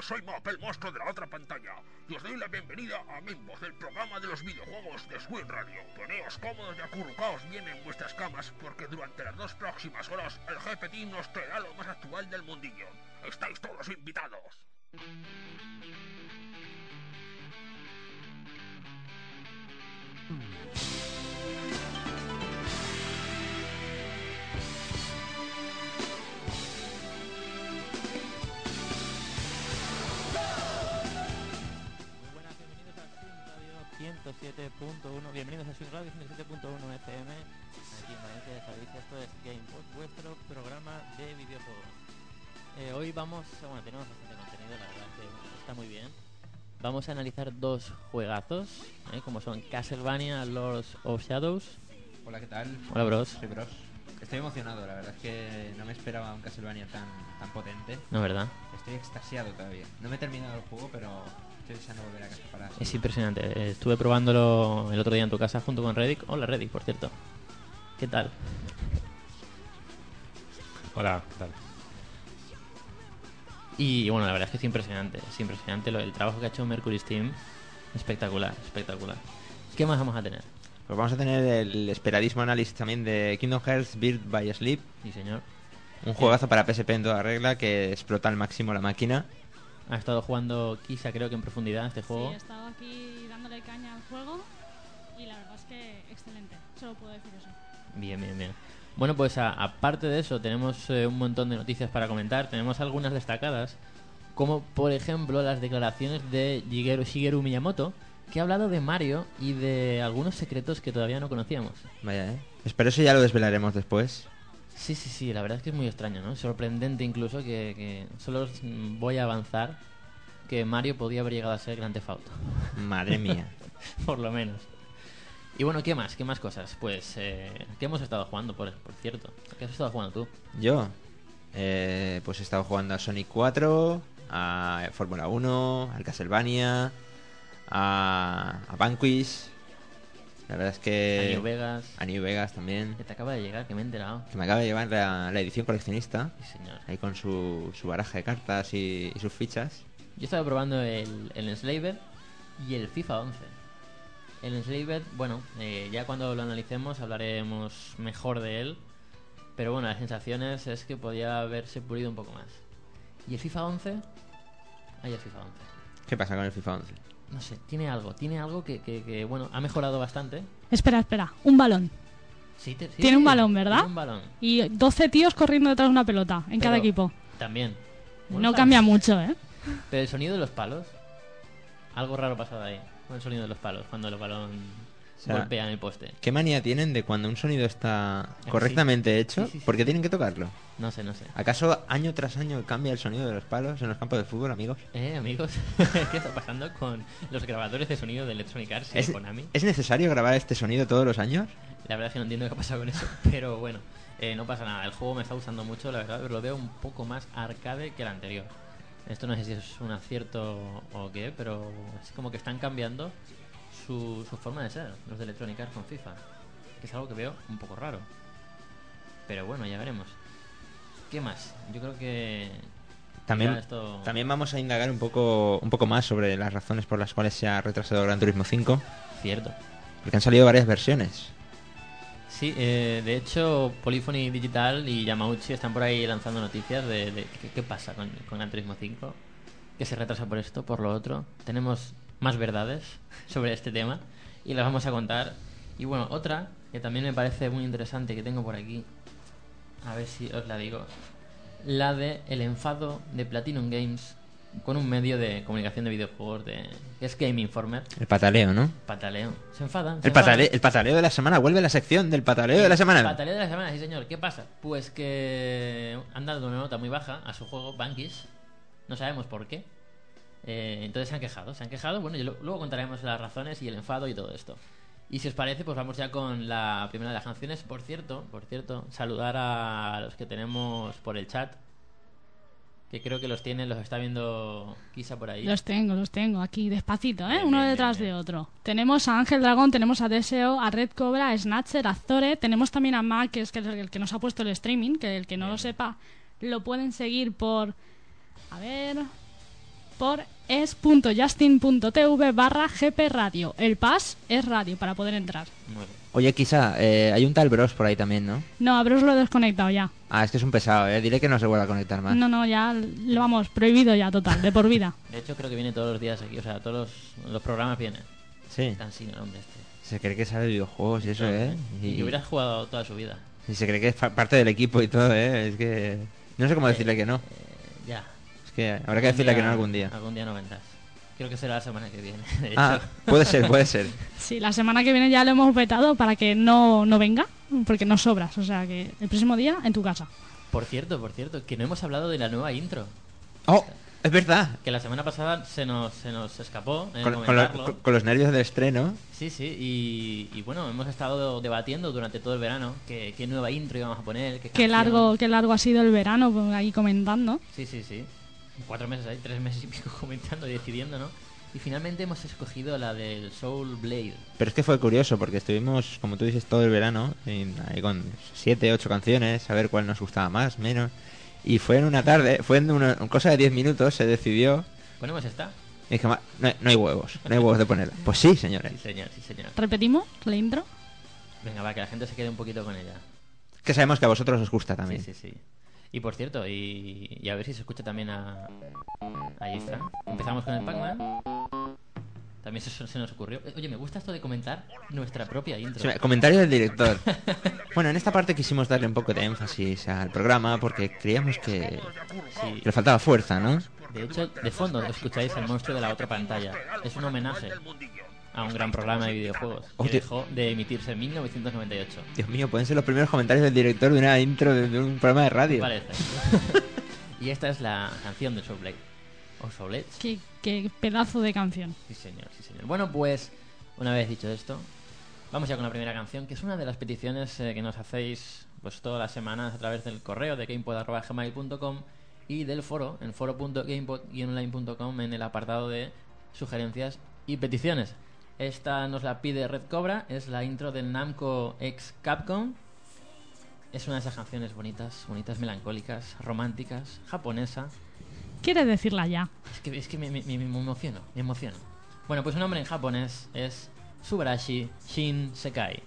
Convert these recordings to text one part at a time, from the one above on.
Soy Map, el monstruo de la otra pantalla, y os doy la bienvenida a Mimbos, el programa de los videojuegos de Swing Radio. Poneos cómodos y acurrucaos bien en vuestras camas, porque durante las dos próximas horas el Team nos traerá lo más actual del mundillo. Estáis todos invitados. Muy 107.1. Bienvenidos a Swing Radio 107.1 FM. Aquí en Valencia, ya sabéis, esto es GamePod, vuestro programa de videojuegos. Eh, hoy vamos, bueno, tenemos bastante contenido, la verdad que está muy bien. Vamos a analizar dos juegazos, eh, como son Castlevania Lords of Shadows. Hola, ¿qué tal? Hola, bros. Soy Bros. Estoy emocionado, la verdad es que no me esperaba un Castlevania tan, tan potente. No, ¿verdad? Estoy extasiado todavía. No me he terminado el juego, pero estoy deseando volver a casa para... Es impresionante. Eh, Estuve probándolo el otro día en tu casa junto con Reddick. Hola, Reddick, por cierto. ¿Qué tal? Hola, ¿qué tal? Y bueno, la verdad es que es impresionante, es impresionante lo, el trabajo que ha hecho Mercury Steam. Espectacular, espectacular. ¿Qué más vamos a tener? Pues vamos a tener el esperadísimo análisis también de Kingdom Hearts Bird by Sleep. Sí, señor. Un juegazo para PSP en toda regla que explota al máximo la máquina. Ha estado jugando Kisa, creo que en profundidad, este Sí, juego. he estado aquí dándole caña al juego y la verdad es que excelente. Solo puedo decir eso. Bien, bien, bien. Bueno, pues aparte de eso, tenemos eh, un montón de noticias para comentar. Tenemos algunas destacadas, como por ejemplo las declaraciones de Shigeru, Shigeru Miyamoto, que ha hablado de Mario y de algunos secretos que todavía no conocíamos. Vaya, ¿eh? Espero eso ya lo desvelaremos después. Sí, sí, sí, la verdad es que es muy extraño, ¿no? Sorprendente incluso que, que solo voy a avanzar que Mario podía haber llegado a ser Grand Theft Auto. Madre mía. por lo menos. Y bueno, ¿qué más? ¿Qué más cosas? Pues, eh, ¿qué hemos estado jugando, por, por cierto? ¿Qué has estado jugando tú? Yo, eh, pues he estado jugando a Sonic 4, a Fórmula 1, al Castlevania, a, a Vanquish. La verdad es que... A New Vegas, a New Vegas también. que te acaba de llegar, que me he enterado. Que me acaba de llevar la, la edición coleccionista. Sí, señor. Ahí con su, su baraja de cartas y, y sus fichas. Yo estaba probando el, el Enslaved y el FIFA 11. El Enslaved, bueno, eh, ya cuando lo analicemos hablaremos mejor de él. Pero bueno, las sensaciones es que podía haberse pulido un poco más. ¿Y el FIFA 11? Ahí el FIFA 11. ¿Qué pasa con el FIFA 11? No sé, tiene algo, tiene algo que, que- que, bueno, ha mejorado bastante. Espera, espera. Un balón. Sí, te- sí, Tiene un balón, ¿verdad? Tiene un balón. Y 12 tíos corriendo detrás de una pelota en cada equipo. También. No cambia mucho, ¿eh? Pero el sonido de los palos. Algo raro pasado ahí. Con el sonido de los palos cuando el balón sea, golpea en el poste. ¿Qué manía tienen de cuando un sonido está sí. correctamente hecho? Sí, sí, sí. ¿Por qué tienen que tocarlo? No sé, no sé. ¿Acaso año tras año cambia el sonido de los palos en los campos de fútbol, amigos? Eh, amigos, ¿qué está pasando con los grabadores de sonido de Electronic Arts y ¿Es, de Konami? ¿Es necesario grabar este sonido todos los años? La verdad es que no entiendo qué ha pasado con eso, pero bueno, eh, no pasa nada. El juego me está gustando mucho, la verdad, pero lo veo un poco más arcade que el anterior. Esto no sé si es un acierto o qué, pero es como que están cambiando su, su forma de ser, los de Electronic Arts con FIFA. Que es algo que veo un poco raro. Pero bueno, ya veremos. ¿Qué más? Yo creo que... También, esto- también vamos a indagar un poco, un poco más sobre las razones por las cuales se ha retrasado Gran Turismo 5, Cierto. porque han salido varias versiones. Sí, eh, de hecho, Polyphony Digital y Yamauchi están por ahí lanzando noticias de, de qué, qué pasa con, con Gran Turismo 5, que se retrasa por esto, por lo otro. Tenemos más verdades sobre este tema y las vamos a contar. Y bueno, otra que también me parece muy interesante que tengo por aquí, a ver si os la digo, la de el enfado de Platinum Games con un medio de comunicación de videojuegos de que es Game Informer, El pataleo, ¿no? pataleo. Se enfadan. se El, patale- enfadan. el pataleo de la semana, vuelve la sección del pataleo de la semana. Pataleo de la semana, sí señor. ¿Qué pasa? Pues que han dado una nota muy baja a su juego, Bankish. No sabemos por qué. Eh, entonces se han quejado, se han quejado. Bueno, y lo- luego contaremos las razones y el enfado y todo esto. Y si os parece, pues vamos ya con la primera de las canciones. Por cierto, por cierto, saludar a los que tenemos por el chat. Que creo que los tiene, los está viendo Kisa por ahí. Los tengo, los tengo aquí despacito, ¿eh? Bien, Uno bien, detrás bien, de otro. Tenemos a Ángel Dragón, tenemos a Deseo, a Red Cobra, a Snatcher, a Zore. Tenemos también a Mac, que es el, el que nos ha puesto el streaming, que el que no lo sepa lo pueden seguir por... A ver... por es.justin.tv barra gpradio. El pass es radio para poder entrar. Oye, quizá, eh, hay un tal Bros por ahí también, ¿no? No, a Bros lo he desconectado ya. Ah, es que es un pesado, ¿eh? Dile que no se vuelva a conectar más. No, no, ya lo vamos, prohibido ya, total, de por vida. De hecho, creo que viene todos los días aquí. O sea, todos los, los programas vienen. Sí, Tan sin el hombre este. se cree que sabe de videojuegos y eso, ¿eh? Y que hubiera jugado toda su vida. y se cree que es parte del equipo y todo, ¿eh? Es que... No sé cómo decirle que no. Es que habrá que decirle que no algún día. Algún día no vendrás. Creo que será la semana que viene. De hecho, Ah, puede ser, puede ser. Sí, la semana que viene ya lo hemos vetado para que no, no venga, porque no sobras. O sea que el próximo día en tu casa. por cierto, por cierto, que no hemos hablado de la nueva intro. ¡Oh! Es verdad. Que la semana pasada se nos, se nos escapó Con, con lo- comentarlo. con- con los nervios del estreno. Sí, sí, y, y bueno, hemos estado debatiendo durante todo el verano qué, qué nueva intro íbamos a poner. Qué, Qué largo, qué largo ha sido el verano, pues, ahí comentando. Sí, sí, sí. Cuatro meses ahí, tres meses y pico comentando y decidiendo, ¿no? Y finalmente hemos escogido la del Soul Blade. Pero es que fue curioso porque estuvimos, como tú dices, todo el verano en- ahí con siete, ocho canciones, a ver cuál nos gustaba más, menos. Y fue en una tarde, fue en una cosa de 10 minutos, se decidió. ¿Ponemos esta? Y dije, "Ma, no, hay- no hay huevos, no hay huevos de ponerla. Pues sí, señores. Sí, señor, sí, señor. ¿Repetimos la intro? Venga, va, que la gente se quede un poquito con ella. Que sabemos que a vosotros os gusta también. Sí, sí, sí. Y por cierto, y, y a ver si se escucha también a... Está. Empezamos con el Pac-Man. También se, se nos ocurrió. Oye, me gusta esto de comentar nuestra propia intro. Sí, comentario del director. Bueno, en esta parte quisimos darle un poco de énfasis al programa porque creíamos que Sí. le faltaba fuerza, ¿no? De hecho, de fondo escucháis el monstruo de la otra pantalla. Es un homenaje a un gran programa de videojuegos que Hostia. dejó de emitirse en 1998. Dios mío, pueden ser los primeros comentarios del director de una intro de, de un programa de radio. Parece. y esta es la canción de Soul Blade. O Soul Edge. Qué, qué pedazo de canción. Sí, señor, sí, señor. Bueno, pues, una vez dicho esto, vamos ya con la primera canción, que es una de las peticiones eh, que nos hacéis pues todas las semanas a través del correo de gamepod.gmail.com y del foro, en foro.gamepod-online.com en el apartado de sugerencias y peticiones. Esta nos la pide Red Cobra, es la intro del Namco X Capcom. Es una de esas canciones bonitas, bonitas, melancólicas, románticas, japonesa, Quiere decirla ya. es que, es que me, me- me- me emociono, me emociono. Bueno, pues su nombre en japonés es Subarashi Shin Sekai.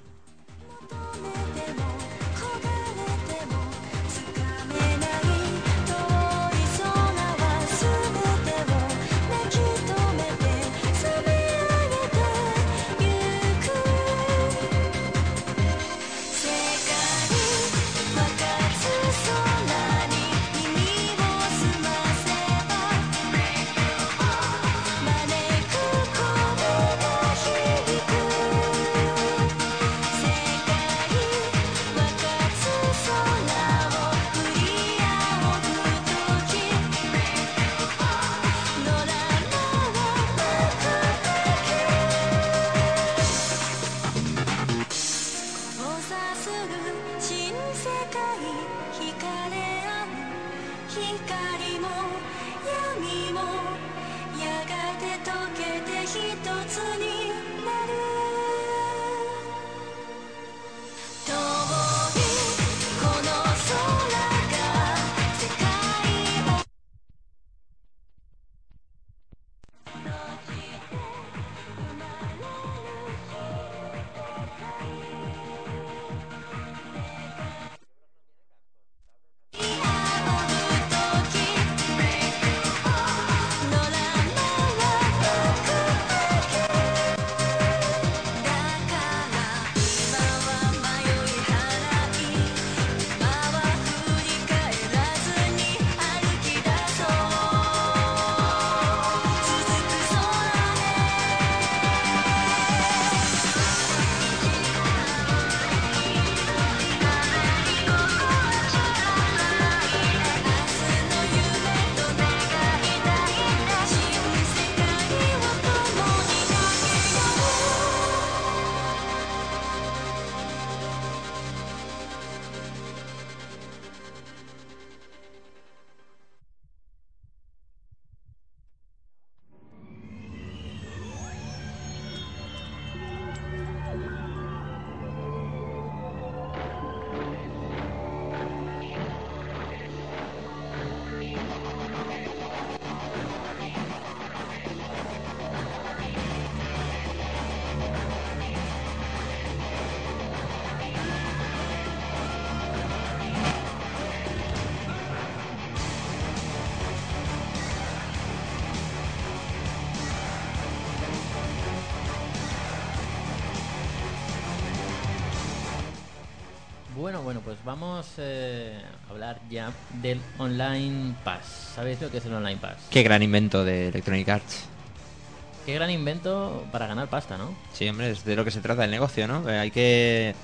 Pues vamos eh, a hablar ya del Online Pass. ¿Sabéis lo que es el Online Pass? Qué gran invento de Electronic Arts. Qué gran invento para ganar pasta, ¿no? Sí, hombre, es de lo que se trata el negocio, ¿no? Eh, hay que...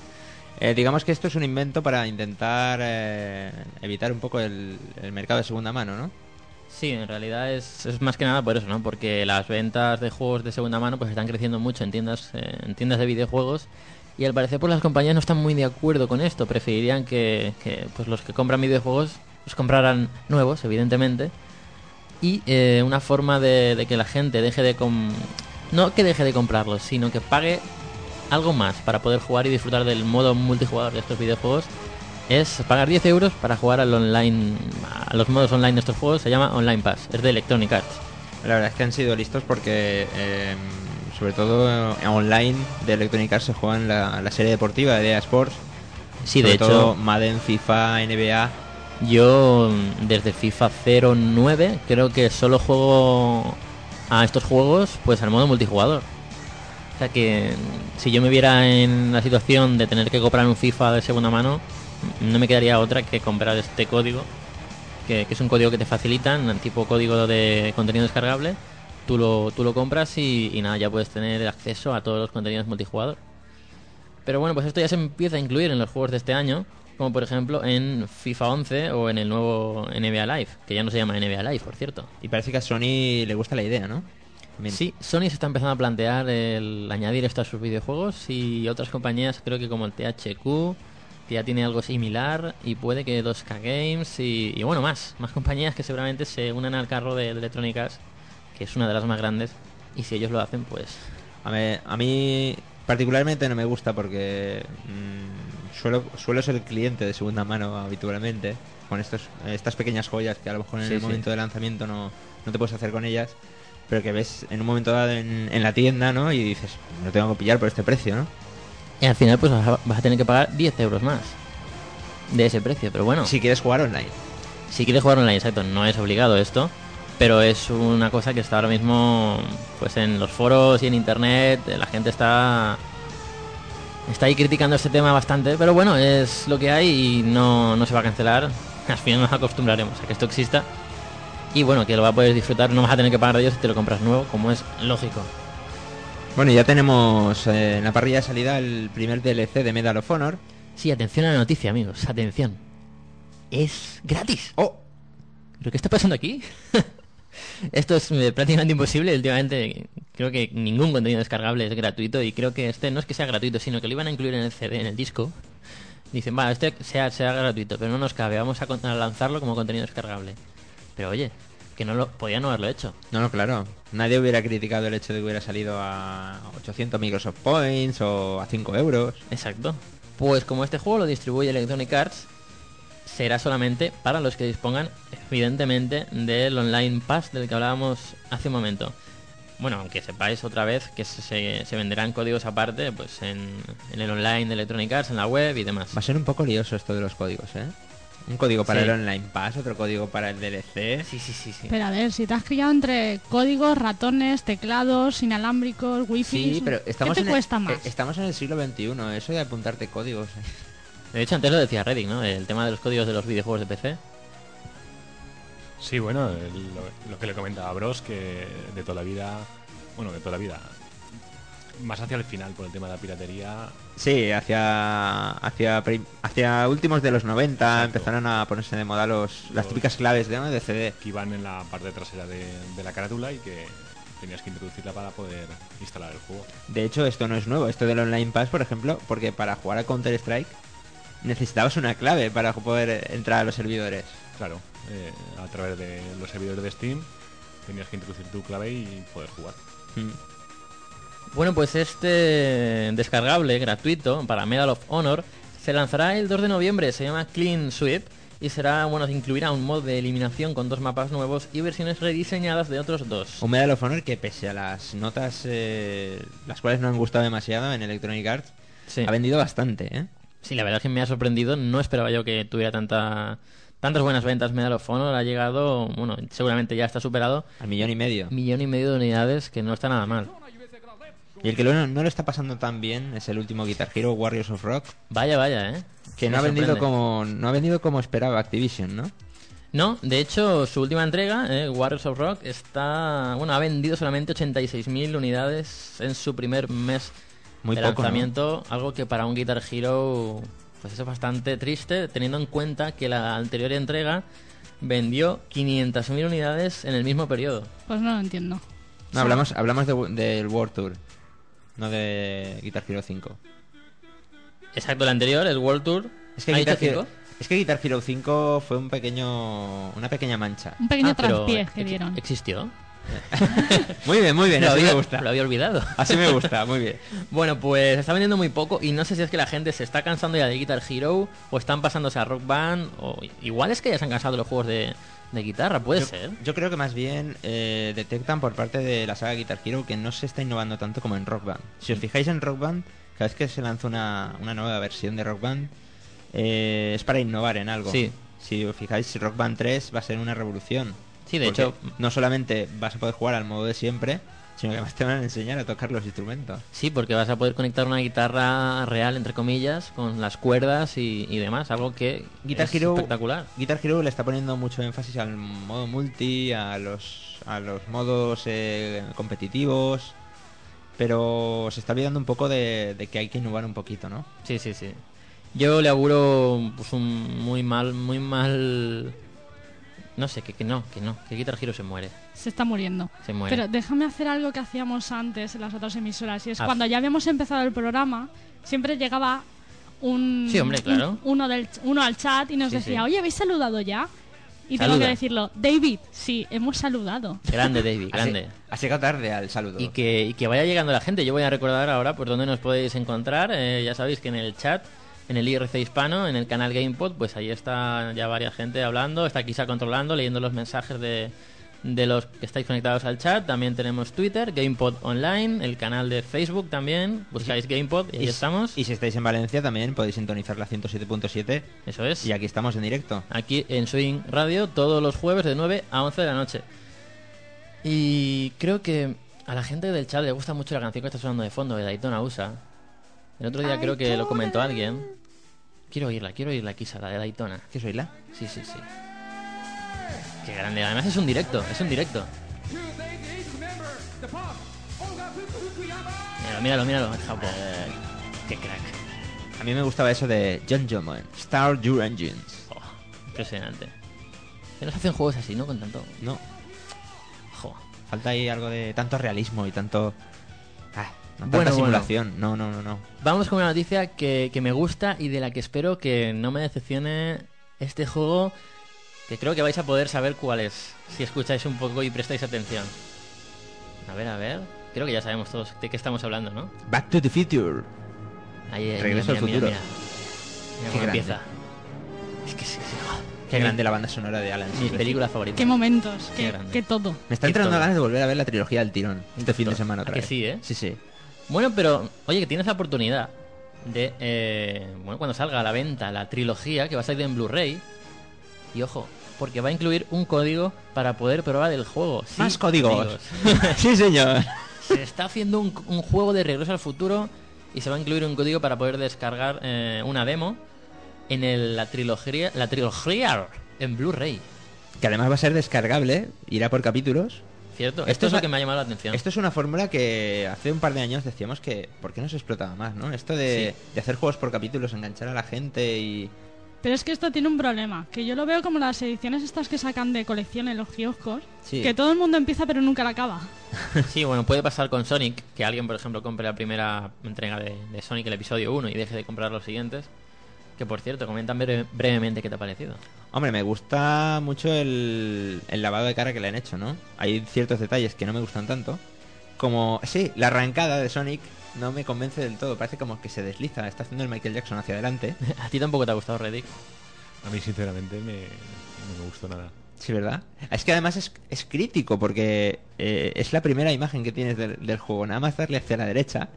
eh, digamos que esto es un invento para intentar evitar un poco el, el mercado de segunda mano, ¿no? Sí, en realidad es, es más que nada por eso, ¿no? Porque las ventas de juegos de segunda mano pues están creciendo mucho en tiendas, eh, en tiendas de videojuegos y al parecer pues las compañías no están muy de acuerdo con esto. Preferirían que, pues los que compran videojuegos los compraran nuevos, evidentemente. Y eh, una forma de, que la gente deje de... no que deje de comprarlos, sino que pague algo más para poder jugar y disfrutar del modo multijugador de estos videojuegos es pagar 10 euros para jugar al online, a los modos online de estos juegos. Se llama Online Pass, es de Electronic Arts. La verdad es que han sido listos porque, eh, sobre todo eh, online de Electronic Arts se juegan la, la serie deportiva de EA Sports. Sí, de Sobre todo hecho, Madden, FIFA, NBA. yo mm, desde FIFA 09 creo que solo juego a estos juegos pues al modo multijugador. O sea que mm, si yo me viera en la situación de tener que comprar un FIFA de segunda mano, mm, no me quedaría otra que comprar este código, que, que es un código que te facilitan, tipo código de contenido descargable. Tú lo, tú lo compras y, y nada, ya puedes tener acceso a todos los contenidos multijugador. Pero bueno, pues esto ya se empieza a incluir en los juegos de este año, como por ejemplo en FIFA 11 o en el nuevo NBA Live, que ya no se llama NBA Live, por cierto. Y parece que a Sony le gusta la idea, ¿no? Sí, Sony se está empezando a plantear el añadir esto a sus videojuegos y otras compañías, creo que como el THQ, que ya tiene algo similar, y puede que 2K Games y, y bueno, más, más compañías que seguramente se unan al carro de, de Electronic Arts, que es una de las más grandes, y si ellos lo hacen, pues A, mí particularmente no me gusta porque mm, suelo, suelo ser cliente de segunda mano habitualmente con estos, estas pequeñas joyas que a lo mejor en Sí, el sí. momento de lanzamiento no, no te puedes hacer con ellas, pero que ves en un momento dado en, en la tienda, ¿no? Y dices, lo tengo que pillar por este precio, ¿no? y al final pues vas a, vas a tener que pagar 10 euros más de ese precio, pero bueno. Si quieres jugar online. Si quieres jugar online, exacto, no es obligado esto, pero es una cosa que está ahora mismo pues en los foros y en internet, la gente está está ahí criticando este tema bastante, pero bueno, es lo que hay y no, no se va a cancelar. Al final nos acostumbraremos a que esto exista. Y bueno, que lo vas a poder disfrutar, no vas a tener que pagar de ellos si te lo compras nuevo, como es lógico. Bueno, ya tenemos eh, en la parrilla de salida el primer DLC de Medal of Honor. Sí, atención a la noticia, amigos, atención. Es gratis. ¡Oh! ¿Pero qué está pasando aquí? Esto es eh, prácticamente imposible. Últimamente creo que ningún contenido descargable es gratuito y creo que este no es que sea gratuito, sino que lo iban a incluir en el CD, en el disco. Dicen, va, este sea, sea gratuito, pero no nos cabe, vamos a, lanzarlo como contenido descargable. Pero oye, que no lo podía no haberlo hecho. No, no, claro. Nadie hubiera criticado el hecho de que hubiera salido a 800 Microsoft Points o a 5 euros. Exacto. Pues como este juego lo distribuye Electronic Arts, será solamente para los que dispongan, evidentemente, del Online Pass del que hablábamos hace un momento. Bueno, aunque sepáis otra vez que se, venderán códigos aparte, pues en, en el online de Electronic Arts, en la web y demás. Va a ser un poco lioso esto de los códigos, ¿eh? Un código para Sí. el Online Pass, otro código para el DLC. Sí, sí, sí, sí. Pero a ver, si te has criado entre códigos, ratones, teclados, inalámbricos, wifi, Sí, pero estamos, ¿qué te en cuesta el, más? eh, estamos en el siglo XXI, eso de apuntarte códigos. eh. De hecho, antes lo decía Redding, ¿no? El tema de los códigos de los videojuegos de PC. Sí, bueno, el- lo, lo que le comentaba Bros, que de toda la vida, bueno, de toda la vida, más hacia el final por el tema de la piratería, Sí, hacia, hacia, hacia últimos de los 90 Exacto. empezaron a ponerse de moda los, las típicas claves de, ¿no? de CD. que iban en la parte trasera de, de la carátula y que tenías que introducirla para poder instalar el juego. De hecho, esto no es nuevo, esto del Online Pass, por ejemplo, porque para jugar a Counter-Strike necesitabas una clave para poder entrar a los servidores. Claro, eh, a través de los servidores de Steam tenías que introducir tu clave y poder jugar. Mm. Bueno, pues este descargable gratuito para Medal of Honor se lanzará el 2 de noviembre, se llama Clean Sweep y será, bueno, incluirá un mod de eliminación con dos mapas nuevos y versiones rediseñadas de otros dos. Un Medal of Honor que pese a las notas, eh, las cuales no han gustado demasiado en Electronic Arts, Sí. ha vendido bastante, ¿eh? Sí, la verdad es que me ha sorprendido, no esperaba yo que tuviera tanta tantas buenas ventas Medal of Honor, ha llegado, bueno, seguramente ya está superado, Al millón y medio. millón y medio de unidades, que no está nada mal. Y el que lo- no lo está pasando tan bien es el último Guitar Hero Warriors of Rock. Vaya, vaya, ¿eh? Que no Me ha vendido como no ha vendido como esperaba Activision, ¿no? No, de hecho, su última entrega, eh, Warriors of Rock, está. Bueno, ha vendido solamente 86.000 unidades en su primer mes Muy de poco, ¿no? lanzamiento. Algo que para un Guitar Hero, pues es bastante triste, teniendo en cuenta que la anterior entrega vendió 500.000 unidades en el mismo periodo. Pues no lo entiendo. No, hablamos hablamos de- del World Tour, no de Guitar Hero 5. Exacto, el anterior, el World Tour. Es que ¿Ha Guitar Hero, es que Guitar Hero 5 fue un pequeño una pequeña mancha. Un pequeño Ah, pero traspié que dieron. ¿Existió? Muy bien, muy bien, lo, así había, me gusta. lo había olvidado. Así me gusta, muy bien. Bueno, pues está vendiendo muy poco y no sé si es que la gente se está cansando ya de Guitar Hero o están pasándose a Rock Band o igual es que ya se han cansado de los juegos de, de guitarra, puede yo, ser. yo creo que más bien eh, detectan por parte de la saga Guitar Hero que no se está innovando tanto como en Rock Band. Si os fijáis en Rock Band, cada vez que se lanza una, una nueva versión de Rock Band, eh, es para innovar en algo. Sí. Si os fijáis, Rock Band 3 va a ser una revolución. Sí, de Porque hecho- No solamente vas a poder jugar al modo de siempre, sino que además te van a enseñar a tocar los instrumentos. Sí, porque vas a poder conectar una guitarra real, entre comillas, con las cuerdas y, y demás, algo que Guitar es Hero, espectacular. Guitar Hero le está poniendo mucho énfasis al modo multi, a los, a los modos eh, competitivos, pero se está olvidando un poco de, de que hay que innovar un poquito, ¿no? Sí, sí, sí. Yo le auguro pues, un muy mal, muy mal... No sé, que, que no, que no, que Guitar Hero se muere. Se está muriendo. Se muere. Pero déjame hacer algo que hacíamos antes en las otras emisoras. Y es Haz. cuando ya habíamos empezado el programa, siempre llegaba un, Sí, hombre, claro. un- uno, del, uno al chat y nos Sí, decía, sí. oye, ¿habéis saludado ya? Y tengo que decirlo, David, sí, hemos saludado. Grande, David, Ha grande. se- Ha llegado tarde al saludo. Y que, y que vaya llegando la gente. Yo voy a recordar ahora por dónde nos podéis encontrar. Eh, ya sabéis que en el chat, en el IRC hispano, en el canal GamePod, pues ahí está ya varias gente hablando. Está Kisa controlando, leyendo los mensajes de, de los que estáis conectados al chat. También tenemos Twitter, GamePod Online, el canal de Facebook también. Buscáis GamePod y ahí estamos. Y si estáis en Valencia también podéis sintonizar la 107.7 Eso es. y aquí estamos en directo. aquí en Swing Radio todos los jueves de 9 a 11 de la noche. Y creo que a la gente del chat le gusta mucho la canción que está sonando de fondo de Daytona USA. El otro día creo que lo comentó alguien. Quiero oírla, quiero oírla, Kisa, la de Daytona. ¿Qué soy la? Sí, sí, sí. Qué grande. Además es un directo, es un directo. Míralo, míralo, míralo. Japón. Qué crack. A mí me gustaba eso de Gentleman, Start Your Engines. Oh, impresionante. Que no se hacen juegos así, ¿no? Con tanto... No, Jo. falta ahí algo de tanto realismo y tanto... Tanta Bueno, bueno. simulación. No, no, no, no. Vamos con una noticia que, que me gusta y de la que espero que no me decepcione este juego, que creo que vais a poder saber cuál es, si escucháis un poco y prestáis atención. A ver, a ver. Creo que ya sabemos todos de qué estamos hablando, ¿no? Back to the Future. Ahí, eh, Regreso mira, al mira, futuro. Mira, Mira Qué cómo grande. empieza. Es que sí, sí. Qué grande la banda sonora de Alan Mi película favorita. Qué momentos, Qué qué, grande. qué todo. Me está entrando ganas de volver a ver la trilogía del tirón este fin de semana ¿A otra que sí, eh? Sí, sí. Bueno, pero, oye, que tienes la oportunidad de, eh, bueno, cuando salga a la venta la trilogía, que va a salir en Blu-ray, y ojo, porque va a incluir un código para poder probar el juego. Sí, Más códigos. sí, señor. Se está haciendo un, un juego de regreso al futuro y se va a incluir un código para poder descargar eh, una demo en el- la trilogía, la trilogía en Blu-ray. Que además va a ser descargable, irá por capítulos. ¿Cierto? Esto Esto, es lo que me ha llamado la atención. Esto es una fórmula que hace un par de años decíamos que ¿por qué no se explotaba más, no? Esto de, de hacer juegos por capítulos, enganchar a la gente y... Pero es que esto tiene un problema, que yo lo veo como las ediciones estas que sacan de colección en los kioscos, Sí. que todo el mundo empieza pero nunca la acaba. Sí, bueno, puede pasar con Sonic, que alguien, por ejemplo, compre la primera entrega de, de Sonic, el episodio 1, y deje de comprar los siguientes. Que, por cierto, comentan breve- brevemente qué te ha parecido. Hombre, me gusta mucho el, el lavado de cara que le han hecho, ¿no? Hay ciertos detalles que no me gustan tanto. Como, sí, la arrancada de Sonic no me convence del todo. Parece como que se desliza, está haciendo el Michael Jackson hacia adelante. ¿A ti tampoco te ha gustado Reddick? A mí, sinceramente, me, no me gustó nada. Sí, ¿verdad? Es que además es, es crítico porque eh, es la primera imagen que tienes del, del juego. Nada más darle hacia la derecha,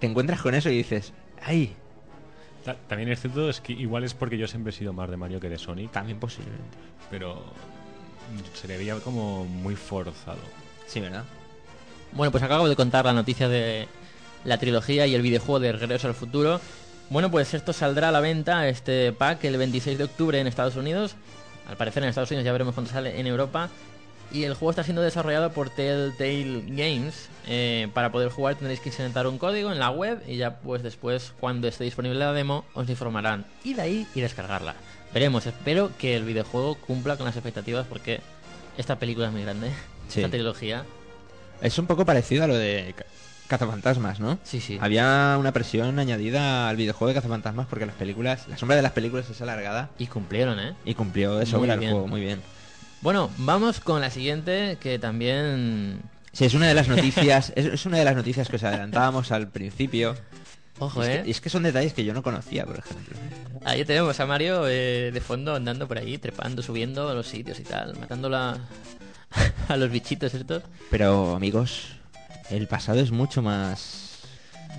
te encuentras con eso y dices, ¡ay! Ta- También es cierto, es que igual es porque yo siempre he sido más de Mario que de Sonic, También posiblemente. pero se le veía como muy forzado. Sí, ¿verdad? Bueno, pues acabo de contar la noticia de la trilogía y el videojuego de Regreso al Futuro. Bueno, pues esto saldrá a la venta, este pack, el 26 de octubre en Estados Unidos. Al parecer en Estados Unidos ya veremos cuándo sale en Europa. Y el juego está siendo desarrollado por Telltale Games. Eh, para poder jugar tendréis que insertar un código en la web y ya pues después cuando esté disponible la demo os informarán. Y de ahí y descargarla. Veremos, espero que el videojuego cumpla con las expectativas porque esta película es muy grande. Sí. Esta trilogía. Es un poco parecido a lo de Ca- Cazafantasmas, ¿no? Sí, sí. Había una presión añadida al videojuego de Cazafantasmas porque las películas, la sombra de las películas es alargada Y cumplieron, ¿eh? y cumplió sobra el juego, muy bien. Bueno, vamos con la siguiente que también... Sí, es una de las noticias, es, es una de las noticias que os adelantábamos al principio. Ojo, es, ¿eh? que, es que son detalles que yo no conocía, por ejemplo. Ahí tenemos a Mario eh, de fondo andando por ahí, trepando, subiendo a los sitios y tal, matando la... a los bichitos estos. Pero, amigos, el pasado es mucho más...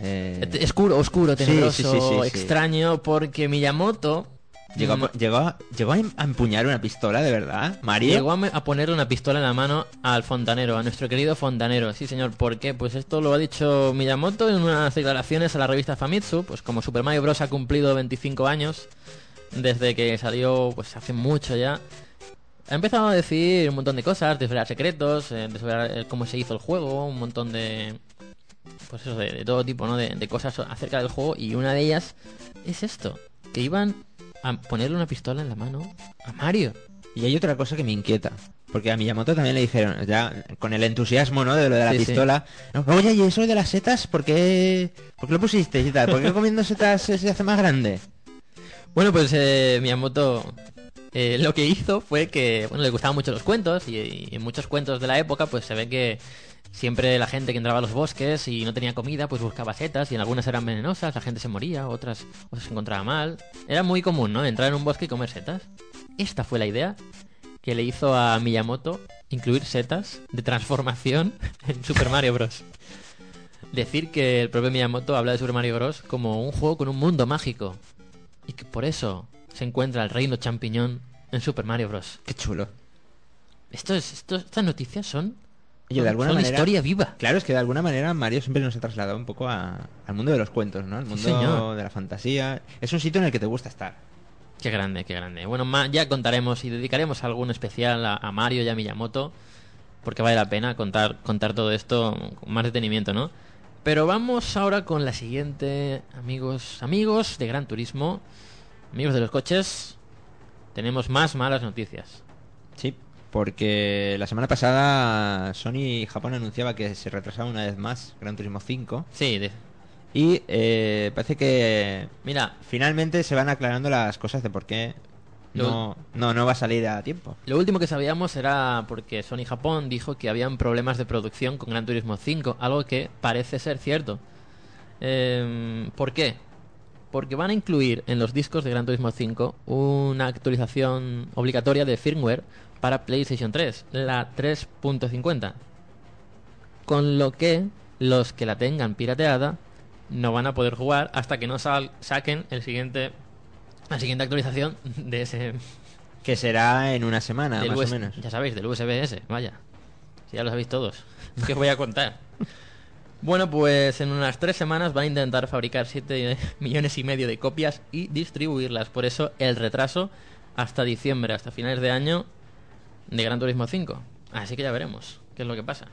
eh, Oscuro, tenebroso, sí, sí, sí, sí. extraño, porque Miyamoto llegó, a, mm, llegó, a, llegó a em- a empuñar una pistola, de verdad, Mario. llegó a, a ponerle una pistola en la mano al fontanero, a nuestro querido fontanero. Sí, señor, ¿por qué? Pues esto lo ha dicho Miyamoto en unas declaraciones a la revista Famitsu, pues como Super Mario Bros. ha cumplido 25 años desde que salió, pues hace mucho ya. Ha empezado a decir un montón de cosas, desvelar secretos, eh, desvelar eh, cómo se hizo el juego, un montón de... Pues eso, de, de todo tipo, ¿no? De, de cosas acerca del juego y una de ellas es esto, que iban a ponerle una pistola en la mano a Mario. Y hay otra cosa que me inquieta. Porque a Miyamoto también le dijeron, ya con el entusiasmo, ¿no? De lo de la Sí, sí. pistola. "No, Oye, ¿y eso de las setas? ¿Por qué, ¿Por qué lo pusiste y tal? ¿Por qué comiendo setas se se hace más grande? Bueno, pues eh, Miyamoto eh, lo que hizo fue que, bueno, le gustaban mucho los cuentos y, y en muchos cuentos de la época pues se ve que siempre la gente que entraba a los bosques y no tenía comida pues buscaba setas y en algunas eran venenosas, la gente se moría, otras pues, se encontraba mal. Era muy común, ¿no? Entrar en un bosque y comer setas. Esta fue la idea que le hizo a Miyamoto incluir setas de transformación en Super Mario Bros. Decir que el propio Miyamoto habla de Super Mario Bros. como un juego con un mundo mágico y que por eso se encuentra el reino champiñón en Super Mario Bros. Qué chulo. Esto es, esto- estas noticias son, Oye, de alguna son manera... historia viva. Claro, es que de alguna manera Mario siempre nos ha trasladado un poco a- al mundo de los cuentos, ¿no? Al mundo señor. de la fantasía. Es un sitio en el que te gusta estar. Qué grande, qué grande. Bueno, ya contaremos y dedicaremos algún especial a, a Mario y a Miyamoto, porque vale la pena contar, contar todo esto con más detenimiento, ¿no? Pero vamos ahora con la siguiente, amigos, amigos de Gran Turismo, amigos de los coches, tenemos más malas noticias. Sí, porque la semana pasada Sony Japón anunciaba que se retrasaba una vez más Gran Turismo 5 Sí, de- y eh, parece que mira, finalmente se van aclarando las cosas de por qué no, no, no va a salir a tiempo. Lo último que sabíamos era porque Sony Japón dijo que habían problemas de producción con Gran Turismo 5, algo que parece ser cierto. Em, ¿Por qué? Porque van a incluir en los discos de Gran Turismo 5 una actualización obligatoria de firmware para PlayStation 3, la 3.50. Con lo que los que la tengan pirateada no van a poder jugar hasta que no sal- saquen el siguiente la siguiente actualización de ese Que será en una semana, más US o menos. Ya sabéis, del USB-S, vaya. Si ya lo sabéis todos. ¿Qué os voy a contar? Bueno, pues en unas tres semanas van a intentar fabricar 7 millones y medio de copias y distribuirlas. Por eso el retraso hasta diciembre, hasta finales de año de Gran Turismo 5. Así que ya veremos qué es lo que pasa.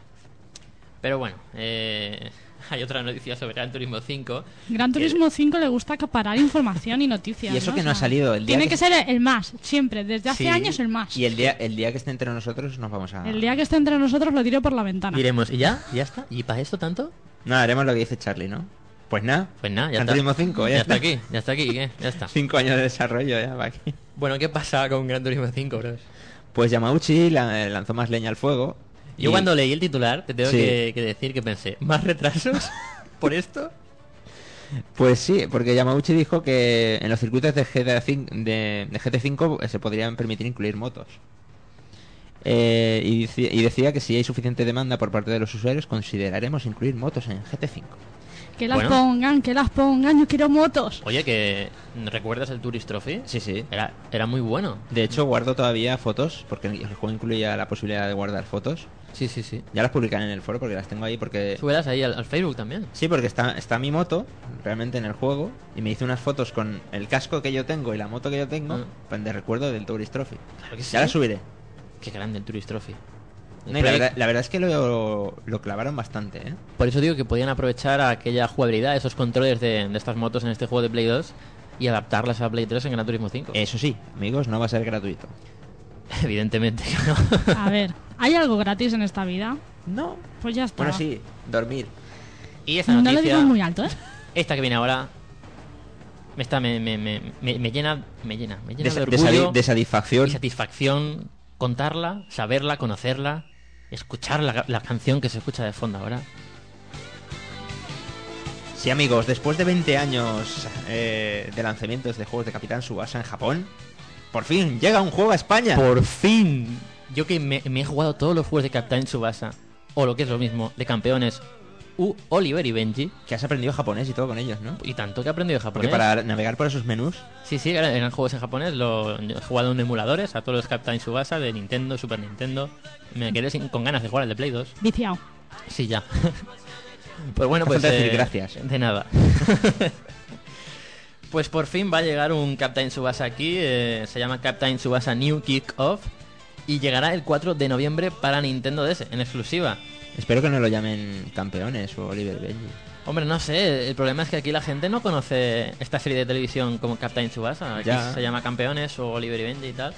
Pero bueno, eh, hay otra noticia sobre Gran Turismo 5. Gran Turismo 5 le gusta acaparar información y noticias. Y eso ¿no? que O no ha salido el día Tiene que- que ser el más, siempre. Desde hace Sí, años el más. Y el día, el día que esté entre nosotros nos vamos a... El día que esté entre nosotros lo tiro por la ventana. Diremos, ¿y ya? ¿Ya está? ¿Y para esto tanto? No, haremos lo que dice Charlie, ¿no? Pues nada. Pues nada, ya Gran está. Turismo 5, ya, ya está aquí, ya está aquí, ¿qué? Ya está. Cinco años de desarrollo ya va aquí. Bueno, ¿qué pasa con Gran Turismo 5, bros? Pues Yamauchi la- lanzó más leña al fuego. Yo y- cuando leí el titular, te tengo Sí. que, que decir que pensé, ¿más retrasos por esto? Pues sí, porque Yamauchi dijo que en los circuitos de, GTA V de, de GT5 se podrían permitir incluir motos. Eh, y, y decía que si hay suficiente demanda por parte de los usuarios, consideraremos incluir motos en GT5. Que las Bueno. pongan, que las pongan, yo quiero motos. Oye, que ¿recuerdas el Tourist Trophy? Sí, sí. Era, era muy bueno. De hecho, guardo todavía fotos, porque el juego incluía la posibilidad de guardar fotos. Sí, sí, sí. Ya las publicaré en el foro porque las tengo ahí porque... Súbelas ahí al, al Facebook también. Sí, porque está, está mi moto realmente en el juego y me hice unas fotos con el casco que yo tengo y la moto que yo tengo Ah. pues, de recuerdo del Tourist Trophy. Claro que sí. Ya las subiré. Qué grande el Tourist Trophy. No, la, verdad, la verdad es que lo, lo clavaron bastante, ¿eh? Por eso digo que podían aprovechar aquella jugabilidad, esos controles de, de estas motos en este juego de Play 2 y adaptarlas a Play 3 en Gran Turismo 5. Eso sí, amigos, no va a ser gratuito. Evidentemente que no. A ver, ¿hay algo gratis en esta vida? No. Pues ya está. Bueno, sí, dormir. Y esta No lo noticia, digo muy alto, ¿eh? esta que viene ahora, me, está, me, me, me, me- me llena, me llena, me llena De, de de orgullo sadi- de satisfacción. y satisfacción contarla, saberla, conocerla, escuchar la, la canción que se escucha de fondo ahora. Sí, amigos, después de 20 años eh, de lanzamientos de juegos de Capitán Subasa en Japón, por fin llega un juego a España. Por fin. Yo que me, me he jugado todos los juegos de Captain Tsubasa, o lo que es lo mismo, de campeones, U, Oliver y Benji, Que has aprendido japonés y todo con ellos, ¿no? y tanto que he aprendido Porque japonés. para navegar por esos menús, Sí, sí, eran, juegos en japonés, lo, he jugado en emuladores a todos los Captain Tsubasa de Nintendo, Super Nintendo. Me quedé sin- con ganas de jugar al de Play 2. Viciado. Sí, ya. pues bueno, pues... decir eh, gracias. De nada. pues por fin va a llegar un Captain Tsubasa aquí, eh, se llama Captain Tsubasa New Kick Off, y llegará el 4 de noviembre para Nintendo DS, en exclusiva. Espero que no lo llamen campeones o Oliver Benji. Hombre, no sé, el problema es que aquí la gente no conoce esta serie de televisión como Captain Tsubasa. Aquí Ya. se llama Campeones o Oliver y Benji y tal.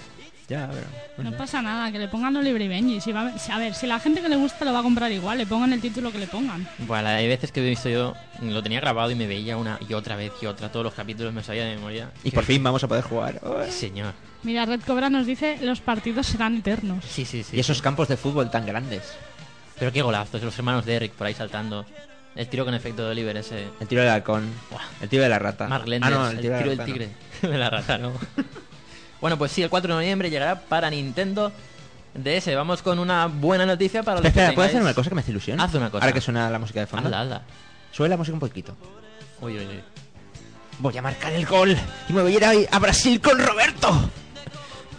Ya, pero... No pasa nada, que le pongan Oliver y Benji. Si va, si- a ver, si la gente que le gusta lo va a comprar igual, le pongan el título que le pongan. Bueno, hay veces que he visto yo, lo tenía grabado y me veía una y otra vez y otra, todos los capítulos me sabía de memoria. Y por fin vamos a poder jugar. Señor. Mira, Red Cobra nos dice los partidos serán eternos. Sí, sí, sí. Y esos campos de fútbol tan grandes. Pero qué golazos, los hermanos de Eric por ahí saltando. El tiro con efecto de Oliver ese. El tiro del halcón. Buah. El tiro de la rata. Mark ah, Lenders, no, el, el tiro, tiro, del de la rata, tigre. de la rata, ¿no? bueno, pues sí, el 4 de noviembre llegará para Nintendo DS. Vamos con una buena noticia para los Espera, que espera, ¿puedo hacer una cosa que me hace ilusión? Haz una cosa. Ahora que suena la música de fondo. Hazla, hazla. Sube la música un poquito. Uy, uy, uy. Voy a marcar el gol y me voy a ir ahí a Brasil con Roberto.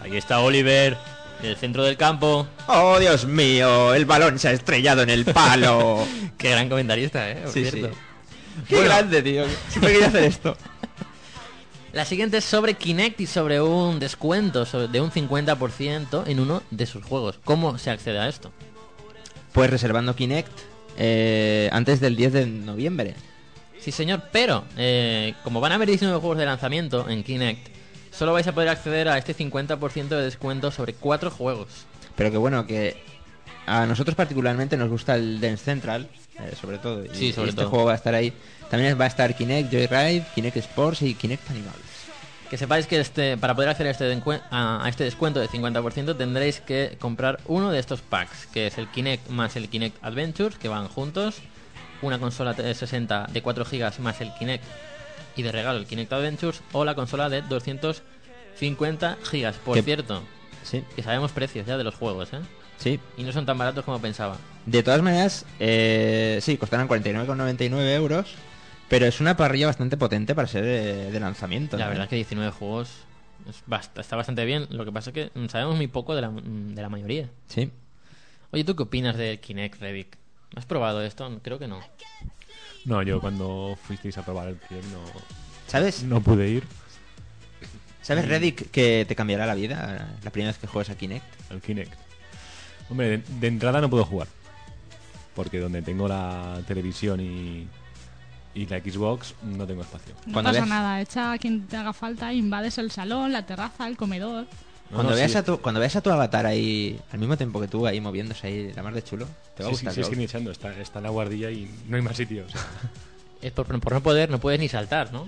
Ahí está Oliver, en el centro del campo. Oh, Dios mío, el balón se ha estrellado en el palo. Qué gran comentarista, ¿eh? Por Sí, cierto. sí. Qué grande, tío. Siempre quería hacer esto. La siguiente es sobre Kinect y sobre un descuento sobre- de un 50% en uno de sus juegos. ¿Cómo se accede a esto? Pues reservando Kinect eh, antes del 10 de noviembre. Sí, señor, pero eh, como van a haber 19 juegos de lanzamiento en Kinect, solo vais a poder acceder a este 50% de descuento sobre 4 juegos. Pero que bueno, que a nosotros particularmente nos gusta el Dance Central, eh, sobre todo. Y, Sí, sobre y este todo. juego va a estar ahí. También va a estar Kinect Joyride, Kinect Sports y Kinect Animals. Que sepáis que este, para poder acceder a este, dencue- a, a este descuento de 50% tendréis que comprar uno de estos packs, que es el Kinect más el Kinect Adventures, que van juntos, una consola 360 de 4 GB más el Kinect y de regalo el Kinect Adventures, o la consola de 250 GB. Por Que- cierto, Sí, que sabemos precios ya de los juegos, ¿eh? sí. Y no son tan baratos como pensaba. De todas maneras, eh, sí, costarán 49,99 euros. Pero es una parrilla bastante potente para ser de lanzamiento. La ¿no? verdad es que 19 juegos es está bastante bien. Lo que pasa es que sabemos muy poco de la, de la mayoría. Sí. Oye, ¿tú qué opinas del Kinect, Revic? ¿Has probado esto? Creo que no. No, yo cuando fuisteis a probar el Kinect no, ¿Sabes? no pude ir. ¿Sabes, Reddick, que te cambiará la vida la primera vez que juegues a Kinect? al Kinect. Hombre, de, de entrada no puedo jugar. Porque donde tengo la televisión y, y la Xbox no tengo espacio. No Cuando pasa nada, echa a quien te haga falta, invades el salón, la terraza, el comedor. Cuando, no, veas sí. a tu, cuando veas a tu avatar ahí, al mismo tiempo que tú ahí moviéndose ahí, la mar de chulo, te va a Sí, sí, gustar. sí, es que ni echando, está, está en la guardilla y no hay más sitio. o sea. Es por, por no poder, no puedes ni saltar, ¿no?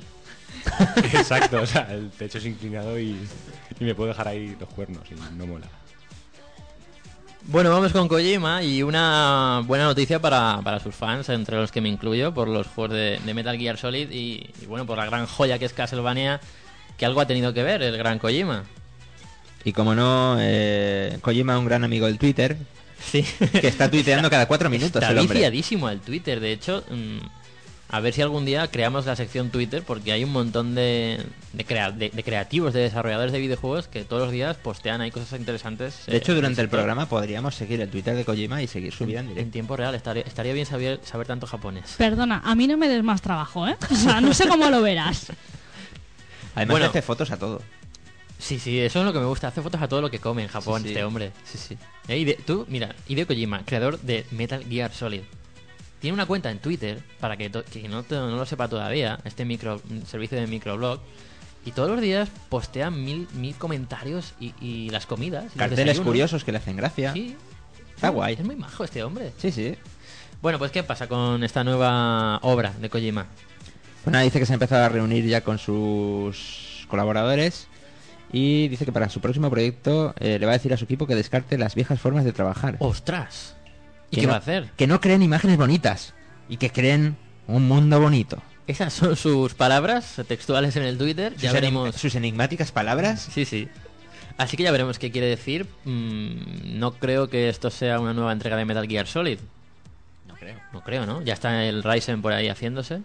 Exacto, o sea, el techo es inclinado y, y me puedo dejar ahí los cuernos y no mola. Bueno, vamos con Kojima y una buena noticia para, para sus fans, entre los que me incluyo, por los juegos de, de Metal Gear Solid y, y bueno, por la gran joya que es Castlevania, que algo ha tenido que ver el gran Kojima. Y como no, eh, Kojima, un gran amigo del Twitter, Sí. que está tuiteando cada cuatro minutos Está el hombre. viciadísimo al Twitter. De hecho, mm, A ver si algún día creamos la sección Twitter, porque hay un montón de, de, crea- de- de creativos, de desarrolladores de videojuegos que todos los días postean ahí cosas interesantes. De hecho, eh, durante el programa podríamos seguir el Twitter de Kojima y seguir su vida en En directo. tiempo real, estaría, estaría bien saber, saber tanto japonés. Perdona, a mí no me des más trabajo, ¿eh? O sea, no sé cómo lo verás. Además, Bueno. hace fotos a todo. Sí, sí, eso es lo que me gusta. Hace fotos a todo lo que come en Japón, Sí, sí. este hombre. Sí, sí. Eh, Hide- tú, mira, Hideo Kojima, creador de Metal Gear Solid. Tiene una cuenta en Twitter, para que, que no, te- no lo sepa todavía, este micro servicio de microblog. Y todos los días postea mil, mil comentarios y, y las comidas. y Carteles curiosos que le hacen gracia. Sí. Está guay. Es muy majo este hombre. Sí, sí. Bueno, pues ¿qué pasa con esta nueva obra de Kojima? Pues nada, dice que se ha empezado a reunir ya con sus colaboradores y dice que para su próximo proyecto eh, le va a decir a su equipo que descarte las viejas formas de trabajar. ¡Ostras! ¿Y Que qué no- va a hacer? Que no creen imágenes bonitas y que creen un mundo bonito. Esas son sus palabras textuales en el Twitter. Ya sus, veremos. sus enigmáticas palabras. Sí, sí. Así que ya veremos qué quiere decir. Mm, no creo que esto sea una nueva entrega de Metal Gear Solid. No creo. No creo, ¿no? Ya está el Ryzen por ahí haciéndose.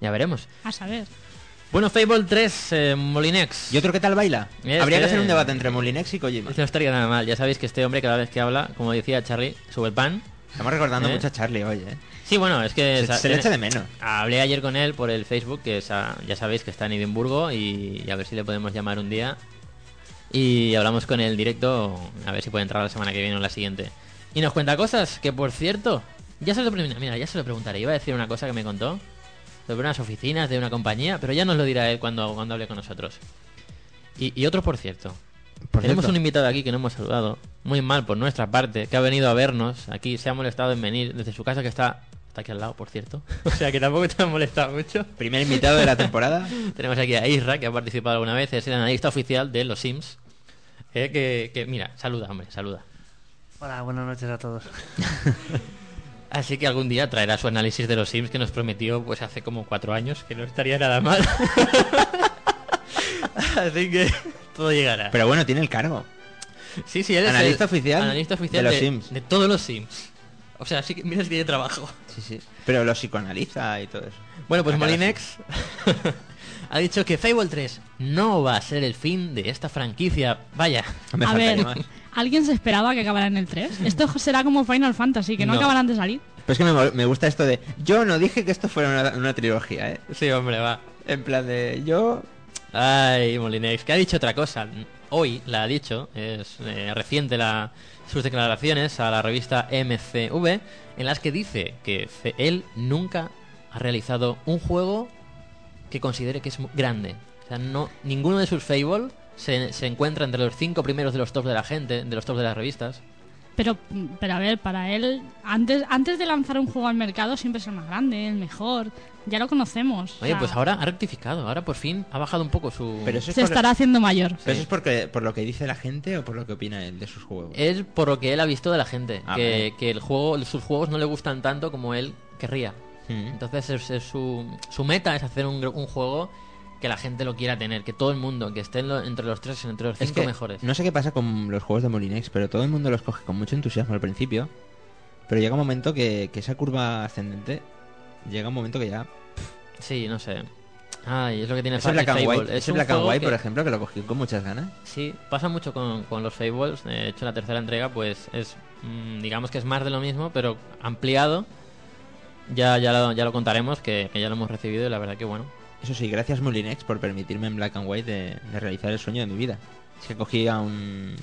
Ya veremos. A saber. Bueno, Fable 3, eh, Molinex. ¿Y otro qué tal baila? Este- Habría que hacer un debate entre Molinex y Kojima. No estaría nada mal. Ya sabéis que este hombre cada vez que habla, como decía Charlie, sube el pan. Estamos recordando ¿Eh? mucho a Charlie hoy, ¿eh? Sí, bueno, es que... Se, le tiene- echa de menos. Hablé ayer con él por el Facebook, que ya sabéis que está en Edimburgo y, y a ver si le podemos llamar un día. Y hablamos con él directo, a ver si puede entrar la semana que viene o la siguiente. Y nos cuenta cosas, que por cierto, ya se lo, mira, ya se lo preguntaré. Iba a decir una cosa que me contó sobre unas oficinas de una compañía, pero ya nos lo dirá él cuando, cuando hable con nosotros. Y, y otro, por cierto, Por tenemos cierto. un invitado aquí que no hemos saludado, muy mal por nuestra parte, que ha venido a vernos. Aquí se ha molestado en venir desde su casa, que está, está aquí al lado, por cierto. O sea que tampoco te ha molestado mucho. Primer invitado de la temporada. Tenemos aquí a Isra, que ha participado alguna vez, es el analista oficial de los Sims. Eh, que, que, mira, saluda, hombre, saluda. Hola, buenas noches a todos. Así que algún día traerá su análisis de los Sims que nos prometió pues hace como cuatro años, que no estaría nada mal. Así que todo llegará. Pero bueno, tiene el cargo. Sí, sí, él es Analista el oficial analista oficial de los Sims. De todos los Sims. O sea, sí que mira si tiene trabajo. Sí, sí. Pero lo psicoanaliza y todo eso. Bueno, pues Ah, Molinex ha dicho que Fable 3 no va a ser el fin de esta franquicia. Vaya. Me a ver, más. ¿Alguien se esperaba que acabara en el 3? Esto será como Final Fantasy, que no, No. acabarán de salir. Pero es que me, gusta esto de... Yo no dije que esto fuera una, una trilogía, ¿eh? Sí, hombre, va. En plan de... Yo... Ay, Molinex, que ha dicho otra cosa. Hoy la ha dicho, es eh, reciente la, sus declaraciones a la revista MCV, en las que dice que fe- él nunca ha realizado un juego que considere que es grande. O sea, no, ninguno de sus Fable se, se encuentra entre los cinco primeros de los tops de la gente, de los tops de las revistas. Pero, pero a ver, para él, antes, antes de lanzar un juego al mercado, siempre es el más grande, el mejor. Ya lo conocemos. o Oye, sea, pues ahora ha rectificado, ahora por fin ha bajado un poco su... Pero eso es, se por, estará haciendo mayor. pero eso es porque, por lo que dice la gente o por lo que opina él de sus juegos. Es por lo que él ha visto de la gente, Ah, que, que el juego, sus juegos no le gustan tanto como él querría. Mm. Entonces es, es su, su meta es hacer un, gr- un juego que la gente lo quiera tener, que todo el mundo, que esté en lo- entre los tres, entre los Es cinco que mejores. no sé qué pasa con los juegos de Molinex, pero todo el mundo los coge con mucho entusiasmo al principio. Pero llega un momento que, que esa curva ascendente llega un momento que ya. Sí, no sé. Ay, es lo que tiene Ese Black and Fable. White, Es Black and White, que- por ejemplo, que lo cogí con muchas ganas. Sí, pasa mucho con, con los Fables. De hecho, la tercera entrega, pues es, mm, digamos que es más de lo mismo, pero ampliado. Ya, ya, lo, ya lo contaremos, que, que ya lo hemos recibido y la verdad que bueno. Eso sí, gracias Molinex por permitirme en Black and White de, de realizar el sueño de mi vida. Es que cogí a un,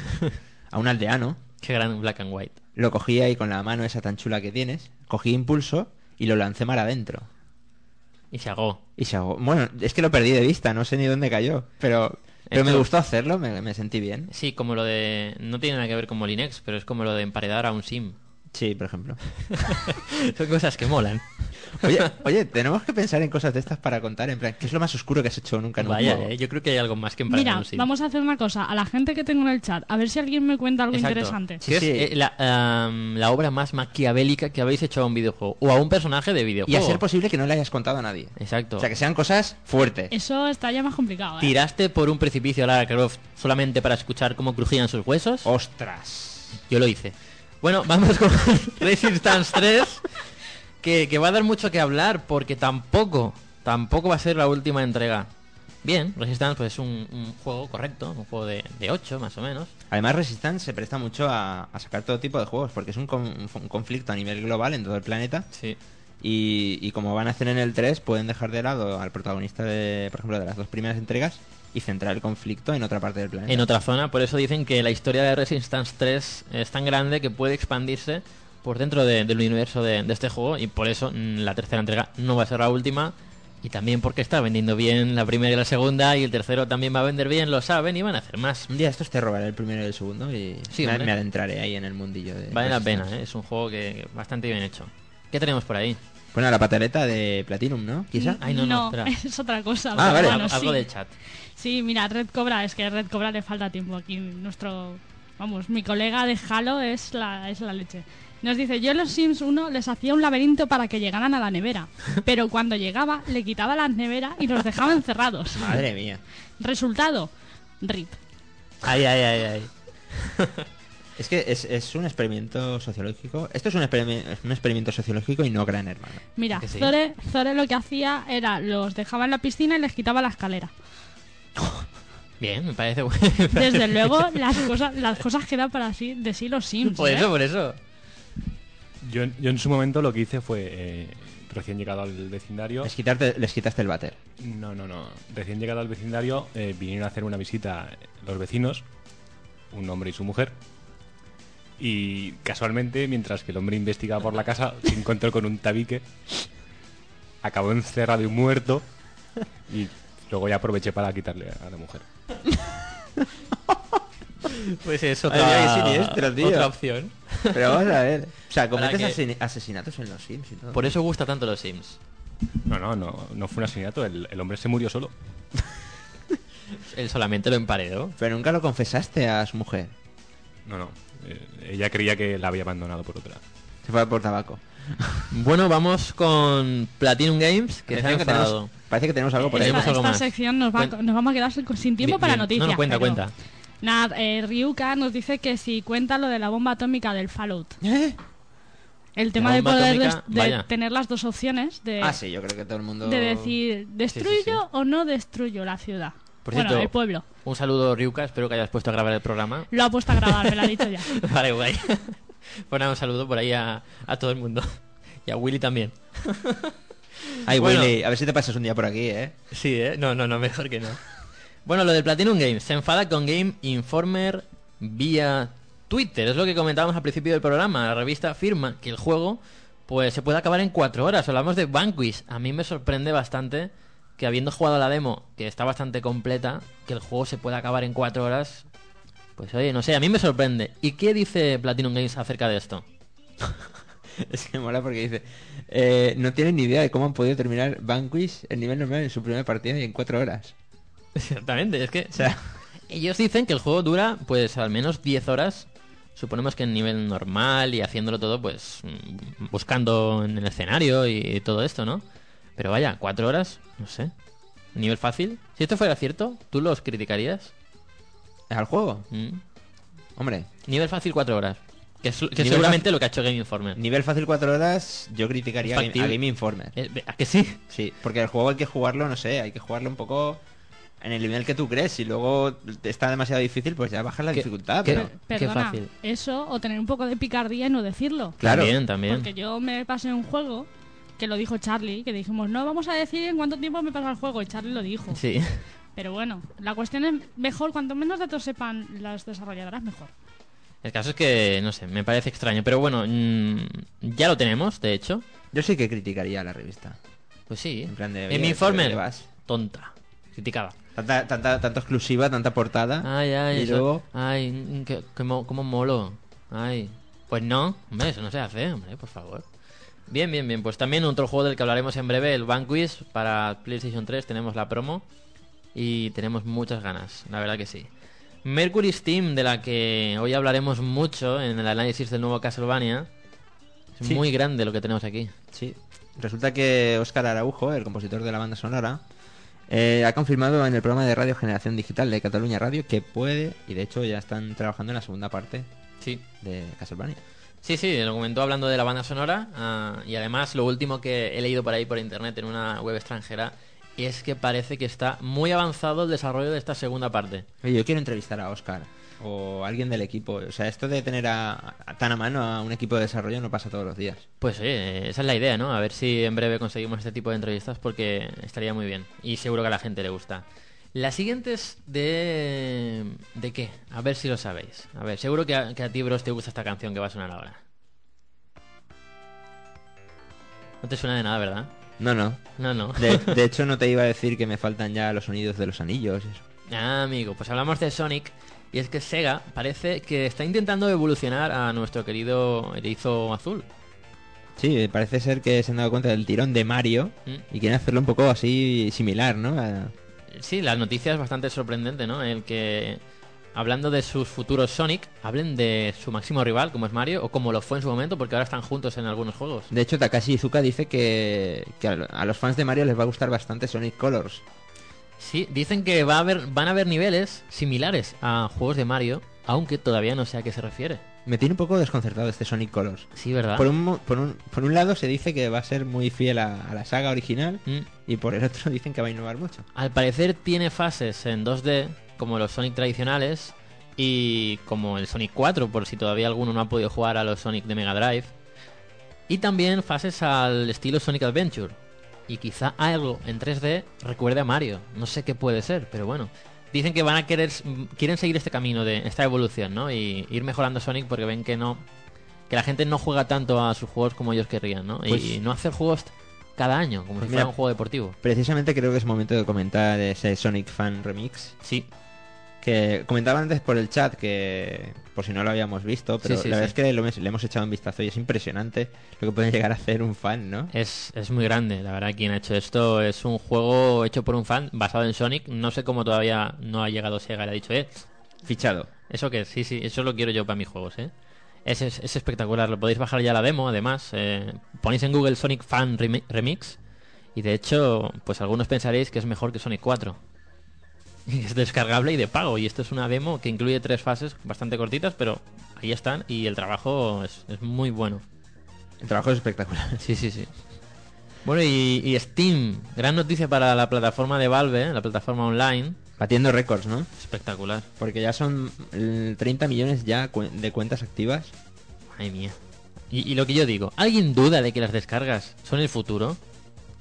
a un aldeano, Qué gran Black and White. lo cogí ahí con la mano esa tan chula que tienes, cogí impulso y lo lancé mar adentro. Y se ahogó. Y se ahogó. Bueno, es que lo perdí de vista, no sé ni dónde cayó. Pero, pero me gustó hacerlo, me, me sentí bien. Sí, como lo de... No tiene nada que ver con Molinex, pero es como lo de emparedar a un sim. Sí, por ejemplo. Son cosas que molan. Oye, oye, tenemos que pensar en cosas de estas para contar, en plan, ¿qué es lo más oscuro que has hecho nunca en un Vaya, juego? eh, yo creo que hay algo más que emparedar Mira, un vamos a hacer una cosa. A la gente que tengo en el chat, a ver si alguien me cuenta algo Exacto. interesante. Sí, ¿Qué sí. es eh, la, am, la obra más maquiavélica que habéis hecho a un videojuego? O a un personaje de Y videojuego. a ser posible que no le hayas contado a nadie. Exacto. O sea, que sean cosas fuertes. Eso está ya más complicado, ¿eh? ¿Tiraste por un precipicio a Lara Croft solamente para escuchar cómo crujían sus huesos? ¡Ostras! Yo lo hice. Bueno, vamos con Resistance 3. que, que va a dar mucho que hablar porque tampoco, tampoco va a ser la última entrega. Bien, Resistance pues es un, un juego correcto, un juego de, de 8 más o menos. Además, Resistance se presta mucho a, a sacar todo tipo de juegos, porque es un, con- un conflicto a nivel global en todo el planeta. Sí. Y, y como van a hacer en el 3, pueden dejar de lado al protagonista de, por ejemplo, de las dos primeras entregas y centrar el conflicto en otra parte del planeta. En otra zona, por eso dicen que la historia de Resistance 3 es tan grande que puede expandirse por dentro de- del universo de, de este juego y por eso mm, la tercera entrega no va a ser la última y también porque está vendiendo bien la primera y la segunda y el tercero también va a vender bien, lo saben y van a hacer más. Un día estos te robaré el primero y el segundo y Sí, me, me adentraré ahí en el mundillo de Vale la pena, ¿eh? es un juego que que bastante bien hecho. ¿Qué tenemos por ahí? Bueno, la pataleta de Platinum, ¿no? Quizá. Ay, no, no, es otra cosa. Ah, vale. bueno, algo sí. del chat. Sí, mira, Red Cobra, es que a Red Cobra le falta tiempo aquí. Nuestro, vamos, mi colega de Halo es la, es la leche. Nos dice, yo en los Sims 1 les hacía un laberinto para que llegaran a la nevera, pero cuando llegaba le quitaba la nevera y los dejaba encerrados. Madre mía. Resultado, RIP. Ay, ay, ay, ay. Es que es, es un experimento sociológico. Esto es un, experimi- es un experimento sociológico y no gran hermano. Mira, sí. Zore, Zore lo que hacía era los dejaba en la piscina y les quitaba la escalera. Bien, me parece bueno. Desde luego, las cosas, las cosas que dan para sí, de sí los Sims. Por ¿eh? eso, por eso. Yo, yo en su momento lo que hice fue, eh, recién llegado al vecindario... Les, quitarte, les quitaste el váter. No, no, no. Recién llegado al vecindario eh, vinieron a hacer una visita los vecinos, un hombre y su mujer. Y casualmente, mientras que el hombre investigaba por la casa, se encontró con un tabique. Acabó encerrado y muerto. Y luego ya aproveché para quitarle a la mujer. Pues es otra, qué siniestro, tío. otra opción. Pero vamos a ver. O sea, cometes que- asesinatos en los Sims y todo. Por eso gusta tanto los Sims. No, no, no, no fue un asesinato. El, el hombre se murió solo. Él solamente lo emparedó. Pero nunca lo confesaste a su mujer. No, no. Eh, ella creía que la había abandonado por otra. Se fue por tabaco. Bueno, vamos con Platinum Games, que se ha que tenemos, parece que tenemos algo por ahí. Esta, algo esta más. sección nos, va, nos vamos a quedar sin, tiempo Bien, para noticias. No, no, cuenta, pero- cuenta. Nada, eh, Ryuka nos dice que si cuenta lo de la bomba atómica del Fallout. ¿Eh? El tema de poder atómica, de tener las dos opciones de, Ah, sí, yo creo que todo el mundo... de decir, ¿destruyo sí. o no destruyo la ciudad? Por bueno, cierto, el pueblo. Un saludo, Ryuka. Espero que hayas puesto a grabar el programa. Lo ha puesto a grabar, me lo ha dicho ya. vale, guay. Pues nada, un saludo por ahí a, a todo el mundo. Y a Willy también. Ay, Bueno. Willy, a ver si te pasas un día por aquí, ¿eh? Sí, ¿eh? No, no, no, mejor que no. Bueno, lo del Platinum Games. Se enfada con Game Informer vía Twitter. Es lo que comentábamos al principio del programa. La revista afirma que el juego pues se puede acabar en cuatro horas. Hablamos de Vanquish. A mí me sorprende bastante que habiendo jugado la demo, que está bastante completa, que el juego se pueda acabar en cuatro horas. Pues oye, no sé, a mí me sorprende. ¿Y qué dice Platinum Games acerca de esto? Es que mola porque dice... eh, no tienen ni idea de cómo han podido terminar Vanquish el nivel normal en su primera partida y en cuatro horas. Exactamente, es que O sea, Ellos dicen que el juego dura pues al menos 10 horas. Suponemos que en nivel normal y haciéndolo todo pues mm, buscando en el escenario y todo esto, ¿no? Pero vaya, 4 horas, no sé. Nivel fácil. Si esto fuera cierto, ¿tú los criticarías? ¿al juego? Mm. Hombre, Nivel fácil 4 horas. Que es, que es seguramente fácil- lo que ha hecho Game Informer. nivel fácil cuatro horas, yo criticaría a Game, Factible. a Game Informer. Eh, ¿A que sí? Sí, porque el juego hay que jugarlo, no sé, hay que jugarlo un poco en el nivel que tú crees. Si luego está demasiado difícil, pues ya bajas la ¿Qué- dificultad. qué- Pero, Qué fácil. eso o tener un poco de picardía y no decirlo. claro. También, también. Porque yo me pasé un juego que lo dijo Charlie, que dijimos, no vamos a decir en cuánto tiempo me pasa el juego, y Charlie lo dijo. Sí. Pero bueno, la cuestión es mejor, cuanto menos datos sepan las desarrolladoras, mejor. El caso es que, no sé, me parece extraño. Pero bueno, mm, ya lo tenemos, de hecho. Yo sí que criticaría a la revista. Pues sí. En plan de, Game oye, Informer, ¿qué vas? tonta. Criticada. Tanta, tanta, tanto exclusiva, tanta portada. Ay, ay, y eso- luego... Ay, mm, que, que mo- cómo molo. Ay. Pues no, hombre, eso no se hace, hombre, por favor. Bien, bien, bien. Pues también otro juego del que hablaremos en breve, el Vanquish, para PlayStation 3. Tenemos la promo y tenemos muchas ganas, la verdad que sí. Mercury Steam, de la que hoy hablaremos mucho en el análisis del nuevo Castlevania. Es Sí. muy grande lo que tenemos aquí. Sí. Resulta que Óscar Araujo, el compositor de la banda sonora, eh, ha confirmado en el programa de radio Generación Digital de Cataluña Radio que puede, y de hecho ya están trabajando en la segunda parte Sí. de Castlevania. Sí, sí, lo comentó hablando de la banda sonora ah, y además lo último que he leído por ahí por internet en una web extranjera es que parece que está muy avanzado el desarrollo de esta segunda parte. Oye, yo quiero entrevistar a Oscar o a alguien del equipo. O sea, esto de tener a, a- tan a mano a un equipo de desarrollo no pasa todos los días. Pues sí, eh, esa es la idea, ¿no? A ver si en breve conseguimos este tipo de entrevistas porque estaría muy bien y seguro que a la gente le gusta. La siguiente es de... ¿De qué? A ver si lo sabéis. A ver, seguro que a, que a ti, Bros, te gusta esta canción que va a sonar ahora. No te suena de nada, ¿verdad? No, no. No, no. De, de hecho, no te iba a decir que me faltan ya los sonidos de los anillos. eso. Ah, amigo, pues hablamos de Sonic y es que Sega parece que está intentando evolucionar a nuestro querido erizo azul. Sí, parece ser que se han dado cuenta del tirón de Mario Mm. y quieren hacerlo un poco así similar, ¿no? A- Sí, la noticia es bastante sorprendente, ¿no? El que, hablando de sus futuros Sonic, hablen de su máximo rival, como es Mario, o como lo fue en su momento, porque ahora están juntos en algunos juegos. De hecho, Takashi Izuka dice que, que a los fans de Mario les va a gustar bastante Sonic Colors. Sí, dicen que va a haber, van a haber niveles similares a juegos de Mario, aunque todavía no sé a qué se refiere. Me tiene un poco desconcertado este Sonic Colors. Sí, ¿verdad? Por un, por, un, por un lado se dice que va a ser muy fiel a, a la saga original Mm. y por el otro dicen que va a innovar mucho. Al parecer tiene fases en 2D, como los Sonic tradicionales, y como el Sonic 4, por si todavía alguno no ha podido jugar a los Sonic de Mega Drive. Y también fases al estilo Sonic Adventure. Y quizá algo en 3D recuerde a Mario. No sé qué puede ser, pero bueno. Dicen que van a querer, quieren seguir este camino de esta evolución, ¿no? Y ir mejorando Sonic porque ven que no, que la gente no juega tanto a sus juegos como ellos querrían, ¿no? y Pues- no hacer juegos cada año, como Pues si mira, fuera un juego deportivo. Precisamente creo que es momento de comentar ese Sonic Fan Remix. Sí, Que comentaba antes por el chat que, por si no lo habíamos visto, pero Sí, sí, la verdad sí. es que lo le hemos echado un vistazo y es impresionante lo que puede llegar a hacer un fan, ¿no? Es, es muy grande, la verdad, quien ha hecho esto es un juego hecho por un fan basado en Sonic. No sé cómo todavía no ha llegado Sega y le ha dicho, eh, Fichado. eso que sí, sí, eso lo quiero yo para mis juegos, eh. Es, es, es espectacular, lo podéis bajar ya la demo, además. eh, ponéis en Google Sonic Fan Remi- Remix y de hecho, pues algunos pensaréis que es mejor que Sonic 4. Es descargable y de pago. Y esto es una demo que incluye tres fases bastante cortitas, pero ahí están y el trabajo es, es muy bueno. El trabajo es espectacular. Sí, sí, sí. Bueno, y, y Steam, gran noticia para la plataforma de Valve, ¿eh? la plataforma online. Batiendo récords, ¿no? Espectacular. Porque ya son eh, 30 millones ya de cuentas activas. Madre mía. Y, y lo que yo digo, ¿alguien duda de que las descargas son el futuro?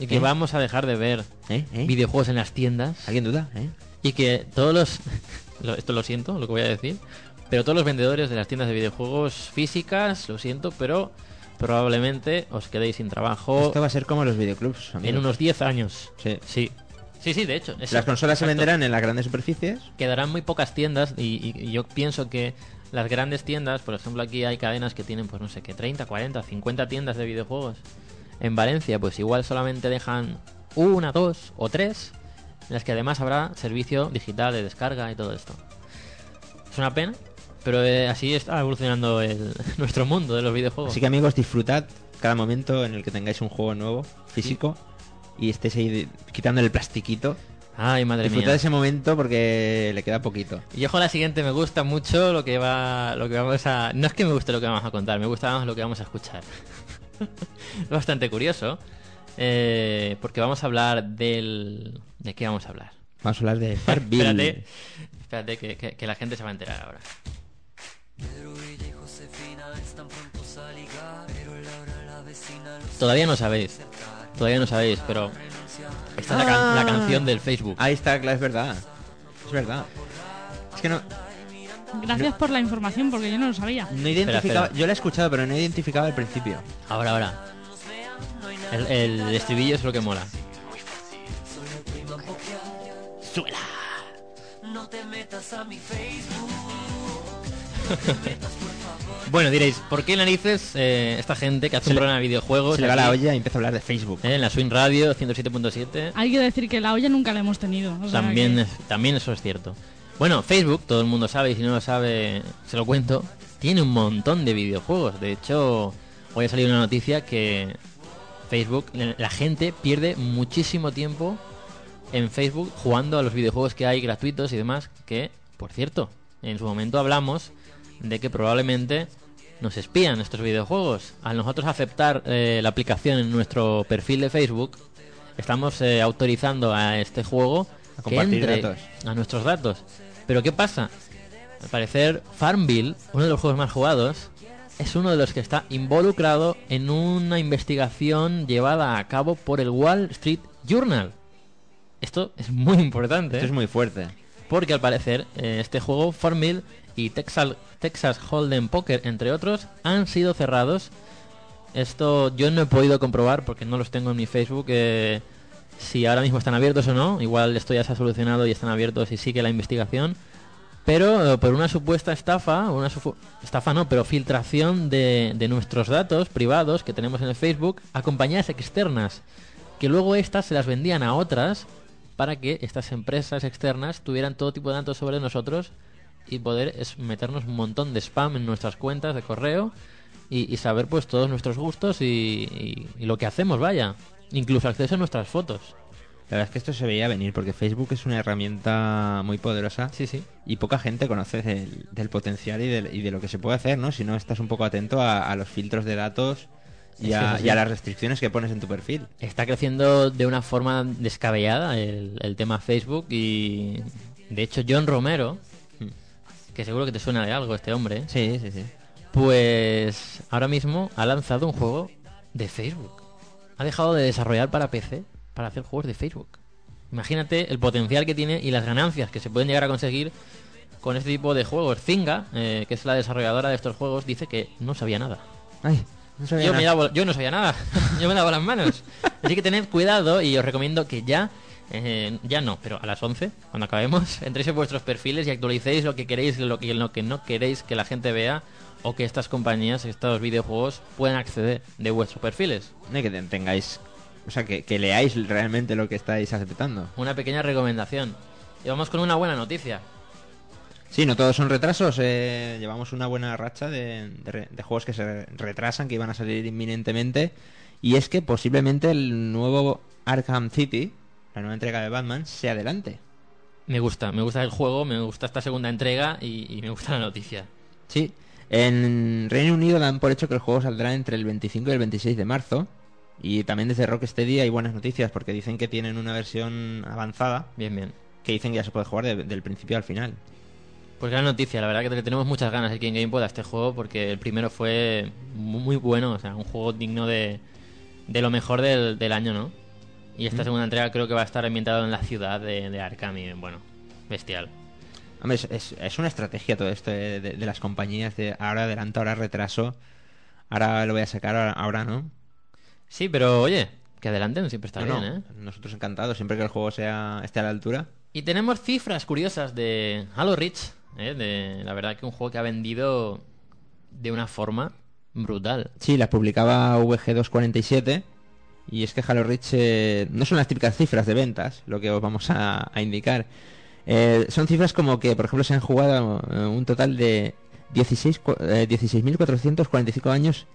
Y que ¿Eh? vamos a dejar de ver ¿Eh? ¿Eh? videojuegos en las tiendas. ¿Alguien duda? ¿Eh? Y que todos los... lo- esto lo siento, lo que voy a decir. Pero todos los vendedores de las tiendas de videojuegos físicas, lo siento, pero probablemente os quedéis sin trabajo Esto va a ser como los videoclubs. en unos 10 años. Sí. Sí. Sí, sí, de hecho. Las consolas se venderán en las grandes superficies. quedarán muy pocas tiendas y, y- y yo pienso que las grandes tiendas, por ejemplo aquí hay cadenas que tienen pues no sé qué, 30, 40, 50 tiendas de videojuegos. En Valencia pues igual solamente dejan una, dos o tres, en las que además habrá servicio digital de descarga y todo esto. Es una pena, pero eh, así está evolucionando el- nuestro mundo de los videojuegos. Así que amigos, disfrutad cada momento en el que tengáis un juego nuevo, físico, y estéis ahí de- quitando el plastiquito. Ay, madre Disfrutad mía. ese momento porque le queda poquito. Y ojo a la siguiente, me gusta mucho lo que va, lo que vamos a, no es que me guste lo que vamos a contar, me gusta más lo que vamos a escuchar. es bastante curioso, eh, porque vamos a hablar del, ¿de qué vamos a hablar? Vamos a hablar de Farmville. espérate, espérate que, que- que la gente se va a enterar ahora. Todavía no sabéis, todavía no sabéis, pero esta es la, can- la canción del Facebook. Ahí está, claro, es verdad. Es verdad. Es que no, Gracias por la información porque yo no lo sabía. no identificaba. espera. Yo la he escuchado, pero no identificaba al principio. Ahora, ahora. El, el estribillo es lo que mola. Suela. bueno, diréis, ¿por qué narices eh, esta gente que hace Se un programa de videojuegos Se le va la olla y empieza a hablar de Facebook. eh, en la Swing Radio 107.7? Hay que decir que la olla nunca la hemos tenido. o sea También, que- es- también eso es cierto. Bueno, Facebook, todo el mundo sabe, y si no lo sabe, se lo cuento, tiene un montón de videojuegos. De hecho, hoy ha salido una noticia que Facebook, la gente pierde muchísimo tiempo en Facebook jugando a los videojuegos que hay gratuitos y demás, que, por cierto, en su momento hablamos de que probablemente nos espían estos videojuegos. Al nosotros aceptar eh, la aplicación en nuestro perfil de Facebook, estamos eh, autorizando a este juego A que entre datos. a nuestros datos. Pero ¿qué pasa? Al parecer, Farmville, uno de los juegos más jugados, es uno de los que está involucrado en una investigación llevada a cabo por el Wall Street Journal. Esto es muy importante. Esto es muy fuerte. Porque al parecer eh, este juego, Farmville y Texas, Texas Hold'em Poker, entre otros, han sido cerrados. Esto yo no he podido comprobar porque no los tengo en mi Facebook. eh, si ahora mismo están abiertos o no. Igual esto ya se ha solucionado y están abiertos y sigue la investigación. Pero eh, por una supuesta estafa, una estafa no, pero filtración de, de nuestros datos privados que tenemos en el Facebook a compañías externas, que luego estas se las vendían a otras para que estas empresas externas tuvieran todo tipo de datos sobre nosotros y poder es- meternos un montón de spam en nuestras cuentas de correo y, y saber pues todos nuestros gustos y, y- y lo que hacemos, vaya. Incluso acceso a nuestras fotos. La verdad es que esto se veía venir porque Facebook es una herramienta muy poderosa Sí, sí. y poca gente conoce del, del potencial y, de lo que se puede hacer, ¿no? Si no estás un poco atento a, a los filtros de datos y a, y las restricciones que pones en tu perfil. Está creciendo de una forma descabellada el, el tema Facebook y de hecho John Romero, que seguro que te suena de algo este hombre, Sí, sí, sí. pues ahora mismo ha lanzado un juego de Facebook. Ha dejado de desarrollar para PC para hacer juegos de Facebook. Imagínate el potencial que tiene y las ganancias que se pueden llegar a conseguir con este tipo de juegos. Zinga, eh, que es la desarrolladora de estos juegos, dice que no sabía nada. Ay, no sabía Yo, me yo no sabía nada, yo me lavo las manos. Así que tened cuidado y os recomiendo que ya, eh, ya no, pero a las 11, cuando acabemos, entréis en vuestros perfiles y actualicéis lo que queréis, lo que, lo que no queréis que la gente vea o que estas compañías, estos videojuegos puedan acceder de vuestros perfiles. No, que te- tengáis... O sea, que, que leáis realmente lo que estáis aceptando. Una pequeña recomendación. Y vamos con una buena noticia. Sí, no todos son retrasos. eh, llevamos una buena racha de, de re- de juegos que se retrasan, que iban a salir inminentemente. Y es que posiblemente el nuevo Arkham City, la nueva entrega de Batman, se adelante. Me gusta, me gusta el juego, me gusta esta segunda entrega y, y me gusta la noticia. Sí. En Reino Unido dan por hecho que el juego saldrá entre el 25 y el 26 de marzo. Y también desde Rocksteady hay buenas noticias porque dicen que tienen una versión avanzada Bien, bien. que dicen que ya se puede jugar de- del principio al final. Pues gran noticia, la verdad que le tenemos muchas ganas aquí en GamePod a este juego porque el primero fue mu- muy bueno, o sea, un juego digno de, de lo mejor del, del año, ¿no? Y esta segunda entrega creo que va a estar ambientado en la ciudad de, de Arkham y, bueno, bestial. Hombre, es, es- es una estrategia todo esto de, de- de las compañías de ahora adelanto, ahora retraso, ahora lo voy a sacar, ahora, ahora no. Sí, pero oye, que adelanten siempre está No, bien, no, ¿eh? Nosotros encantados, siempre que el juego sea esté a la altura. Y tenemos cifras curiosas de Halo Reach, ¿eh? De, la verdad que un juego que ha vendido de una forma brutal. Sí, la publicaba VG247 y es que Halo Reach eh, no son las típicas cifras de ventas, lo que os vamos a, a indicar. Eh, son cifras como que, por ejemplo, se han jugado eh, un total de 16 cu- eh, 16.445 años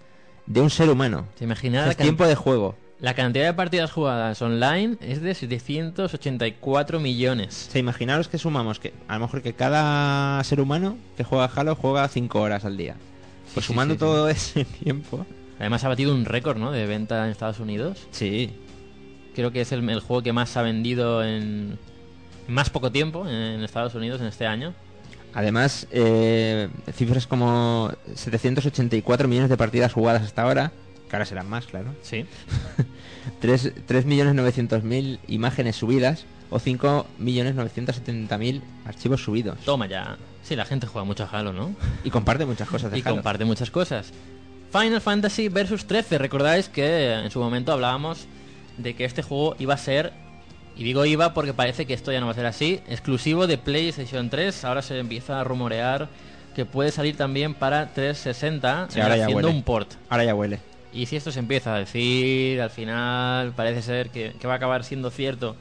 de un ser humano. ¿Te imaginas tiempo de juego. La cantidad de partidas jugadas online es de 784 millones? O sea, imaginaros que sumamos que a lo mejor que cada ser humano que juega Halo juega 5 horas al día. Pues sí, sumando sí, sí. todo ese tiempo. Además ha batido un récord, ¿no? De venta en Estados Unidos. Sí. Creo que es el, el juego que más ha vendido en más poco tiempo en Estados Unidos en este año. Además, eh, cifras como 784 millones de partidas jugadas hasta ahora, que ahora serán más, claro. Sí. 3, 3.900.000 imágenes subidas o 5.970.000 archivos subidos. Toma ya. Sí, la gente juega mucho a Halo, ¿no? Y comparte muchas cosas de y Halo. comparte muchas cosas. Final Fantasy Versus 13. Recordáis que en su momento hablábamos de que este juego iba a ser, y digo iba porque parece que esto ya no va a ser así, exclusivo de PlayStation 3. Ahora se empieza a rumorear que puede salir también para 360 Sí, ahora ya haciendo huele. un port. Ahora ya huele. Y si esto se empieza a decir, al final parece ser que, que va a acabar siendo cierto.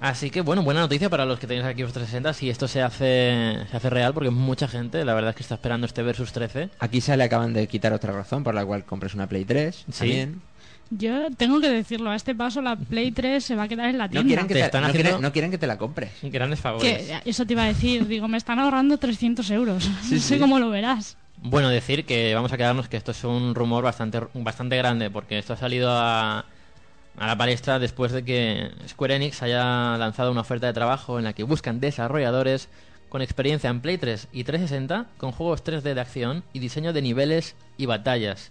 Así que bueno, buena noticia para los que tenéis aquí los 360 si esto se hace se hace real porque mucha gente, la verdad es que está esperando este Versus 13. Aquí se le acaban de quitar otra razón por la cual compres una Play 3. Sí. También. Yo tengo que decirlo, a este paso la Play 3 se va a quedar en la No tienda. quieren, que Te te, están no, haciendo- quieren, no quieren que te la compres. Grandes favores. Que eso te iba a decir, digo, me están ahorrando 300 euros. Sí, no sé sí. cómo lo verás. Bueno, decir que vamos a quedarnos que esto es un rumor bastante, bastante grande, porque esto ha salido a, a la palestra después de que Square Enix haya lanzado una oferta de trabajo en la que buscan desarrolladores con experiencia en Play 3 y 360 con juegos 3D de acción y diseño de niveles y batallas.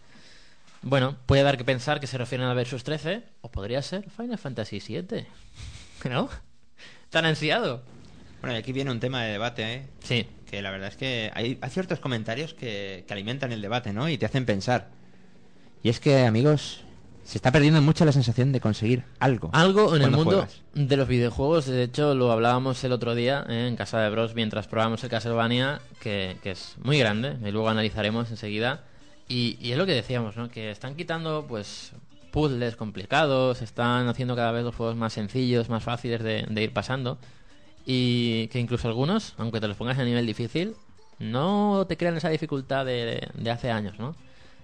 Bueno, puede dar que pensar que se refieren a Versus 13 o podría ser Final Fantasy 7. ¿No? Tan ansiado. Bueno, y aquí viene un tema de debate, ¿eh? Sí, Que la verdad es que hay, hay ciertos comentarios que, que alimentan el debate, ¿no? Y te hacen pensar. Y es que, amigos, se está perdiendo mucho la sensación de conseguir algo. Algo en el mundo juegas. de los videojuegos, de hecho lo hablábamos el otro día eh, en casa de Bros mientras probábamos el Castlevania, que, que es muy grande, y luego analizaremos enseguida. Y, y es lo que decíamos, ¿no? Que están quitando pues puzzles complicados, están haciendo cada vez los juegos más sencillos, más fáciles de, de ir pasando. Y que incluso algunos, aunque te los pongas a nivel difícil, no te crean esa dificultad de, de hace años, ¿no?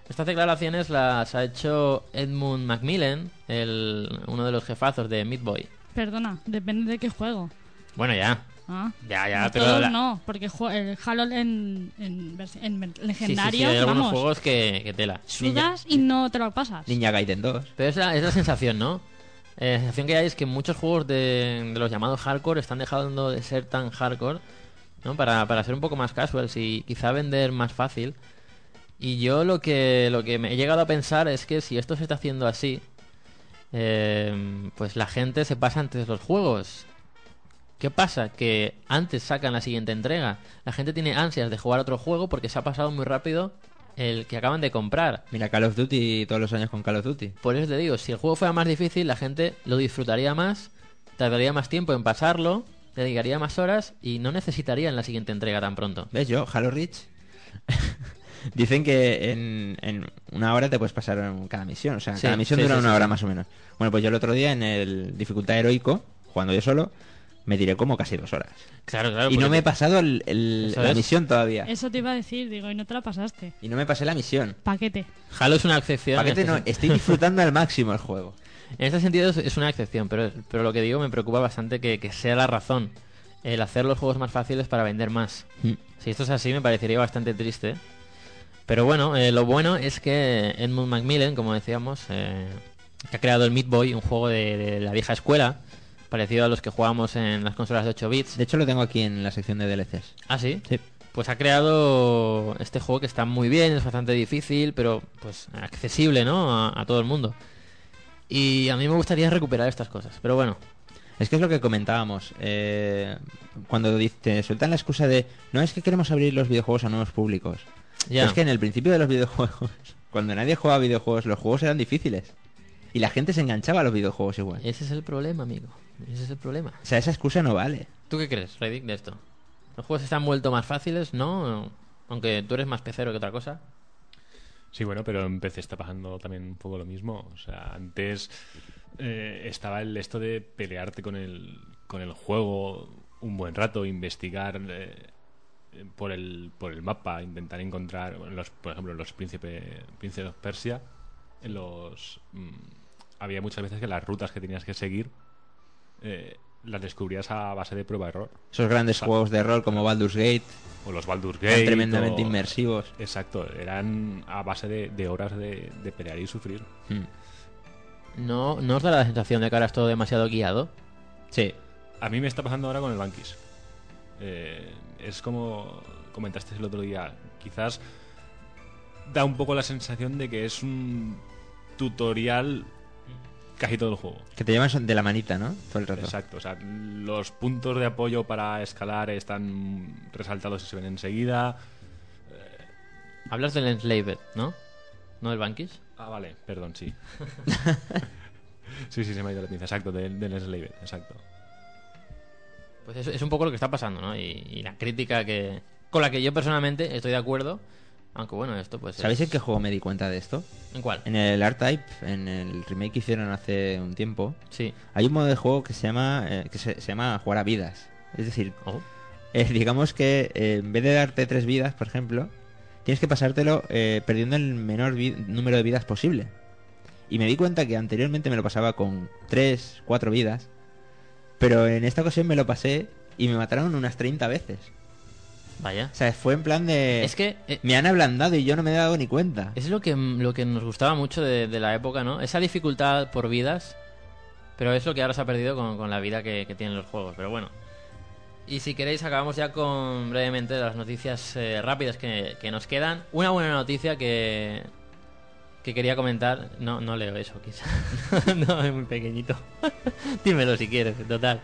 Estas declaraciones las ha hecho Edmund Macmillan, el, uno de los jefazos de Meat Boy. Perdona, depende de qué juego. Bueno, ya. Ah. Ya, ya, No pero todos la- no, porque el Halo en, en, en Sí, sí, sí, legendario, hay algunos vamos, juegos que, que tela. sudas y no te lo pasas. Ninja Gaiden 2. Pero es la, es la sensación, ¿no? Eh, la sensación que hay es que muchos juegos de, de los llamados hardcore están dejando de ser tan hardcore, ¿no? Para, para ser un poco más casuals y quizá vender más fácil. Y yo lo que, lo que me he llegado a pensar es que si esto se está haciendo así, eh, pues la gente se pasa antes los juegos. ¿Qué pasa? Que antes sacan la siguiente entrega. La gente tiene ansias de jugar otro juego porque se ha pasado muy rápido el que acaban de comprar. Mira, Call of Duty todos los años con Call of Duty. Por eso te digo, si el juego fuera más difícil, la gente lo disfrutaría más, tardaría más tiempo en pasarlo, dedicaría más horas y no necesitaría en la siguiente entrega tan pronto. ¿Ves yo? Halo Reach. Dicen que en, en una hora te puedes pasar cada misión. O sea, Sí, cada misión sí, dura sí, una hora más o menos. Bueno, pues yo el otro día en el dificultad heroico, jugando yo solo, me tiré como casi dos horas. Claro, claro. y no me he pasado el- la es. misión todavía. Eso te iba a decir, digo, y no te la pasaste. Y no me pasé la misión. Paquete. Halo es una excepción. Paquete en, no, este, estoy disfrutando al máximo el juego. en este sentido es, es una excepción, pero, pero lo que digo me preocupa bastante que, que sea la razón el hacer los juegos más fáciles para vender más. Mm. Si esto es así, me parecería bastante triste. Pero bueno, eh, lo bueno es que Edmund Macmillan, como decíamos, eh, que ha creado el Meat Boy, un juego de, de la vieja escuela, parecido a los que jugábamos en las consolas de 8 bits. De hecho, lo tengo aquí en la sección de DLCs. Ah, sí. Sí. Pues ha creado este juego que está muy bien, es bastante difícil, pero pues accesible, ¿no? A, a todo el mundo. Y a mí me gustaría recuperar estas cosas. Pero bueno, Es que es lo que comentábamos. eh, cuando te sueltan la excusa de no es que queremos abrir los videojuegos a nuevos públicos. ya. Es que en el principio de los videojuegos, cuando nadie jugaba videojuegos, los juegos eran difíciles. Y la gente se enganchaba a los videojuegos igual. Ese es el problema, amigo. Ese es el problema. O sea, esa excusa no vale. ¿Tú qué crees, Redick, de esto? ¿Los juegos se han vuelto más fáciles, no? Aunque tú eres más pecero que otra cosa. Sí, bueno, pero en PC está pasando también un poco lo mismo. O sea, antes eh, estaba el esto de pelearte con el, con el juego un buen rato, investigar eh, por, el, por el mapa, intentar encontrar, bueno, los, por ejemplo, en los Príncipe, Príncipe of Persia, en los, mm, había muchas veces que las rutas que tenías que seguir eh, las descubrías a base de prueba-error. Esos grandes juegos de rol como Baldur's Gate, O los Baldur's eran Gate. tremendamente o- inmersivos. Exacto, eran a base de, de horas de, de pelear y sufrir. Mm. ¿No, ¿No os da la sensación de que ahora es todo demasiado guiado? Sí. A mí me está pasando ahora con el Bankis. Eh, es como comentaste el otro día. Quizás da un poco la sensación de que es un tutorial casi todo el juego. Que te llevas de la manita, ¿no? Todo el rato. Exacto. O sea, los puntos de apoyo para escalar están resaltados y se ven enseguida. Hablas del Enslaved, ¿no? ¿No del Bankish? Ah, vale, perdón, sí. sí, sí, se me ha ido la pinza. Exacto, del, del Enslaved, exacto. Pues es, es un poco lo que está pasando, ¿no? Y, y la crítica que con la que yo personalmente estoy de acuerdo, aunque bueno, esto pues... ¿Sabéis es- en qué juego me di cuenta de esto? ¿En cuál? En el R-Type, en el remake que hicieron hace un tiempo, Sí. hay un modo de juego que se llama eh, que se, se llama jugar a vidas. Es decir, Oh. eh, digamos que eh, en vez de darte tres vidas, por ejemplo, tienes que pasártelo perdiendo el menor número de vidas posible. Y me di cuenta que anteriormente me lo pasaba con tres, cuatro vidas, pero en esta ocasión me lo pasé y me mataron unas 30 veces. Vaya. O sea, fue en plan de... Es que eh, Me han ablandado y yo no me he dado ni cuenta. es lo que, lo que nos gustaba mucho de, de la época, ¿no? Esa dificultad por vidas, pero es lo que ahora se ha perdido con, con la vida que, que tienen los juegos. Pero bueno. Y si queréis, acabamos ya con brevemente las noticias eh, rápidas que, que nos quedan. Una buena noticia que, que quería comentar. No, no leo eso, quizá. no, es muy pequeñito. Dímelo si quieres, total.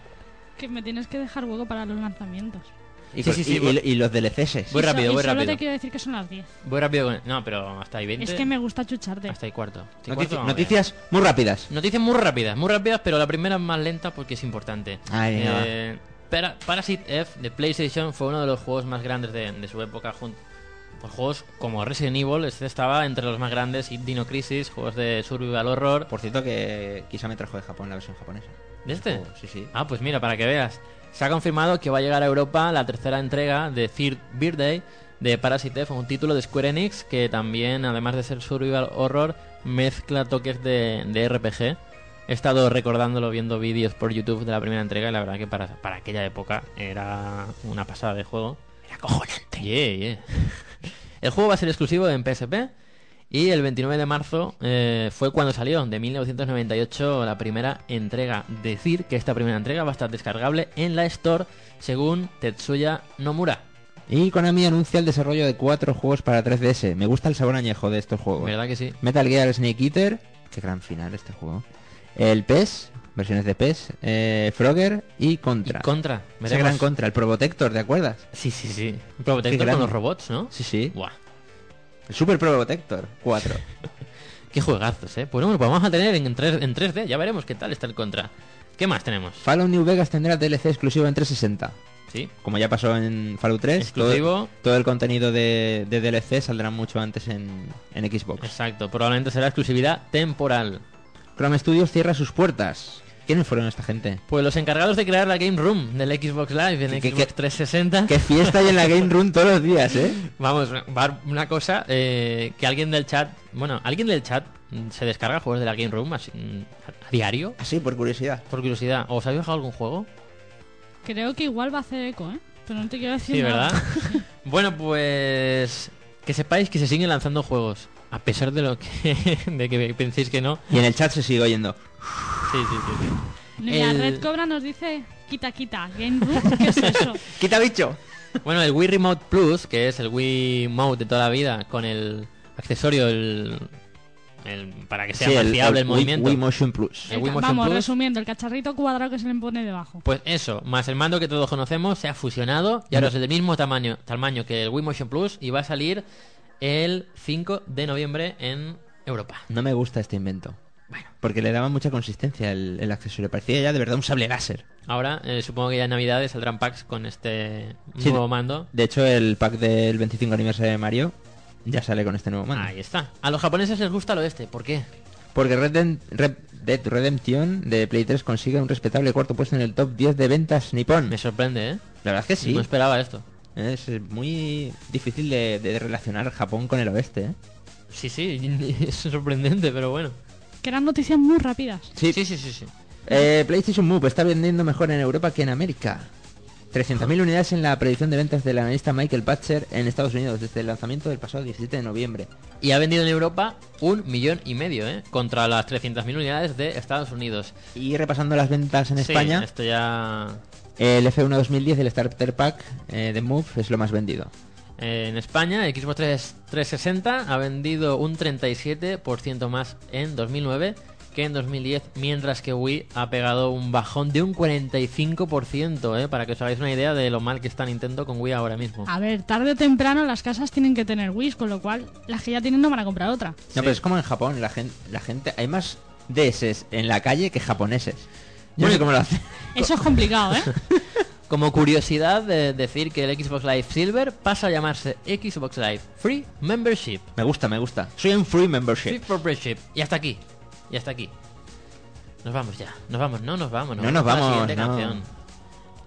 Que me tienes que dejar hueco para los lanzamientos. Y, Sí, sí, sí, y- voy- y- los DLCs. Voy rápido, y voy solo rápido. te quiero decir que son las 10. Voy rápido con... No, pero hasta ahí 20. Es que me gusta chucharte. Hasta ahí cuarto. Hasta ahí Notici- cuarto, vamos bien. noticias muy rápidas. Noticias muy rápidas, muy rápidas, pero la primera es más lenta porque es importante. Ay. Eh, Para- Parasite F de PlayStation fue uno de los juegos más grandes de, de su época. jun- Por juegos como Resident Evil, este estaba entre los más grandes, y Dino Crisis, juegos de survival horror. Por cierto que quizá me trajo de Japón la versión japonesa. ¿De este? Sí, sí. Ah, pues mira, para que veas. Se ha confirmado que va a llegar a Europa la tercera entrega de Third Birthday de Parasite F, un título de Square Enix que también, además de ser survival horror, mezcla toques de, de RPG. He estado recordándolo viendo vídeos por YouTube de la primera entrega y la verdad que para, para aquella época era una pasada de juego. Era cojonante. Yeah, yeah. El juego va a ser exclusivo en PSP y el 29 de marzo eh, fue cuando salió, de 1998, la primera entrega. Decir que esta primera entrega va a estar descargable en la Store, según Tetsuya Nomura. Y Konami anuncia el desarrollo de cuatro juegos para 3DS. Me gusta el sabor añejo de estos juegos. ¿Verdad que sí? Metal Gear Snake Eater. Qué gran final este juego. El PES, versiones de PES, eh, Frogger y Contra. Y Contra. Ese gran Contra, el Probotector, ¿te acuerdas? Sí, sí, sí. Protector gran- con los robots, ¿no? Sí, sí. Buah. El Super Probotector 4. Qué juegazos, ¿eh? Pues bueno, pues vamos a tener en, 3, en 3D. Ya veremos qué tal está el Contra. ¿Qué más tenemos? Fallout New Vegas tendrá DLC exclusivo en 360. Sí. Como ya pasó en Fallout 3, Exclusivo. Todo, todo el contenido de, de DLC saldrá mucho antes en, en Xbox. Exacto. Probablemente será exclusividad temporal. Chrome Studios cierra sus puertas. ¿Quiénes fueron esta gente? Pues los encargados de crear la Game Room del Xbox Live en ¿Qué- Xbox qué- 360. Qué fiesta hay en la Game Room todos los días, ¿eh? Vamos, va una cosa eh, que alguien del chat, bueno, alguien del chat se descarga juegos de la Game Room así, mm, a, a diario, Así, por curiosidad. por curiosidad. ¿Os habéis bajado algún juego? Creo que igual va a hacer eco, ¿eh? Pero no te quiero decir Sí, nada. ¿verdad? bueno, pues que sepáis que se siguen lanzando juegos, a pesar de lo que de que penséis que no. Y en el chat se sigue oyendo. Sí, sí, sí. sí. Mira, El- Red Cobra nos dice, quita, quita, Game Room, ¿qué es eso? ¡Quita bicho! Bueno, el Wii Remote Plus, que es el Wii Mode de toda la vida, con el accesorio, el, el- para que sea Sí, más fiable el, Wii- movimiento. Wii Motion Plus. El El Wii Motion Vamos, Plus. resumiendo, el cacharrito cuadrado que se le pone debajo. Pues eso, más el mando que todos conocemos, se ha fusionado y ahora es del mismo tamaño, tamaño que el Wii Motion Plus y va a salir el 5 de noviembre en Europa. No me gusta este invento. Porque le daba mucha consistencia el, el accesorio. Parecía ya de verdad un sable láser. Ahora, eh, supongo que ya en Navidades saldrán packs con este Sí, nuevo de- mando. De hecho, el pack del 25 aniversario de Mario ya sale con este nuevo mando. Ahí está. A los japoneses les gusta lo este, ¿por qué? Porque Red, Dead- Red Dead Redemption de Play 3 consigue un respetable cuarto puesto en el top 10 de ventas nipón. Me sorprende, ¿eh? La verdad es que sí. No esperaba esto. Es muy difícil de, de relacionar Japón con el oeste. ¿eh? Sí, sí, es sorprendente, pero bueno. Que eran noticias muy rápidas. Sí, sí, sí, sí. sí. Eh, PlayStation Move está vendiendo mejor en Europa que en América. 300.000 unidades en la predicción de ventas del analista Michael Patcher en Estados Unidos desde el lanzamiento del pasado 17 de noviembre. Y ha vendido en Europa un millón y medio, ¿eh? Contra las 300.000 unidades de Estados Unidos. Y repasando las ventas en Sí, España, esto ya... el F1 2010, el Starter Pack eh, de Move, es lo más vendido. En España, Xbox 3 360 ha vendido un 37% más en 2009 que en 2010, mientras que Wii ha pegado un bajón de un 45%, ¿eh? Para que os hagáis una idea de lo mal que está Nintendo con Wii ahora mismo. A ver, tarde o temprano las casas tienen que tener Wii, con lo cual las que ya tienen no van a comprar otra. No, Sí. pero es como en Japón, la gente, la gente hay más DS en la calle que japoneses. Yo no sé cómo lo hacen. Eso es complicado, ¿eh? Como curiosidad, de decir que el Xbox Live Silver pasa a llamarse Xbox Live Free Membership. Me gusta, me gusta. Soy un free membership. Free Membership. Y hasta aquí. Y hasta aquí. Nos vamos ya. Nos vamos, no nos vamos. No nos con la vamos, siguiente no. canción.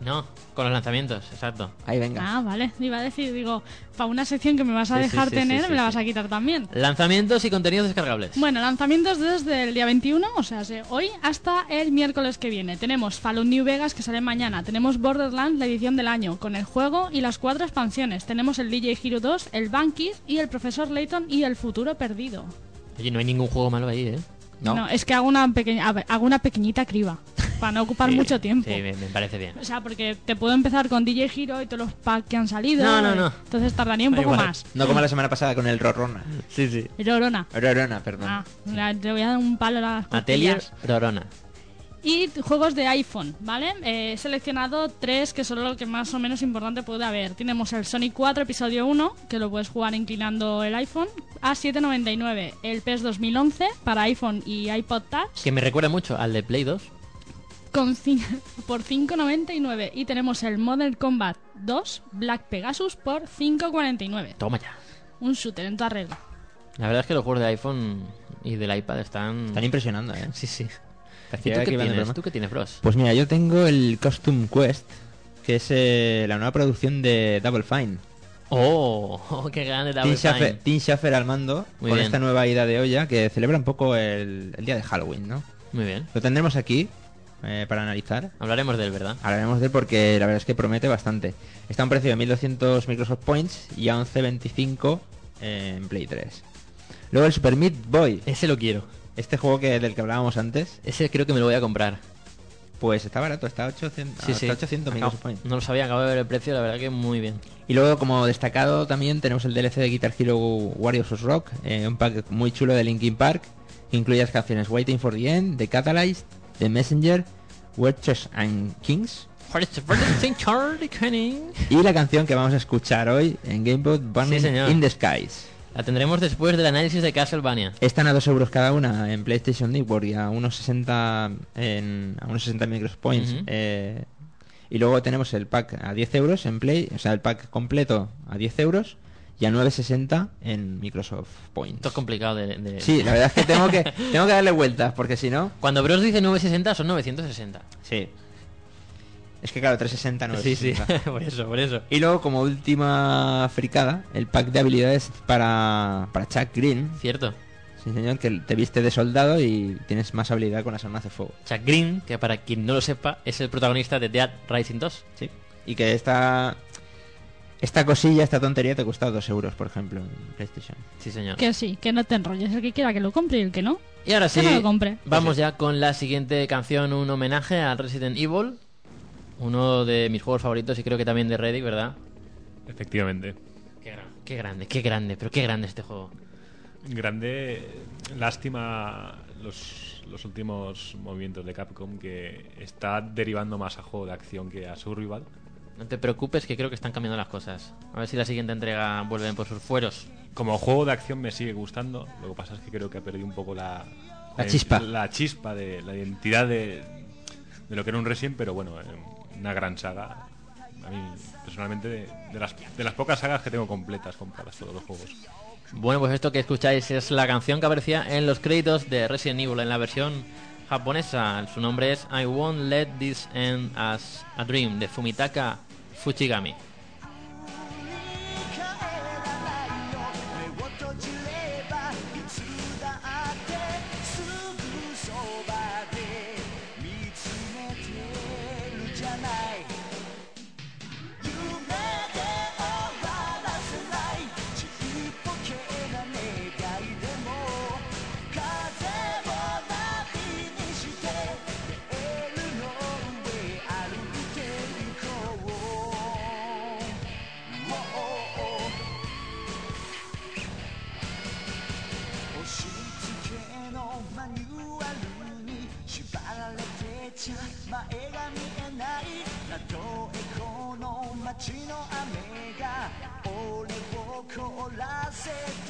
No, con los lanzamientos, exacto. Ahí venga. Ah, vale. Iba a decir, digo, para una sección que me vas a Sí, dejar sí, tener, sí, sí, me la vas a quitar también. Lanzamientos y contenidos descargables. Bueno, lanzamientos desde el día 21, o sea, de hoy hasta el miércoles que viene. Tenemos Fallout New Vegas que sale mañana. Tenemos Borderlands, la edición del año, con el juego y las cuatro expansiones. Tenemos el DJ Hero 2, el Bankies y el Profesor Layton y el Futuro Perdido. Oye, no hay ningún juego malo ahí, ¿eh? No. es que hago una, pequeña, hago una pequeñita criba, para no ocupar Sí, mucho tiempo. Sí, me, me parece bien. O sea, porque te puedo empezar con DJ Hero y todos los packs que han salido. No, no, no. Entonces tardaría un poco igual. más. No como la semana pasada con el Rorona. Sí, sí. Rorona. Rorona, perdón. Ah, te voy a dar un palo a las Atelier. Rorona. Y juegos de iPhone, ¿vale? Eh, he seleccionado tres que son lo que más o menos importante puede haber. Tenemos el Sonic 4 episodio 1, que lo puedes jugar inclinando el iPhone, a 7.99. El PES 2011 para iPhone y iPod Touch Que me recuerda mucho al de Play 2. Con cin- por 5.99. Y tenemos el Modern Combat 2 Black Pegasus por 5.49. Toma ya. Un shooter en toda regla. La verdad es que los juegos de iPhone y del iPad están... Están impresionando, ¿eh? Sí, sí. ¿Y Parecía tú que qué tienes? ¿Tú qué tienes, bros? Pues mira, yo tengo el Costume Quest, que es eh, la nueva producción de Double Fine. Oh, oh, qué grande Tim Double Schafer, Fine. Tim Schafer al mando, Muy con bien. esta nueva ida de olla que celebra un poco el, el día de Halloween, ¿no? Muy bien. Lo tendremos aquí eh, para analizar. Hablaremos de él, ¿verdad? Hablaremos de él porque la verdad es que promete bastante. Está a un precio de 1200 Microsoft Points y a 11.25 en Play 3. Luego el Super Meat Boy, Ese lo quiero. este juego que del que hablábamos antes, Ese creo que me lo voy a comprar. pues está barato, está a 800, Sí, sí. 800 Acabo- Microsoft Points. No lo sabía, acabo de ver el precio, la verdad que muy bien. Y luego, como destacado, también tenemos el DLC de Guitar Hero Warriors of Rock, eh, un pack muy chulo de Linkin Park, que incluye las canciones Waiting for the End, The Catalyst, The Messenger, Witches and Kings, y la canción que vamos a escuchar hoy en Gamebot Burning Sí, in the Skies. La tendremos después del análisis de Castlevania. Están a 2 euros cada una en PlayStation Network y a unos 60 en a unos 60 Microsoft Points. Eh, y luego tenemos el pack a 10 euros en Play, o sea, el pack completo a 10 euros y a 9.60 en Microsoft Points. Esto es complicado de... de- Sí, la verdad es que tengo que tengo que darle vueltas porque si no, Cuando Bros dice 960 son 960. sí. Es que claro, 360 Sí, sí, 960. por eso, por eso. Y luego como última fricada, el pack de habilidades para para Chuck Green. Cierto. Sí, señor, que te viste de soldado y tienes más habilidad con las armas de fuego. Chuck Green, que para quien no lo sepa, es el protagonista de Dead Rising 2. Sí. Y que esta esta cosilla, esta tontería te cuesta 2 euros, por ejemplo, en PlayStation. Sí, señor. Que sí, que no te enrolles. El que quiera que lo compre y el que no. Y ahora sí, Que no lo compre. vamos ya con la siguiente canción, un homenaje a Resident Evil. Uno de mis juegos favoritos y creo que también de Reddick, ¿verdad? Efectivamente. Qué, gran- qué grande, qué grande, pero qué grande este juego. Grande. Lástima los, los últimos movimientos de Capcom que está derivando más a juego de acción que a Survival. No te preocupes que creo que están cambiando las cosas. A ver si la siguiente entrega vuelven por sus fueros. Como juego de acción me sigue gustando. Lo que pasa es que creo que ha perdido un poco la, La chispa. La chispa de la identidad de, de lo que era un Resident, pero bueno, eh, una gran saga. A mí, personalmente, de, de las, de las pocas sagas que tengo completas compradas todos los juegos. Bueno, pues esto que escucháis es la canción que aparecía en los créditos de Resident Evil en la versión japonesa. Su nombre es I Won't Let This End as a Dream de Fumitaka Fuchigami. の街の雨が俺を凍らせて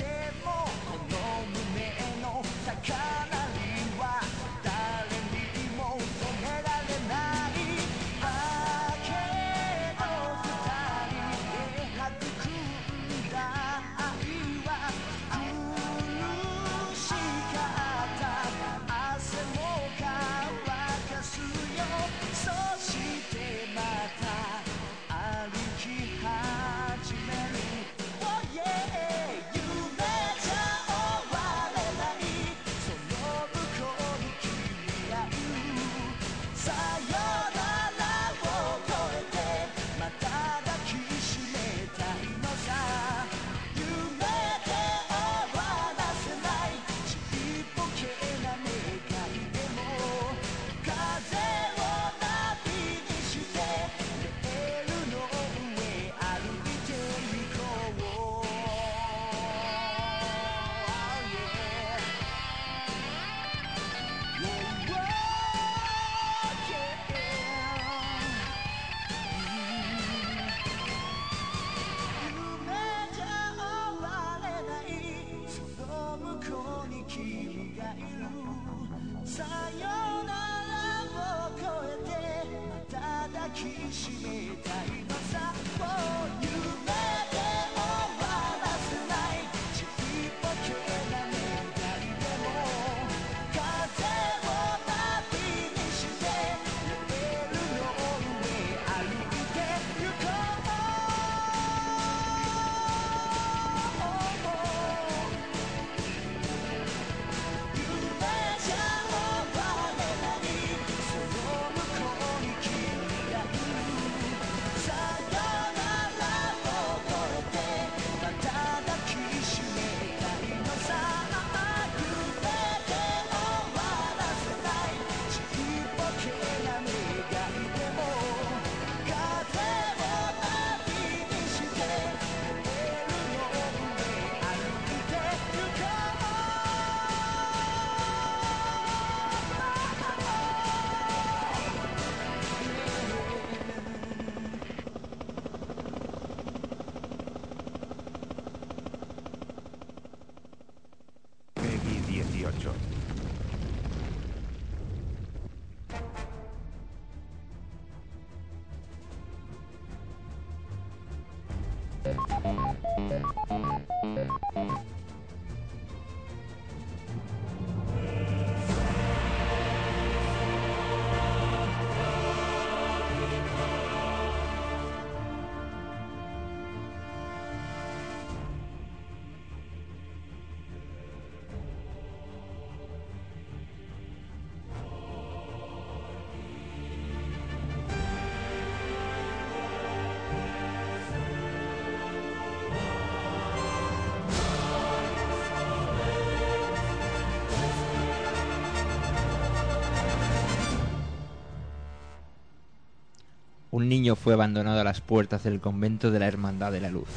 Un niño fue abandonado a las puertas del convento de la Hermandad de la Luz.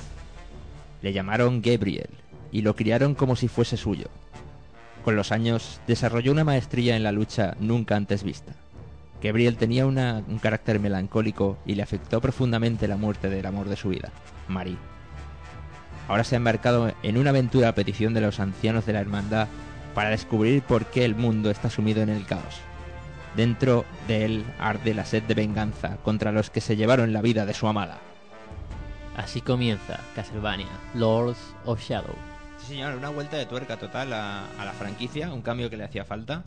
Le llamaron Gabriel y lo criaron como si fuese suyo. Con los años desarrolló una maestría en la lucha nunca antes vista. Gabriel tenía una- un carácter melancólico y le afectó profundamente la muerte del amor de su vida, Marie. Ahora se ha embarcado en una aventura a petición de los ancianos de la hermandad para descubrir por qué el mundo está sumido en el caos. Dentro de él arde la sed de venganza contra los que se llevaron la vida de su amada. Así comienza Castlevania, Lords of Shadow. Sí, señor, una vuelta de tuerca total a, a la franquicia, un cambio que le hacía falta.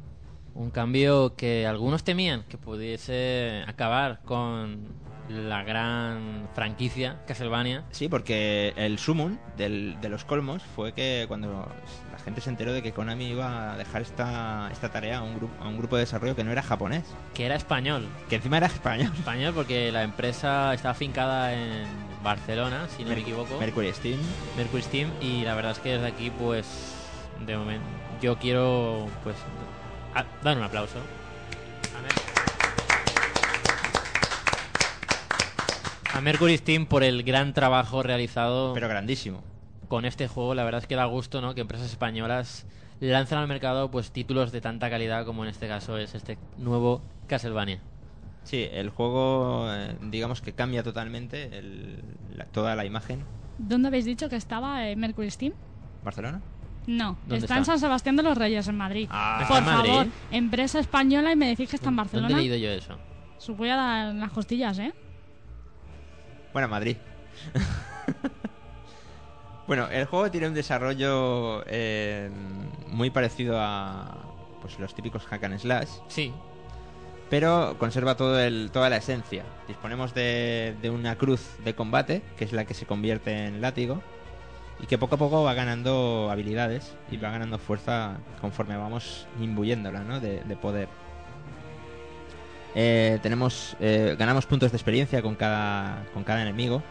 Un cambio que algunos temían que pudiese acabar con la gran franquicia Castlevania. Sí, porque el sumum del- de los colmos fue que cuando gente se enteró de que Konami iba a dejar esta, esta tarea a un, grupo, a un grupo de desarrollo que no era japonés, Que era español. que encima era español. Español porque la empresa estaba afincada en Barcelona, si no me equivoco. Mercury Steam. Mercury Steam y la verdad es que desde aquí pues de momento yo quiero pues a- dar un aplauso a Mercury Steam por el gran trabajo realizado Pero grandísimo. Con este juego la verdad es que da gusto no que empresas españolas lanzan al mercado pues títulos de tanta calidad como en este caso es este nuevo Castlevania Sí, el juego, eh, digamos que cambia totalmente el- la- toda la imagen. ¿Dónde habéis dicho que estaba eh, Mercury Steam? ¿Barcelona? No, ¿Dónde está, en? San Sebastián de los Reyes, en Madrid. Ah, ¿Está Por en Madrid? favor, empresa española y me decís que está en ¿dónde Barcelona. he leído yo eso? A dar las costillas, ¿eh? Bueno, Madrid. bueno, el juego tiene un desarrollo eh, muy parecido a pues los típicos hack and slash, sí pero conserva todo el, toda la esencia. Disponemos de, de una cruz de combate, que es la que se convierte en látigo, y que poco a poco va ganando habilidades y va ganando fuerza conforme vamos imbuyéndola, ¿no? De, de poder. Eh, tenemos, eh, ganamos puntos de experiencia con cada, con cada enemigo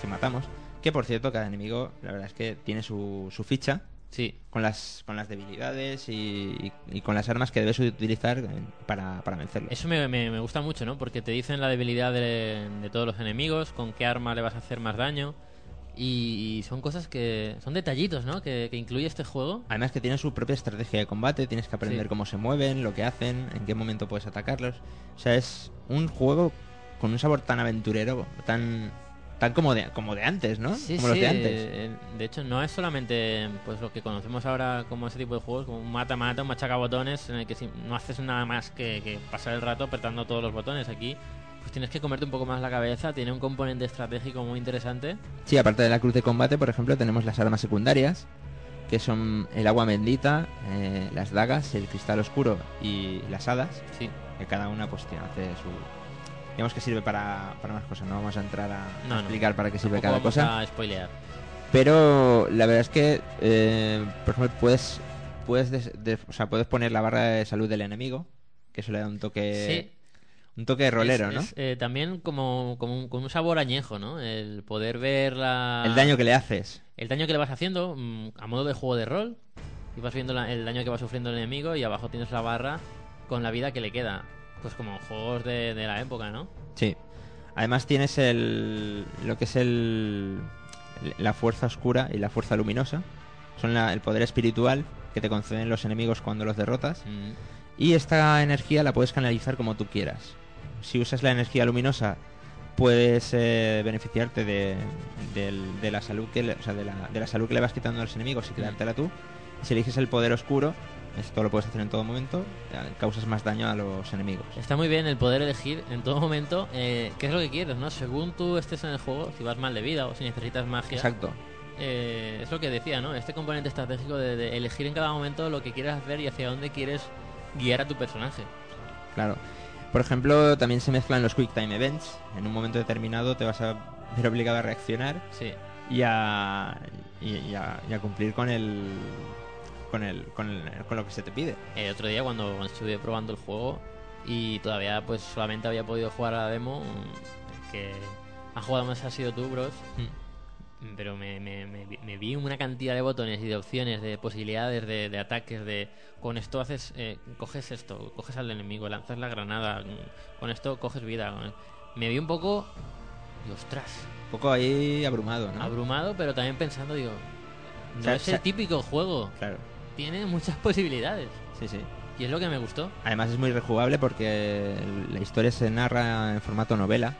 que matamos. Que por cierto, cada enemigo, la verdad es que tiene su, su ficha sí con las, con las debilidades y, y- y con las armas que debes utilizar eh, para, para vencerlo. Eso me, me- me gusta mucho, ¿no? Porque te dicen la debilidad de, de todos los enemigos, con qué arma le vas a hacer más daño. Y, son cosas que. Son detallitos, ¿no? Que, que incluye este juego. Además que tiene su propia estrategia de combate, tienes que aprender Sí. cómo se mueven, lo que hacen, en qué momento puedes atacarlos. O sea, es un juego con un sabor tan aventurero, tan tan como de, como de antes, ¿no? Sí, como los sí, de antes. eh, De hecho, no es solamente pues lo que conocemos ahora como ese tipo de juegos, como un mata-mata, un machacabotones, en el que si- no haces nada más que, que pasar el rato apretando todos los botones. Aquí pues tienes que comerte un poco más la cabeza. Tiene un componente estratégico muy interesante. Sí, aparte de la cruz de combate, por ejemplo, tenemos las armas secundarias, que son el agua bendita, eh, las dagas, el cristal oscuro y las hadas, Sí. que cada una pues tiene, hace su... Digamos que sirve para, para más cosas, no vamos a entrar a, a No, no. explicar para qué sirve cada vamos cosa. a spoilear. Pero la verdad es que, eh, por ejemplo, puedes puedes des- de- o sea, puedes poner la barra de salud del enemigo, que eso le da un toque un toque rolero, Es- ¿no? es, eh, también como, como un, con un sabor añejo, ¿no? El poder ver la... El daño que le haces. el daño que le vas haciendo mm, a modo de juego de rol. Y vas viendo la- el daño que va sufriendo el enemigo y abajo tienes la barra con la vida que le queda. Pues como juegos de, de la época, ¿no? Sí. Además tienes el lo que es el la fuerza oscura y la fuerza luminosa. Son la- el poder espiritual que te conceden los enemigos cuando los derrotas. Mm, Y esta energía la puedes canalizar como tú quieras. Si usas la energía luminosa, puedes eh, beneficiarte de, de la salud que le, o sea, de, la, de la salud que le vas quitando a los enemigos y quedártela tú. Si eliges el poder oscuro, esto lo puedes hacer en todo momento, causas más daño a los enemigos. Está muy bien el poder elegir en todo momento eh, qué es lo que quieres, ¿no? Según tú estés en el juego, si vas mal de vida o si necesitas magia. Exacto. eh, es lo que decía, ¿no? Este componente estratégico de, de elegir en cada momento lo que quieres hacer y hacia dónde quieres guiar a tu personaje. Claro. Por ejemplo, también se mezclan los Quick Time Events. En un momento determinado te vas a ver obligado a reaccionar Sí. y a, y, y a, y a cumplir con el, con el, con el- con lo que se te pide. El otro día cuando, estuve probando el juego y todavía pues solamente había podido jugar a la demo, mm, que ha jugado más ha sido tú, Bros. Pero me, me- me vi- me vi una cantidad de botones y de opciones, de posibilidades, de, de ataques, de con esto haces, eh, coges esto, coges al enemigo, lanzas la granada, mm, con esto coges vida. Me vi un poco, y ostras, Un poco ahí abrumado, ¿no? abrumado, pero también pensando, digo, no es el típico juego, Claro. Tiene muchas posibilidades. Sí, sí. Y es lo que me gustó. Además es muy rejugable porque la historia se narra en formato novela.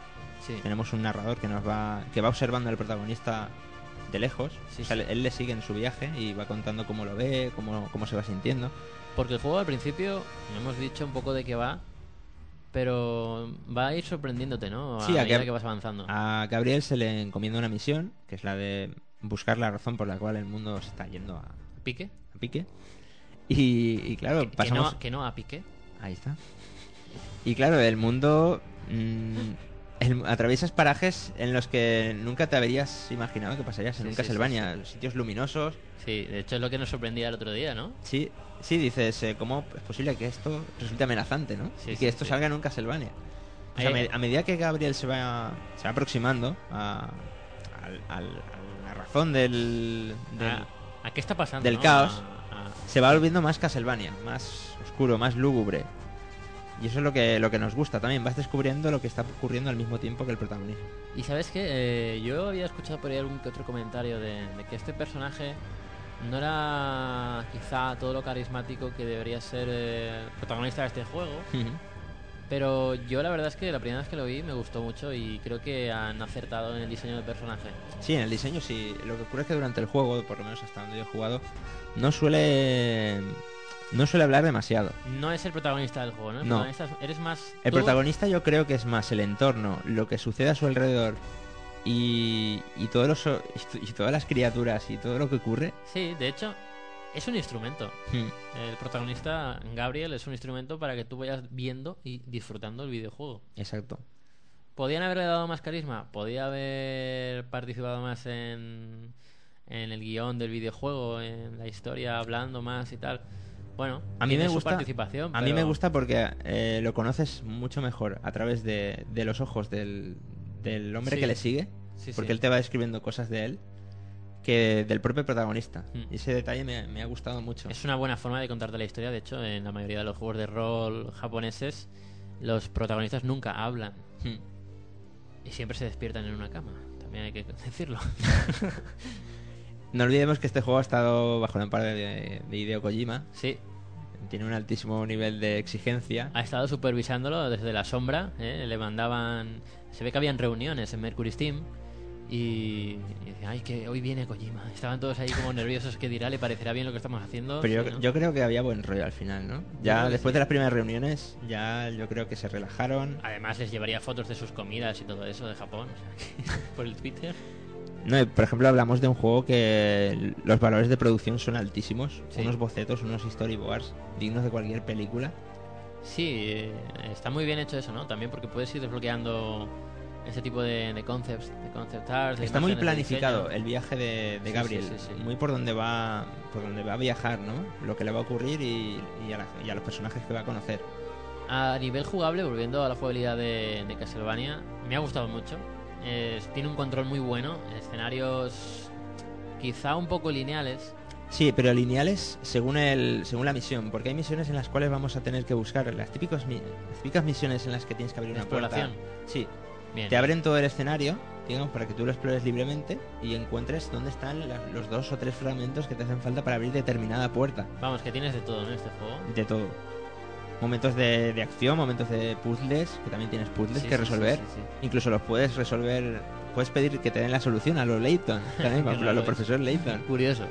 Sí. Tenemos un narrador que nos va que va observando al protagonista de lejos. Sí, o sea, sí. él le sigue en su viaje y va contando cómo lo ve, cómo, cómo se va sintiendo. Porque el juego al principio, hemos dicho un poco de qué va, pero va a ir sorprendiéndote, ¿no? A Sí, a medida que- que vas avanzando. A Gabriel se le encomienda una misión, que es la de buscar la razón por la cual el mundo se está yendo a, ¿Pique? A pique. Y, y claro, Que- que, pasamos... no, que no a pique. Ahí está. Y claro, el mundo... mm, el- atraviesas parajes en los que nunca te habrías imaginado que pasarías en Sí, un sí, Castlevania. Sitios luminosos. Sí, de hecho es lo que nos sorprendía el otro día, ¿no? Sí, sí, dices, eh, ¿cómo es posible que esto resulte amenazante, no? Sí, y que sí, esto sí. salga en un Castlevania. A, Eh, me- a medida que Gabriel se va, se va aproximando a, la razón del, del- ¿A, a qué está pasando? del no? caos. A- a- se va volviendo más Castlevania, más oscuro, más lúgubre. Y eso es lo que, lo que nos gusta también. Vas descubriendo lo que está ocurriendo al mismo tiempo que el protagonista. Y sabes que yo había escuchado por ahí algún que otro comentario de, de que este personaje no era quizá todo lo carismático que debería ser eh, protagonista de este juego. Pero yo la verdad es que la primera vez que lo vi me gustó mucho y creo que han acertado en el diseño del personaje. Sí, en el diseño sí. Lo que ocurre es que durante el juego, por lo menos hasta donde yo he jugado, no suele. No suele hablar demasiado. No es el protagonista del juego, ¿no? El No. eres más. El tú. protagonista yo creo que es más el entorno, lo que sucede a su alrededor y, y, todos los, y todas las criaturas y todo lo que ocurre. Sí, de hecho, es un instrumento. hmm, El protagonista, Gabriel, es un instrumento para que tú vayas viendo y disfrutando el videojuego. Exacto. ¿Podían haberle dado más carisma? ¿Podía haber participado más en, en el guion del videojuego, en la historia, hablando más y tal? Bueno, A mí me gusta. participación. A mí me gusta porque eh, lo conoces mucho mejor a través de, de los ojos del, del hombre Sí. que le sigue, Sí, porque sí. él te va describiendo cosas de él, que del propio protagonista. Mm. Y ese detalle me, me ha gustado mucho. Es una buena forma de contarte la historia. De hecho, en la mayoría de los juegos de rol japoneses, los protagonistas nunca hablan Hmm. y siempre se despiertan en una cama. También hay que decirlo. No olvidemos que este juego ha estado bajo el amparo de, de Hideo Kojima. sí, Tiene un altísimo nivel de exigencia. ha estado supervisándolo desde la sombra. ¿eh? Le mandaban. Se ve que habían reuniones en Mercury Steam Y, y decían, ay, que hoy viene Kojima. Estaban todos ahí como nerviosos, que dirá, le parecerá bien lo que estamos haciendo. Pero Sí, yo, ¿no? yo creo que había buen rollo al final, ¿no? Ya después sí. de las primeras reuniones, ya yo creo que se relajaron. Además les llevaría fotos de sus comidas y todo eso de Japón, o sea, que- por el Twitter. No, por ejemplo, hablamos de un juego que los valores de producción son altísimos. Sí. Unos bocetos, unos storyboards dignos de cualquier película. Sí, eh, está muy bien hecho eso, ¿no? También porque puedes ir desbloqueando ese tipo de, de concepts, de concept arts. de Está muy planificado el viaje de, Gabriel, sí, sí, sí. muy por donde va, por donde va a viajar, ¿no? Lo que le va a ocurrir y, y a, la- y a los personajes que va a conocer. A nivel jugable, volviendo a la jugabilidad de, de Castlevania, me ha gustado mucho. Tiene un control muy bueno, escenarios quizá un poco lineales. Sí, pero lineales según el, según la misión, porque hay misiones en las cuales vamos a tener que buscar las típicos las típicas misiones en las que tienes que abrir una puerta. exploración. Sí, Bien. te abren todo el escenario, digamos, para que tú lo explores libremente y encuentres dónde están la- los dos o tres fragmentos que te hacen falta para abrir determinada puerta. Vamos, que tienes de todo en este juego. De todo. Momentos de, de acción, momentos de puzzles, que también tienes puzzles Sí, que sí, resolver. sí. Incluso los puedes resolver, puedes pedir que te den la solución a los Layton, también, a es. profesores Layton. Curioso.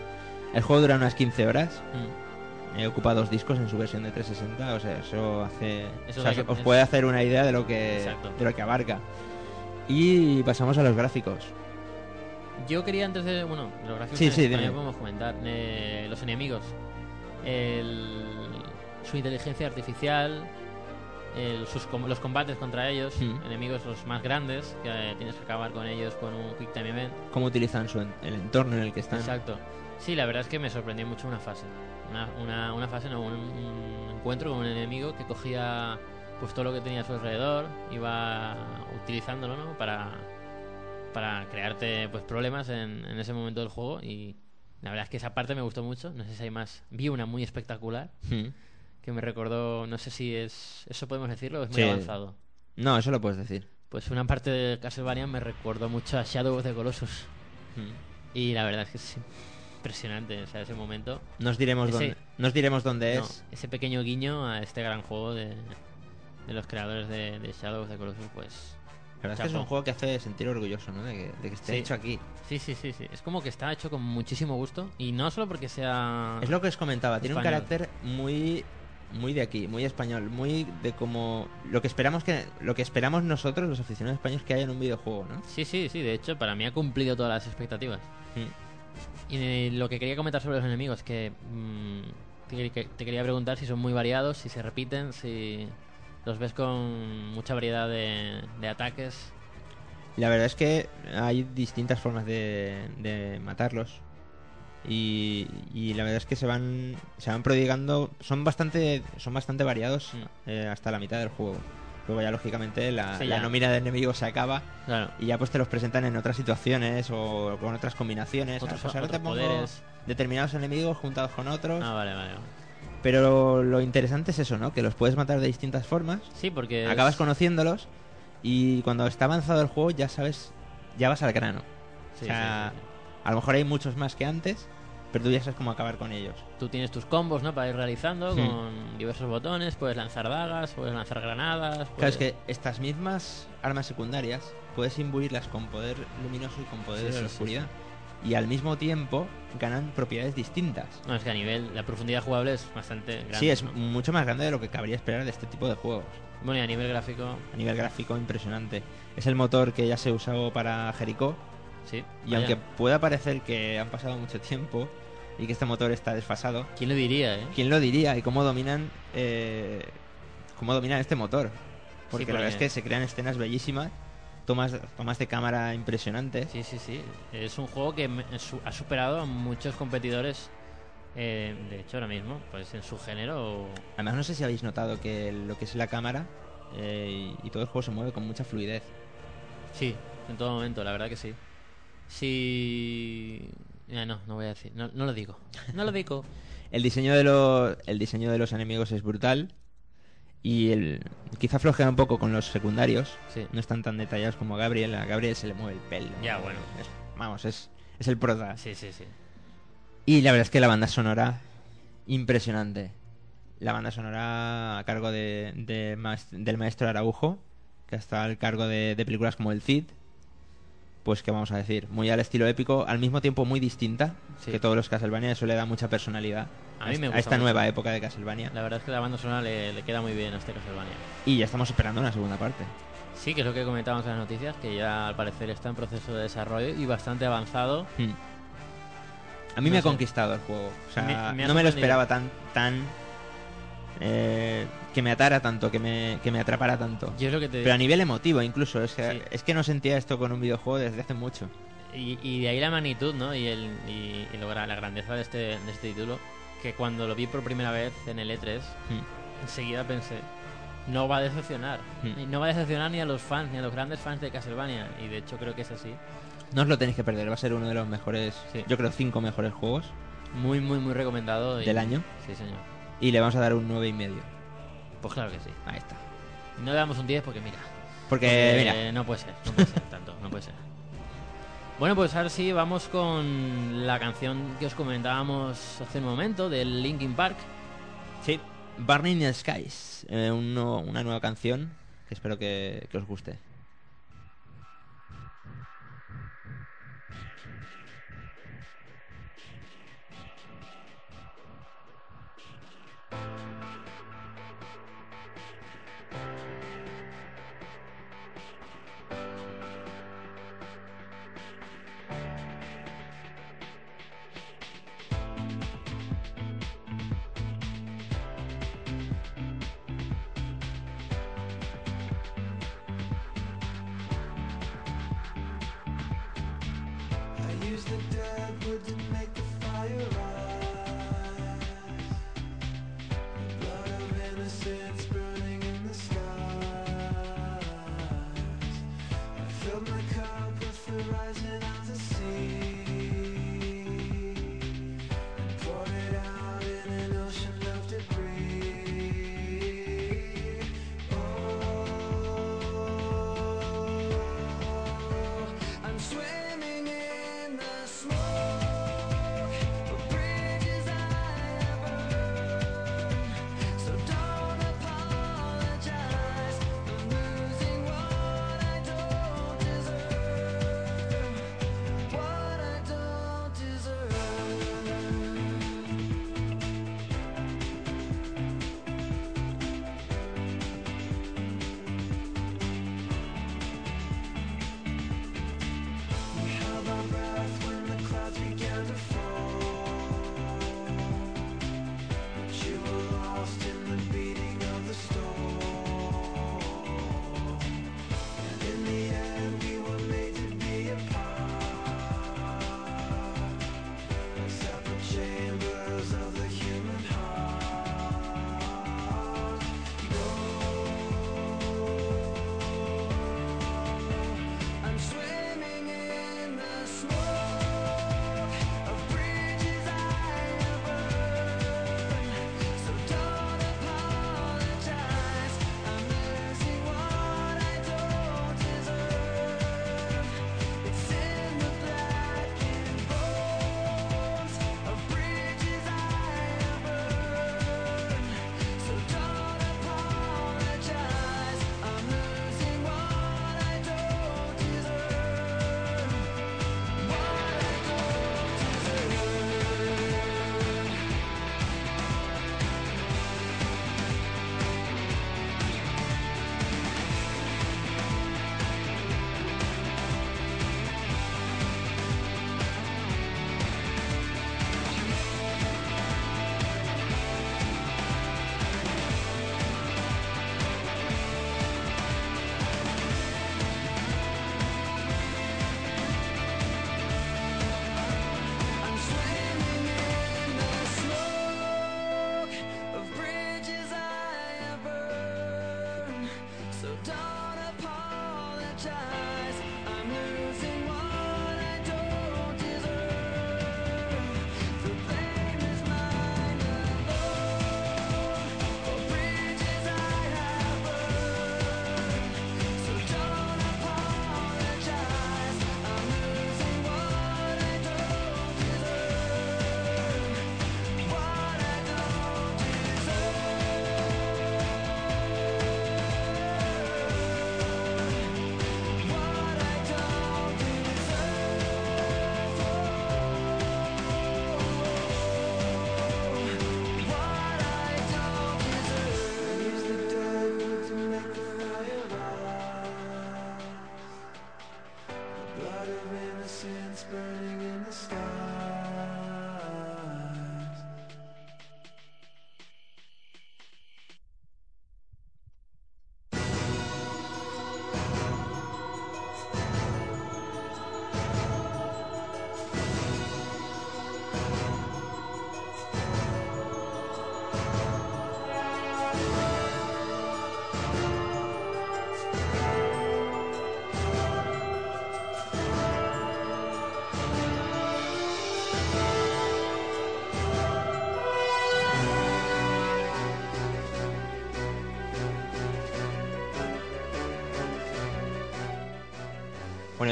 El juego dura unas 15 horas. Mm. He ocupado dos discos en su versión de 360, o sea, eso hace. Eso o sea, da que- os puede hacer una idea de lo que Exacto. de lo que abarca. Y pasamos a los gráficos. Yo quería antes de. Bueno, los gráficos Sí, sí, también podemos comentar. eh, los enemigos. El- su inteligencia artificial. el- sus los combates contra ellos. Mm. Enemigos los más grandes. Que eh, tienes que acabar con ellos con un Quick Time Event. Cómo utilizan su en- el entorno en el que están. Exacto. Sí, la verdad es que me sorprendió mucho una fase. Una, una, una fase, no, un, un encuentro con un enemigo que cogía pues todo lo que tenía a su alrededor, iba utilizándolo, ¿no? Para, para crearte pues problemas en, en ese momento del juego y la verdad es que esa parte me gustó mucho. No sé si hay más. Vi una muy espectacular Mm. que me recordó, no sé si es eso podemos decirlo, es muy Sí. avanzado. No, eso lo puedes decir. Pues una parte de Castlevania me recordó mucho a Shadow of the Colossus Mm. y la verdad es que es impresionante, o sea, ese momento. Nos diremos Ese- dónde, nos diremos dónde No, es. ese pequeño guiño a este gran juego de, de los creadores de, de Shadow of the Colossus, pues La verdad es que es un juego que hace sentir orgulloso, ¿no? De que, de que esté Sí. hecho aquí. sí, sí, sí, sí. Es como que está hecho con muchísimo gusto y no solo porque sea Es lo que os comentaba, tiene un carácter muy muy de aquí, muy español, muy de como lo que esperamos que lo que esperamos nosotros los aficionados españoles que haya en un videojuego, ¿no? Sí, sí, sí, de hecho para mí ha cumplido todas las expectativas. Mm. Y lo que quería comentar sobre los enemigos, que mm, te, que- te quería preguntar si son muy variados, si se repiten, si los ves con mucha variedad de, de ataques. La verdad es que hay distintas formas de, de matarlos. Y, y la verdad es que se van se van prodigando, son bastante son bastante variados Mm. eh, hasta la mitad del juego. Luego ya lógicamente la, Sí, la ya. nómina de enemigos se acaba Claro. y ya pues te los presentan en otras situaciones o con otras combinaciones. Otros- te pongo poderes. determinados enemigos juntados con otros. Ah, vale, vale. Pero lo interesante es eso, ¿no? Que los puedes matar de distintas formas. Sí, porque... es- Acabas conociéndolos y cuando está avanzado el juego ya sabes, ya vas al grano. Sí, o sea, sí. a lo mejor hay muchos más que antes, pero tú ya sabes cómo acabar con ellos. Tú tienes tus combos, ¿no? Para ir realizando con diversos botones. Puedes lanzar dagas, puedes lanzar granadas. Claro, es puedes- que estas mismas armas secundarias puedes imbuirlas con poder luminoso y con poder Sí, de sí, la oscuridad. Y al mismo tiempo ganan propiedades distintas. No, es que a nivel... La profundidad jugable es bastante grande. sí, es ¿no? mucho más grande de lo que cabría esperar de este tipo de juegos. Bueno, y a nivel gráfico... A nivel gráfico, impresionante. Es el motor que ya se usó para Jericho. Sí. Y vaya. aunque pueda parecer que han pasado mucho tiempo y que este motor está desfasado, ¿Quién lo diría, eh? ¿quién lo diría? ¿Y cómo dominan eh, cómo dominan este motor? Porque, Sí, la verdad es que se crean escenas bellísimas, tomas, tomas de cámara impresionantes. Sí, sí, sí. Es un juego que ha superado a muchos competidores. eh, de hecho, ahora mismo, pues en su género. Además, no sé si habéis notado que lo que es la cámara eh, y, y todo el juego se mueve con mucha fluidez. Sí, en todo momento, la verdad que sí. Sí. No, no voy a decir. No, no lo digo. No lo digo. El diseño de los, el diseño de los enemigos es brutal. Y el, quizá flojea un poco con los secundarios. Sí. No están tan detallados como a Gabriel. A Gabriel se le mueve el pelo. Ya, bueno. Es- vamos, es, es el prota. Sí, sí, sí. Y la verdad es que la banda sonora, impresionante. La banda sonora a cargo de, de del maestro Araujo, que está al cargo de, de películas como El Cid. Pues qué vamos a decir, muy al estilo épico, al mismo tiempo muy distinta Sí. que todos los Castlevania, eso le da mucha personalidad A mí me a gusta esta mucho. nueva época de Castlevania. La verdad es que la banda sonora le, le queda muy bien a este Castlevania. Y ya estamos esperando una segunda parte. Sí, que es lo que comentábamos en las noticias, que ya al parecer está en proceso de desarrollo y bastante avanzado. Hmm. A mí No me ha conquistado el juego. O sea, Me- me ha no me lo esperaba tan, tan eh, que me atara tanto, que me, que me atrapara tanto. Yo es lo que te Pero a nivel emotivo incluso, es que, Sí. es que no sentía esto con un videojuego desde hace mucho. Y, y de ahí la magnitud, ¿no? Y, el, y, y la grandeza de este, de este título, que cuando lo vi por primera vez en el E3, Hmm. enseguida pensé, no va a decepcionar. Hmm. No va a decepcionar ni a los fans, ni a los grandes fans de Castlevania. Y de hecho creo que es así. No os lo tenéis que perder, va a ser uno de los mejores, Sí. yo creo cinco mejores juegos Muy, muy, muy recomendado. y- del año. Sí, señor. Y le vamos a dar un nueve y medio. Pues claro que sí. Ahí está. No le damos un 10 porque mira. Porque, porque mira, no puede ser, no puede ser tanto, no puede ser. Bueno, pues ahora sí, vamos con la canción que os comentábamos hace un momento del Linkin Park. sí, Burning in the Skies, eh, un una nueva canción que espero que, que os guste. The dead wouldn't make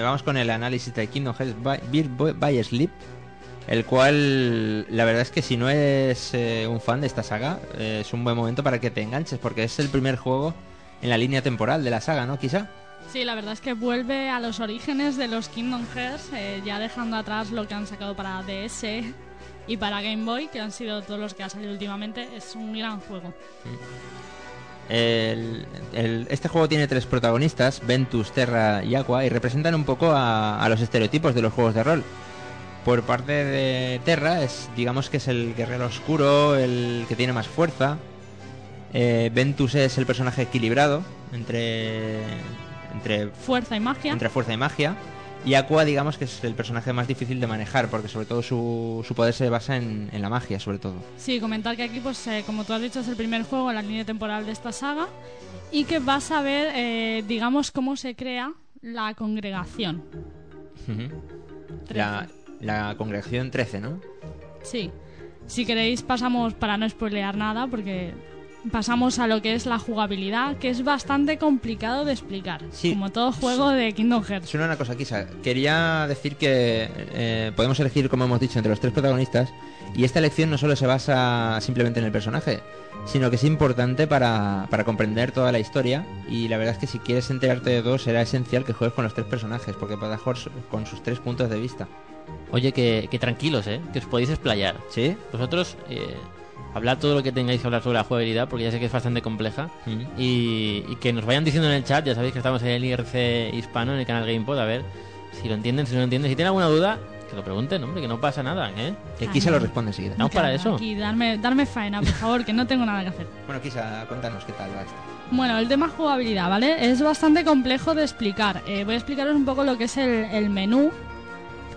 vamos con el análisis de Kingdom Hearts by, by Sleep, el cual la verdad es que si no eres eh, un fan de esta saga, eh, es un buen momento para que te enganches, porque es el primer juego en la línea temporal de la saga, ¿no? Quizá. Sí, la verdad es que vuelve a los orígenes de los Kingdom Hearts, eh, ya dejando atrás lo que han sacado para DS y para Game Boy, que han sido todos los que han salido últimamente. Es un gran juego. El- el- este juego tiene tres protagonistas, Ventus, Terra y Aqua, y representan un poco a, a los estereotipos de los juegos de rol. Por parte de Terra, es, digamos que es el guerrero oscuro, el que tiene más fuerza. Eh, Ventus es el personaje equilibrado entre, entre, Fuerza y magia. entre fuerza y magia. Y Aqua, digamos que es el personaje más difícil de manejar, porque sobre todo su, su poder se basa en, en la magia, sobre todo. Sí, comentar que aquí, pues, eh, como tú has dicho, es el primer juego en la línea temporal de esta saga y que vas a ver, eh, digamos, cómo se crea la congregación. La, la congregación 13, ¿no? Sí. Si queréis pasamos, para no spoilear nada, porque pasamos a lo que es la jugabilidad, que es bastante complicado de explicar. Sí. Como todo juego de Kingdom Hearts. Solo una cosa, Kisa. Quería decir que eh, podemos elegir, como hemos dicho, entre los tres protagonistas. Y esta elección no solo se basa simplemente en el personaje, sino que es importante para, para comprender toda la historia. Y la verdad es que si quieres enterarte de dos, será esencial que juegues con los tres personajes, porque puedes jugar con sus tres puntos de vista. Oye, que, que tranquilos, ¿eh? Que os podéis explayar. ¿Sí? Vosotros, eh, hablad todo lo que tengáis que hablar sobre la jugabilidad, porque ya sé que es bastante compleja. Mm. Y, y que nos vayan diciendo en el chat, ya sabéis que estamos en el IRC hispano, en el canal GamePod, a ver si lo entienden, si no lo entienden. Si tienen alguna duda, que lo pregunten, hombre, que no pasa nada, ¿eh? Que Kisa lo responde enseguida. Estamos para eso. Aquí, darme, darme faena, por favor, que no tengo nada que hacer. Bueno, Kisa, cuéntanos qué tal va esto. Bueno, el tema jugabilidad, ¿vale? Es bastante complejo de explicar. Eh, voy a explicaros un poco lo que es el, el menú.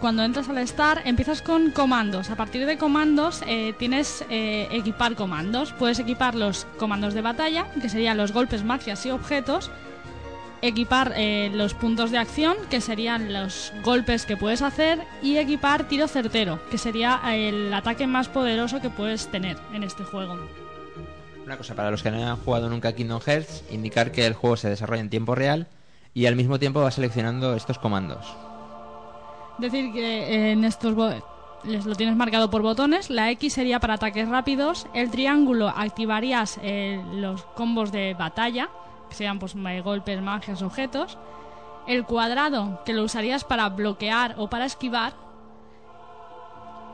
Cuando entras al Star, empiezas con comandos. A partir de comandos, eh, tienes eh, equipar comandos. Puedes equipar los comandos de batalla, que serían los golpes, magias y objetos. Equipar eh, los puntos de acción, que serían los golpes que puedes hacer. Y equipar tiro certero, que sería el ataque más poderoso que puedes tener en este juego. Una cosa, para los que no hayan jugado nunca Kingdom Hearts, indicar que el juego se desarrolla en tiempo real y al mismo tiempo va seleccionando estos comandos. Decir que eh, en estos les lo tienes marcado por botones. La X sería para ataques rápidos. El triángulo activarías eh, los combos de batalla, que sean pues golpes, magias, objetos. El cuadrado, que lo usarías para bloquear o para esquivar.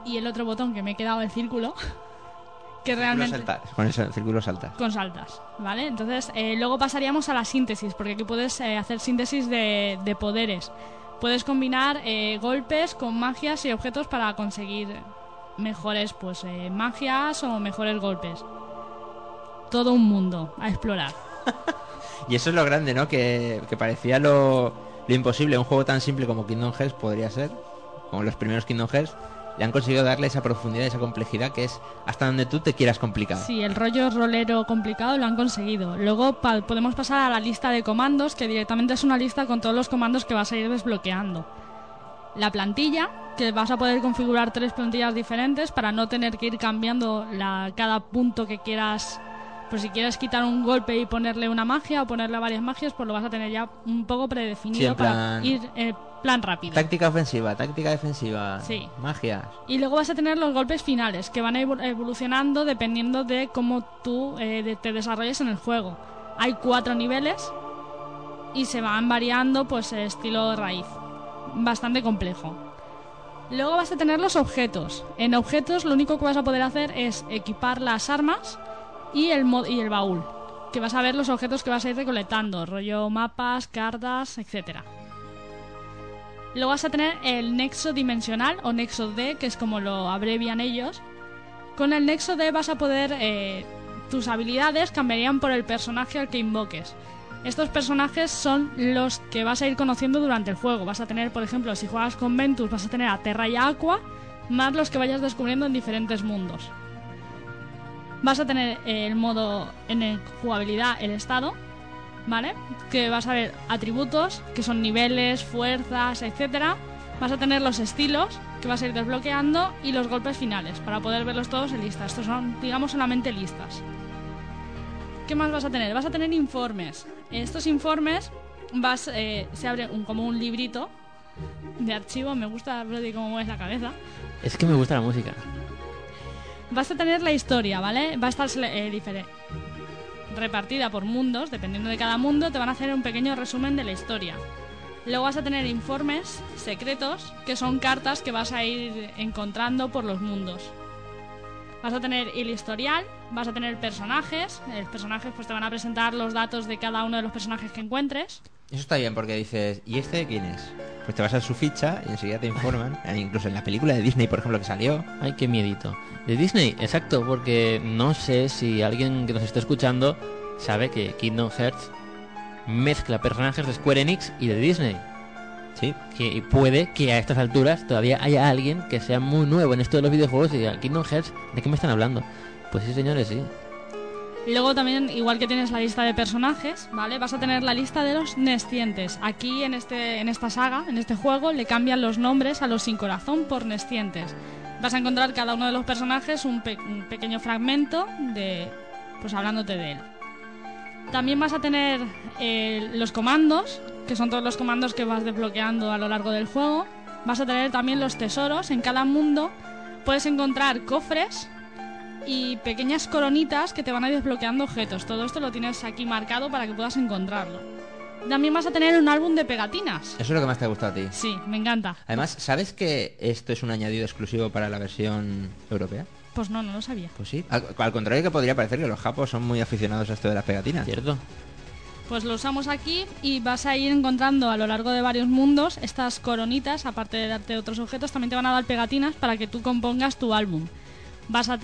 Y el otro botón que me he quedado el círculo, que realmente saltar, Con círculo saltas. con saltas, ¿vale? Entonces, eh, luego pasaríamos a la síntesis, porque aquí puedes eh, hacer síntesis de, de poderes. Puedes combinar eh, golpes con magias y objetos para conseguir mejores, pues, eh, magias o mejores golpes. Todo un mundo a explorar. Y eso es lo grande, ¿no? Que, que parecía lo, lo imposible. Un juego tan simple como Kingdom Hearts podría ser, como los primeros Kingdom Hearts, le han conseguido darle esa profundidad, esa complejidad que es hasta donde tú te quieras complicar. Sí, el rollo rolero complicado lo han conseguido. Luego pa- podemos pasar a la lista de comandos, que directamente es una lista con todos los comandos que vas a ir desbloqueando. La plantilla, que vas a poder configurar tres plantillas diferentes para no tener que ir cambiando la, cada punto que quieras. Pues si quieres quitar un golpe y ponerle una magia o ponerle varias magias, pues lo vas a tener ya un poco predefinido Sí, para plan- ir eh, plan rápido. Táctica ofensiva, táctica defensiva, Sí. magias. Y luego vas a tener los golpes finales, que van evolucionando dependiendo de cómo tú eh, te desarrolles en el juego. Hay cuatro niveles y se van variando, pues, eh, estilo raíz. Bastante complejo. Luego vas a tener los objetos. En objetos lo único que vas a poder hacer es equipar las armas y el, y el baúl. Que vas a ver los objetos que vas a ir recolectando, rollo mapas, cartas, etcétera. Luego vas a tener el nexo dimensional o nexo D, que es como lo abrevian ellos. Con el nexo D vas a poder... eh, tus habilidades cambiarían por el personaje al que invoques. Estos personajes son los que vas a ir conociendo durante el juego. Vas a tener, por ejemplo, si juegas con Ventus, vas a tener a Terra y a Aqua, más los que vayas descubriendo en diferentes mundos. Vas a tener eh, el modo en el jugabilidad, el estado, ¿vale? Que vas a ver atributos, que son niveles, fuerzas, etcétera. Vas a tener los estilos, que vas a ir desbloqueando, y los golpes finales, para poder verlos todos en listas. Estos son, digamos, solamente listas. ¿Qué más vas a tener? Vas a tener informes. En estos informes vas, eh, se abre un, como un librito de archivo. Me gusta, Brody, cómo mueves la cabeza. Es que me gusta la música. Vas a tener la historia, ¿vale? Va a estar eh, difere- repartida por mundos, dependiendo de cada mundo, te van a hacer un pequeño resumen de la historia. Luego vas a tener informes secretos, que son cartas que vas a ir encontrando por los mundos. Vas a tener el historial, vas a tener personajes, los personajes pues te van a presentar los datos de cada uno de los personajes que encuentres. Eso está bien porque dices, ¿y este de quién es? Pues te vas a su ficha y enseguida te informan. Eh, Incluso en la película de Disney, por ejemplo, que salió. Ay, qué miedito. De Disney, exacto, porque no sé si alguien que nos esté escuchando sabe que Kingdom Hearts mezcla personajes de Square Enix y de Disney. Sí. Que puede que a estas alturas todavía haya alguien que sea muy nuevo en esto de los videojuegos y diga, Kingdom Hearts, ¿de qué me están hablando? Pues sí, señores, sí. Luego también, igual que tienes la lista de personajes, ¿vale? Vas a tener la lista de los nescientes. Aquí en, este, en esta saga, en este juego, le cambian los nombres a los sin corazón por nescientes. Vas a encontrar cada uno de los personajes un, pe- un pequeño fragmento de. pues hablándote de él. También vas a tener eh, los comandos, que son todos los comandos que vas desbloqueando a lo largo del juego. Vas a tener también los tesoros. En cada mundo puedes encontrar cofres y pequeñas coronitas que te van a ir desbloqueando objetos. Todo esto lo tienes aquí marcado para que puedas encontrarlo. También vas a tener un álbum de pegatinas. Eso es lo que más te ha gustado a ti. Sí, me encanta. Además, ¿sabes que esto es un añadido exclusivo para la versión europea? Pues no, no lo sabía. Pues sí. Al, al contrario que podría parecer que los japos son muy aficionados a esto de las pegatinas. ¿Cierto? Pues lo usamos aquí y vas a ir encontrando a lo largo de varios mundos estas coronitas, aparte de darte otros objetos, también te van a dar pegatinas para que tú compongas tu álbum. Vas a...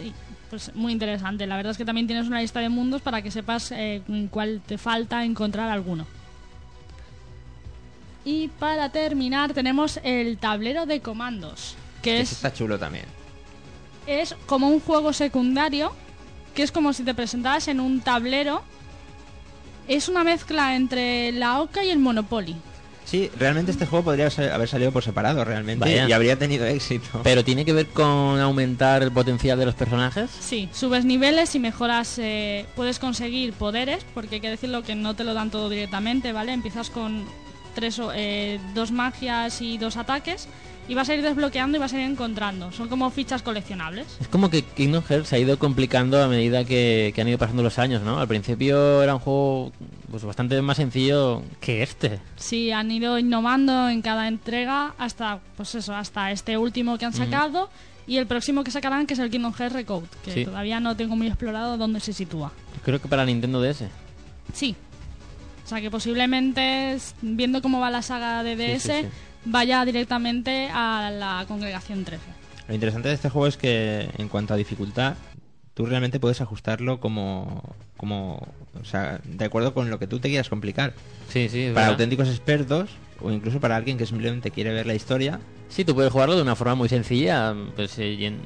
Pues muy interesante. La verdad es que también tienes una lista de mundos para que sepas eh, cuál te falta encontrar alguno. Y para terminar tenemos el tablero de comandos, que Que es está chulo también. es como un juego secundario, que es como si te presentaras en un tablero. Es una mezcla entre la Oca y el Monopoly. Sí, realmente este juego podría haber salido por separado realmente Vaya. y habría tenido éxito. Pero tiene que ver con aumentar el potencial de los personajes. Sí, subes niveles y mejoras, eh, puedes conseguir poderes, porque hay que decirlo que no te lo dan todo directamente, ¿vale? Empiezas con tres, o- eh, dos magias y dos ataques y vas a ir desbloqueando y vas a ir encontrando. Son como fichas coleccionables. Es como que Kingdom Hearts se ha ido complicando a medida que, que han ido pasando los años, ¿no? Al principio era un juego pues bastante más sencillo que este. Sí, han ido innovando en cada entrega hasta, pues eso, hasta este último que han sacado y el próximo que sacarán que es el Kingdom Hearts Recode, que Sí. todavía no tengo muy explorado dónde se sitúa. Creo que para Nintendo DS. Sí. O sea que posiblemente, viendo cómo va la saga de DS, sí, sí. Vaya directamente a la congregación 13. Lo interesante de este juego es que en cuanto a dificultad, tú realmente puedes ajustarlo como, como o sea, de acuerdo con lo que tú te quieras complicar. Sí, sí. Para verdad. auténticos expertos o incluso para alguien que simplemente quiere ver la historia, Sí, tú puedes jugarlo de una forma muy sencilla, pues eh, en-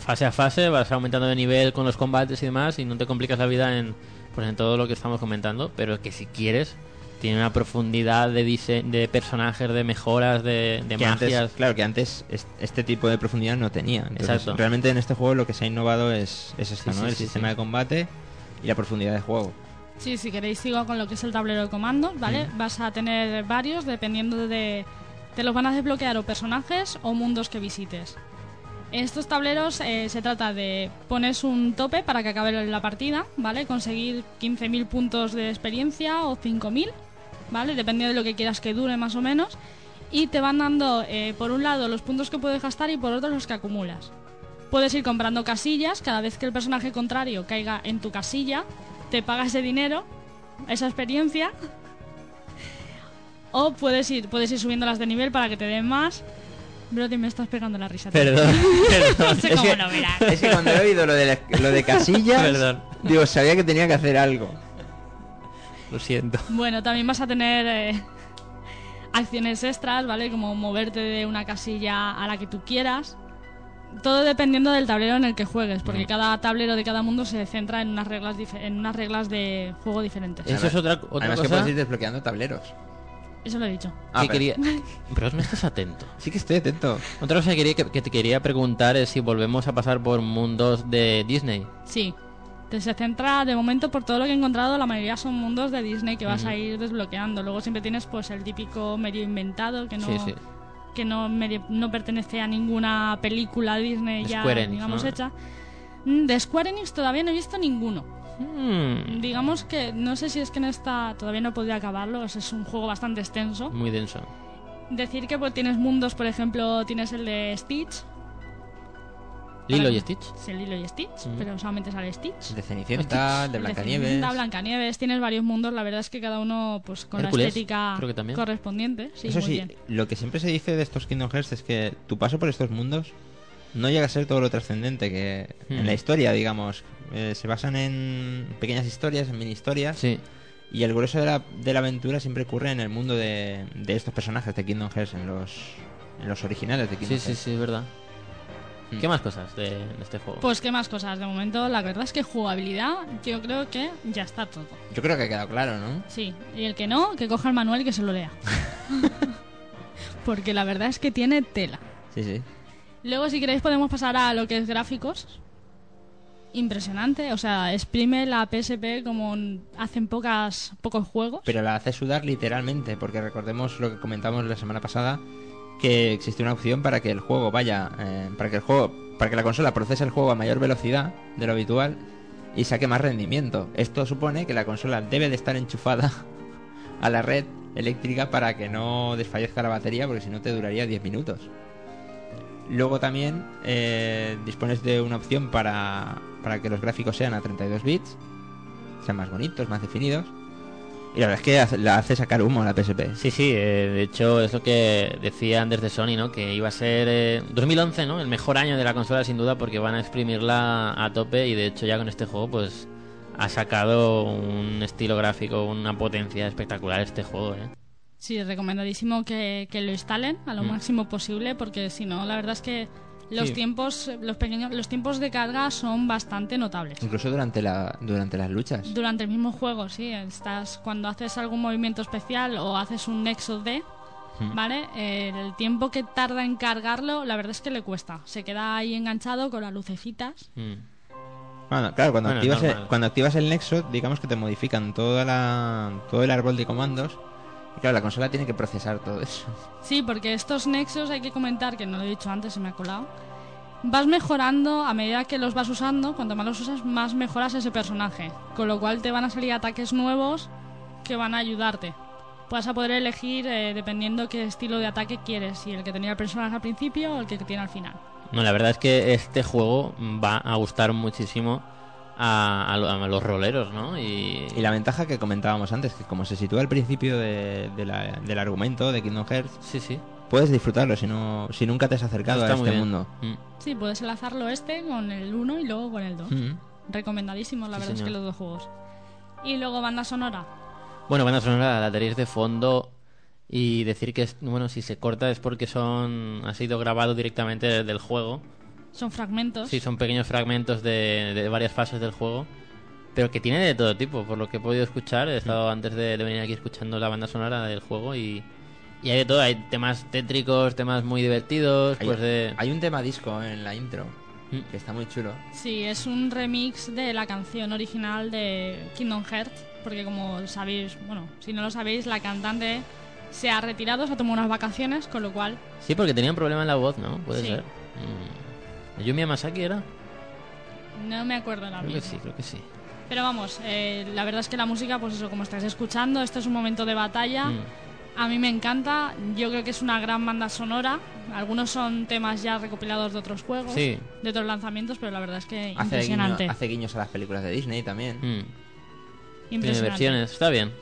fase a fase vas aumentando de nivel con los combates y demás y no te complicas la vida en pues en todo lo que estamos comentando, pero que si quieres tiene una profundidad de dise- de personajes, de mejoras, de, de que antes, magias. claro, que antes es- este tipo de profundidad no tenía. Entonces, Exacto. realmente en este juego lo que se ha innovado es, es esto, Sí, ¿no? sí, El sí, sistema sí. de combate y la profundidad de juego. Sí, si queréis sigo con lo que es el tablero de comandos, ¿vale? Vas a tener varios dependiendo de... Te los van a desbloquear o personajes o mundos que visites. En estos tableros eh, se trata de pones un tope para que acabe la partida, ¿vale? Conseguir 15.000 puntos de experiencia o 5.000, ¿vale? Depende de lo que quieras que dure más o menos. Y te van dando, eh, por un lado, los puntos que puedes gastar y por otro los que acumulas. Puedes ir comprando casillas, cada vez que el personaje contrario caiga en tu casilla, te paga ese dinero, esa experiencia. O puedes ir, puedes ir subiéndolas de nivel para que te den más. Brody, me estás pegando la risa. Perdón, perdón. No sé es, cómo que, lo verás. es que cuando he oído lo de, la- lo de casillas, Perdón. digo, sabía que tenía que hacer algo. Lo siento. Bueno, también vas a tener eh, acciones extras, ¿vale? Como moverte de una casilla a la que tú quieras. Todo dependiendo del tablero en el que juegues, porque cada tablero de cada mundo se centra en unas reglas, en unas reglas de juego diferentes. Eso es otra, otra Además que cosa puedes ir desbloqueando tableros. Eso lo he dicho. Ah, que pero- quería... Pero no estás atento. Sí que estoy atento. Otra cosa que, quería, que, que te quería preguntar es si volvemos a pasar por mundos de Disney. Sí. Te- Se centra de momento por todo lo que he encontrado, la mayoría son mundos de Disney que vas a ir desbloqueando. Luego siempre tienes pues el típico medio inventado que no, Sí, sí. que no, medio- no pertenece a ninguna película Disney De ya Enix, digamos ¿no? hecha. Mm, De Square Enix todavía no he visto ninguno. Mm, Digamos que no sé si es que en esta todavía no podría acabarlo, es, es un juego bastante extenso. muy denso. Decir que pues, tienes mundos, por ejemplo, tienes el de Stitch. Lilo y Stitch. Sí, Lilo y Stitch, Ujú. pero solamente sale Stitch. De Cenicienta, de Blancanieves. Da Blancanieves, tienes varios mundos, la verdad es que cada uno pues con Hércules, la estética creo que también. correspondiente. Sí, Eso muy sí, bien. lo que siempre se dice de estos Kingdom Hearts es que tu paso por estos mundos no llega a ser todo lo trascendente que Hmm. en la historia, digamos. Eh, se basan en pequeñas historias, en mini historias. Sí. Y el grueso de la, de la aventura siempre ocurre en el mundo de, de estos personajes de Kingdom Hearts, en los, en los originales de Kingdom Sí, sí, Hearts. sí, es verdad. Mm. ¿Qué más cosas de, de este juego? Pues qué más cosas, de momento la verdad es que jugabilidad yo creo que ya está todo. Yo creo que ha quedado claro, ¿no? Sí, y el que no, que coja el manual y que se lo lea. Porque la verdad es que tiene tela. Sí, sí. Luego, si queréis, podemos pasar a lo que es gráficos. Impresionante, o sea, exprime la PSP como hacen pocas, pocos juegos. Pero la hace sudar literalmente, porque recordemos lo que comentamos la semana pasada, que existe una opción para que el juego vaya, eh, para que el juego, para que la consola procese el juego a mayor velocidad de lo habitual y saque más rendimiento. Esto supone que la consola debe de estar enchufada a la red eléctrica para que no desfallezca la batería, porque si no te duraría 10 minutos. Luego también eh, dispones de una opción para, para que los gráficos sean a 32 bits, sean más bonitos, más definidos. Y la verdad es que la hace sacar humo a la PSP. Sí, sí, eh, de hecho es lo que decían desde Sony, ¿no? Que iba a ser eh, 2011, ¿no? El mejor año de la consola sin duda porque van a exprimirla a tope y de hecho ya con este juego pues ha sacado un estilo gráfico, una potencia espectacular este juego, ¿eh? Sí, recomendadísimo que, que lo instalen a lo Mm. máximo posible, porque si no, la verdad es que los Sí. tiempos, los pequeños, los tiempos de carga son bastante notables. Incluso durante, la, durante las luchas. Durante el mismo juego, sí. Estás, cuando haces algún movimiento especial o haces un nexo D, Mm. ¿vale? Eh, el tiempo que tarda en cargarlo, la verdad es que le cuesta. Se queda ahí enganchado con las lucecitas. Mm. Bueno, claro, cuando, Bueno, activas el, cuando activas el Nexo, digamos que te modifican toda la, todo el árbol de comandos. Y claro, la consola tiene que procesar todo eso. Sí, porque estos nexos hay que comentar, que no lo he dicho antes, se me ha colado. Vas mejorando a medida que los vas usando, cuanto más los usas, más mejoras ese personaje. Con lo cual te van a salir ataques nuevos que van a ayudarte. Vas a poder elegir eh, dependiendo qué estilo de ataque quieres, si el que tenía el personaje al principio o el que tiene al final. No, la verdad es que este juego va a gustar muchísimo a, a lo- a los roleros, ¿no? Y, Y la ventaja que comentábamos antes, que como se sitúa al principio de- de la- del argumento de Kingdom Hearts, Sí, sí. puedes disfrutarlo si, no, si nunca te has acercado Está a este mundo. Mm. Sí, puedes enlazarlo este con el 1 y luego con el 2. Mm. Recomendadísimos, la Sí, verdad es que los dos juegos. Y luego banda sonora. Bueno, banda sonora la tenéis de fondo y decir que, es- bueno, si se corta es porque son ha sido grabado directamente del juego. Son fragmentos. Sí, son pequeños fragmentos de, de varias fases del juego, pero que tiene de todo tipo, por lo que he podido escuchar. He estado antes de, de venir aquí escuchando la banda sonora del juego y, y hay de todo. Hay temas tétricos, temas muy divertidos, Hay, pues de... hay un tema disco en la intro Mm. que está muy chulo. Sí, es un remix de la canción original de Kingdom Hearts, porque como sabéis, bueno, si no lo sabéis, la cantante se ha retirado, se ha tomado unas vacaciones, con lo cual, Sí, porque tenía un problema en la voz, ¿no? Puede Sí. ser. Mm. ¿Yumi Masaki era? no me acuerdo la Creo que sí, creo que sí. Pero vamos, eh, la verdad es que la música, pues eso, como estáis escuchando, este es un momento de batalla. Mm. A mí me encanta, yo creo que es una gran banda sonora. Algunos son temas ya recopilados de otros juegos, Sí. de otros lanzamientos, pero la verdad es que Hace, guiño- impresionante. hace guiños a las películas de Disney también. Mm. Tiene impresionante. versiones, está bien.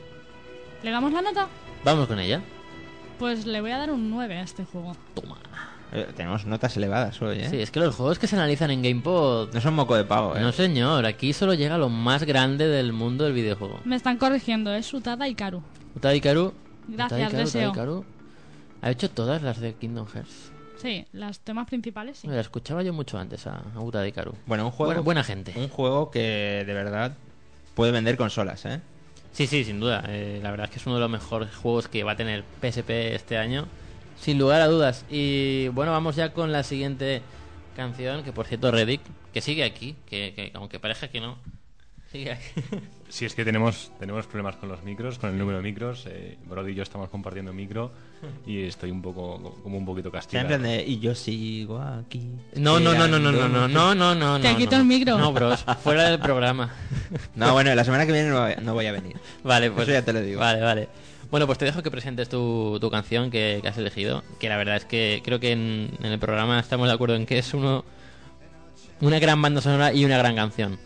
¿Le damos la nota? Vamos con ella. Pues le voy a dar un 9 a este juego. Toma. Eh, tenemos notas elevadas hoy, ¿eh? Sí, es que los juegos que se analizan en GamePod... No son moco de pavo, ¿eh? No señor, aquí solo llega lo más grande del mundo del videojuego. Me están corrigiendo, es Utada y Karu. Utada Hikaru... Gracias, Utada deseo. Utada Hikaru, Ha hecho todas las de Kingdom Hearts. Sí, los temas principales sí. La escuchaba yo mucho antes a, a Utada Hikaru. Bueno, un juego... Buena, buena gente. Un juego que de verdad puede vender consolas, ¿eh? Sí, sí, sin duda. Eh, la verdad es que es uno de los mejores juegos que va a tener PSP este año. Sin lugar a dudas. Y bueno, vamos ya con la siguiente canción. Que por cierto, Reddick, que sigue aquí. Que, que aunque parezca que no, sigue aquí. Si es que tenemos, tenemos problemas con los micros, con el número de micros. Eh, Brody y yo estamos compartiendo micro y estoy un poco, como un poquito castigado. y yo sigo aquí. No, no, no, no, no, no, no, no, no, no. Te no, quito no. el micro. No, bros, fuera del programa. No, bueno, la semana que viene no, no voy a venir. Vale, pues. Eso ya te lo digo. Vale, vale. Bueno, pues te dejo que presentes tu, tu canción que, has elegido. Que la verdad es que creo que en, en el programa estamos de acuerdo en que es uno una gran banda sonora y una gran canción.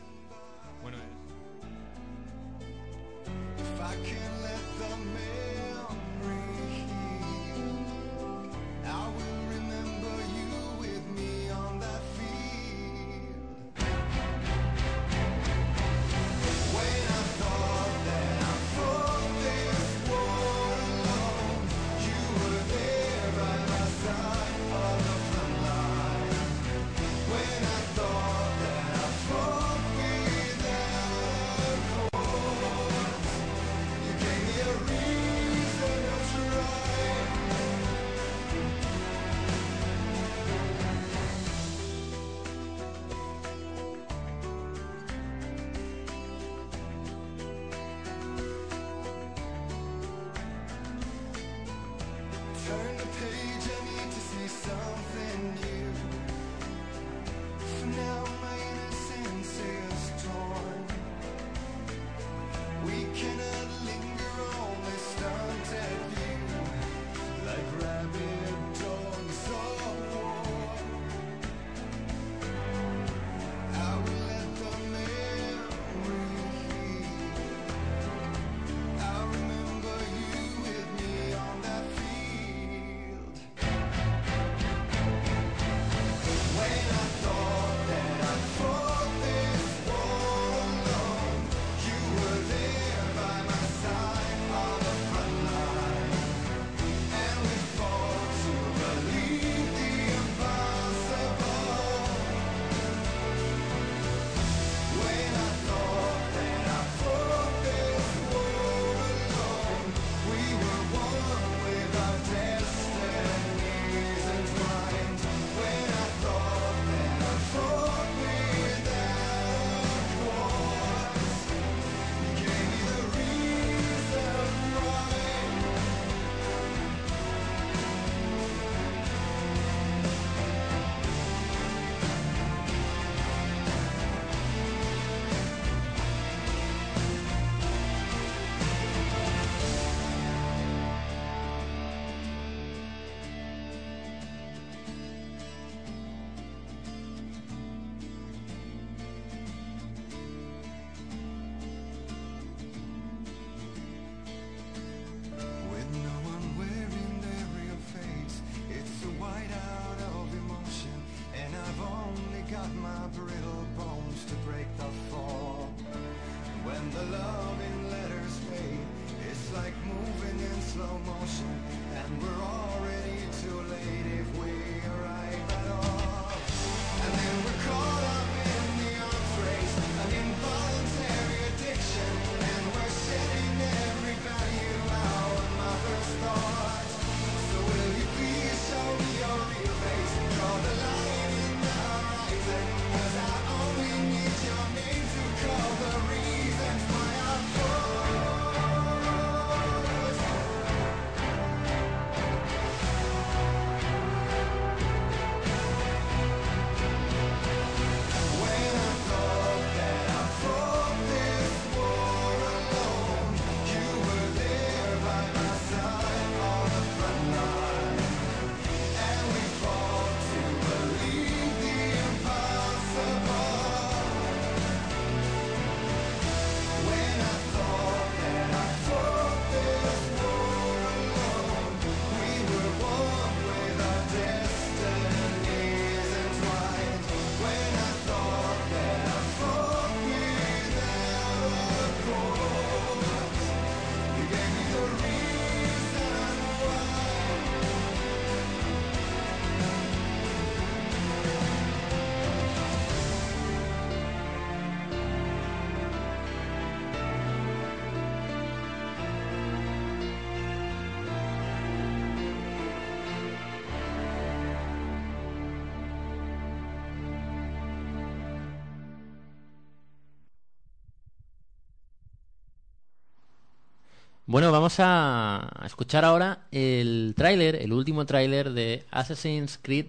Bueno, vamos a escuchar ahora el tráiler, el último tráiler de Assassin's Creed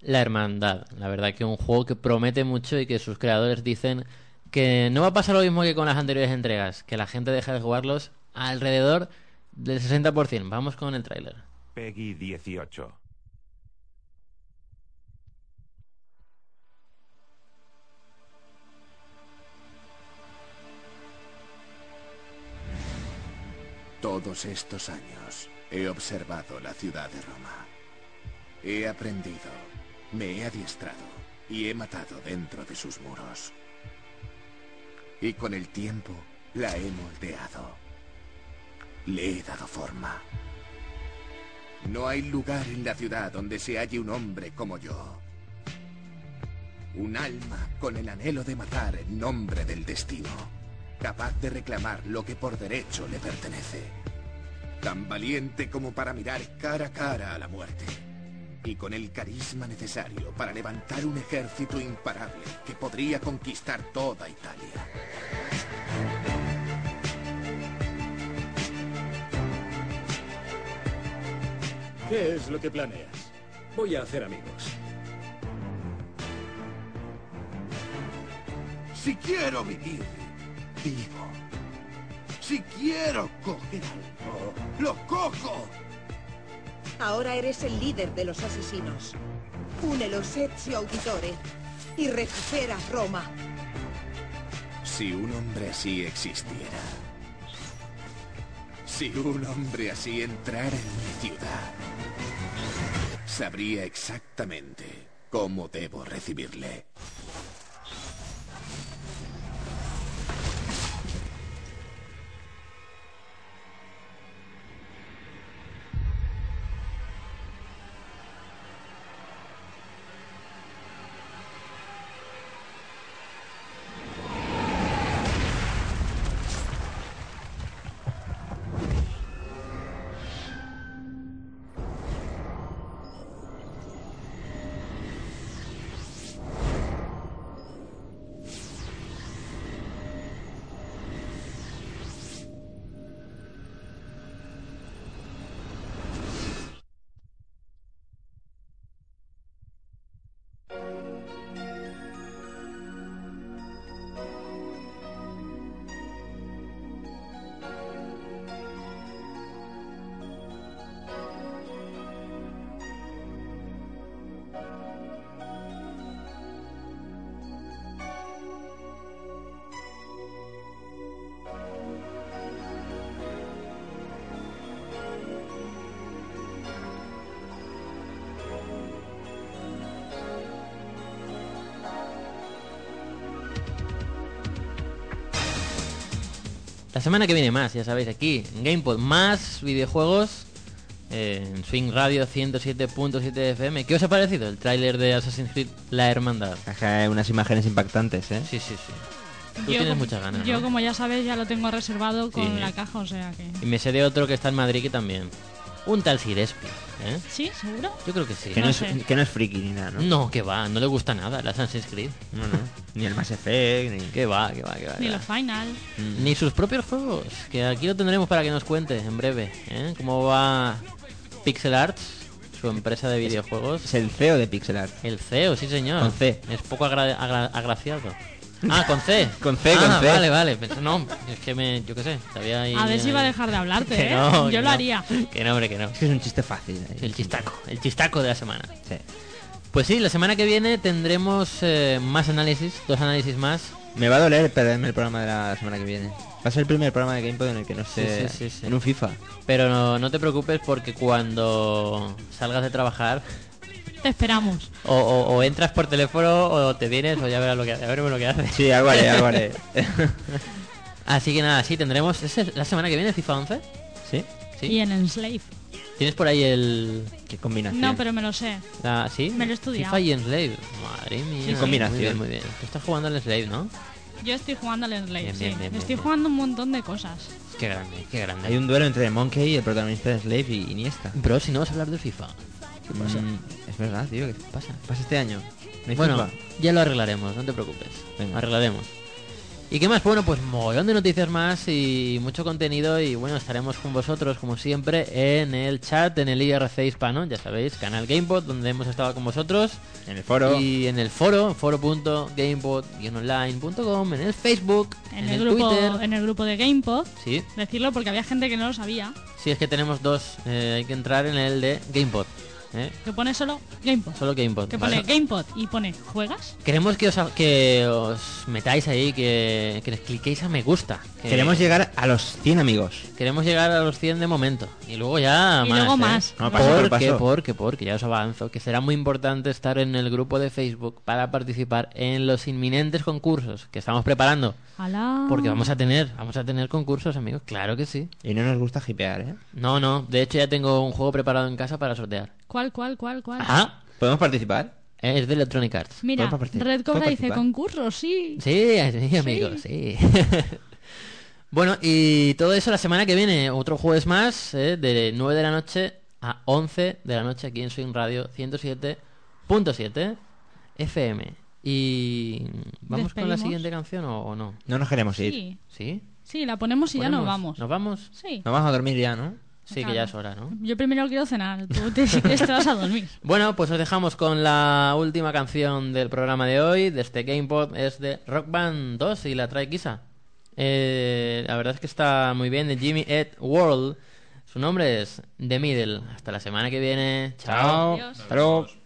La Hermandad. La verdad que un juego que promete mucho y que sus creadores dicen que no va a pasar lo mismo que con las anteriores entregas, que la gente deja de jugarlos alrededor del 60%. Vamos con el tráiler. Peggy 18. Todos estos años he observado la ciudad de Roma. He aprendido, me he adiestrado y he matado dentro de sus muros. Y con el tiempo la he moldeado. Le he dado forma. No hay lugar en la ciudad donde se halle un hombre como yo. Un alma con el anhelo de matar en nombre del destino. Capaz de reclamar lo que por derecho le pertenece. Tan valiente como para mirar cara a cara a la muerte. Y con el carisma necesario para levantar un ejército imparable que podría conquistar toda Italia. ¿Qué es lo que planeas? Voy a hacer amigos. Si quiero vivir, vivo. Si quiero coger algo, lo cojo. Ahora eres el líder de los asesinos. Une los Ezio Auditore y recupera Roma. Si un hombre así existiera. Si un hombre así entrara en mi ciudad. Sabría exactamente cómo debo recibirle. La semana que viene más, ya sabéis, aquí en GamePod, más videojuegos eh, en Swing Radio 107.7 FM. ¿Qué os ha parecido el tráiler de Assassin's Creed La Hermandad? Hay unas imágenes impactantes, ¿eh? Sí, sí, sí. Tú Yo tienes como- muchas ganas, Yo, ¿no? como ya sabes, ya lo tengo reservado con Sí. la caja, o sea que... Y me sé de otro que está en Madrid que también. Un tal Sirespi, ¿eh? ¿Sí? ¿Seguro? Yo creo que sí. Que no, No es, que no es friki ni nada, ¿no? No, que va, no le gusta nada el Assassin's Creed. No, no. Ni el Mass Effect, ni... Que va, que va, que va. Ni los final. Ni sus propios juegos, que aquí lo tendremos para que nos cuente en breve, ¿eh? Cómo va Pixel Arts, su empresa de videojuegos. Es el CEO de Pixel Art. El CEO, sí señor. Con C. Es poco agra- agra- agraciado. Ah, con C. Con C, Ah, con C. Vale, vale. No, es que me, yo qué sé, sabía ahí. A ver si ahí- va a dejar de hablarte, Que ¿eh? no, Yo lo no. haría. Que no, hombre, que no. Es que es un chiste fácil. ¿eh? El chistaco, el chistaco de la semana. Sí. Pues sí, la semana que viene tendremos eh, más análisis, dos análisis más. Me va a doler perderme el programa de la semana que viene. Va a ser el primer programa de GamePod en el que no Sí, sí, sí, sí. en un FIFA. Pero no, no te preocupes porque cuando salgas de trabajar Te esperamos. o, o- o entras por teléfono o te vienes o ya verás lo que, veremos lo que haces. Sí, algo haré, algo haré. Así que nada, sí, tendremos... ¿Es el- la semana que viene FIFA 11? ¿Sí? Sí. Y en Enslave. ¿Tienes por ahí el... Qué combinación. No, pero me lo sé. la- ¿Sí? Me lo he estudiado. FIFA y Enslave. Madre mía. Sí, sí. Combinación. Muy bien, muy bien. Tú estás jugando al Enslave, ¿no? Yo estoy jugando al Enslave, Bien, sí. bien, bien, estoy bien. jugando un montón de cosas. Qué grande, qué grande. Hay un duelo entre Monkey y el protagonista de Slave y Iniesta. Bro, si no vas a hablar de FIFA. ¿Qué pasa? es verdad, tío. ¿Qué pasa? pasa este año? ¿No hay Bueno, FIFA? ya lo arreglaremos, no te preocupes. Venga. Arreglaremos. ¿Y qué más? Bueno, pues mogollón de noticias más y mucho contenido y bueno, estaremos con vosotros como siempre en el chat, en el IRC hispano, ya sabéis, canal GamePod, donde hemos estado con vosotros. En el foro. Y en el foro, foro.gamepod-online.com, en el Facebook, En, el, grupo, Twitter. en el grupo de GamePod. Sí, Decirlo porque había gente que no lo sabía. sí, es que tenemos dos, eh, hay que entrar en el de GamePod. ¿Eh? Que pone solo GamePod. Solo GamePod. Que ¿vale? pone GamePod y pone ¿Juegas? Queremos que os, que os metáis ahí, que, que les cliquéis a me gusta. que- Queremos llegar a los 100 amigos. Queremos llegar a los 100 de momento. Y luego ya Y más. luego ¿eh? más. No, paso por porque, paso. porque, porque, ya os avanzo, que será muy importante estar en el grupo de Facebook para participar en los inminentes concursos que estamos preparando. Alá. Porque vamos a tener, vamos a tener concursos, amigos, claro que sí. Y no nos gusta hipear, ¿eh? No, no, de hecho ya tengo un juego preparado en casa para sortear. ¿Cuál, cuál, cuál, cuál? Ajá, ¿Podemos participar? es de Electronic Arts. Mira. Red Cobra ¿Puedo dice concurso, sí. Sí, sí, amigos, sí. bueno, y todo eso la semana que viene, otro jueves más, ¿eh? de 9 de la noche a 11 de la noche aquí en Swing Radio 107.7 FM. Y vamos con la siguiente canción o, o no? No nos queremos ir. Sí. ¿Sí? Sí, la ponemos y ya nos vamos. ¿Nos vamos? Sí. Nos vamos a dormir ya, ¿no? Sí, que ya es hora, ¿no? Yo primero quiero cenar. Tú te, te vas a dormir. Bueno, pues os dejamos con la última canción del programa de hoy, de este GamePod, es de Rock Band 2 y la trae Kisa. Eh, la verdad es que está muy bien, de Jimmy Ed World. Su nombre es The Middle. Hasta la semana que viene. Chao. Adiós. Hasta luego.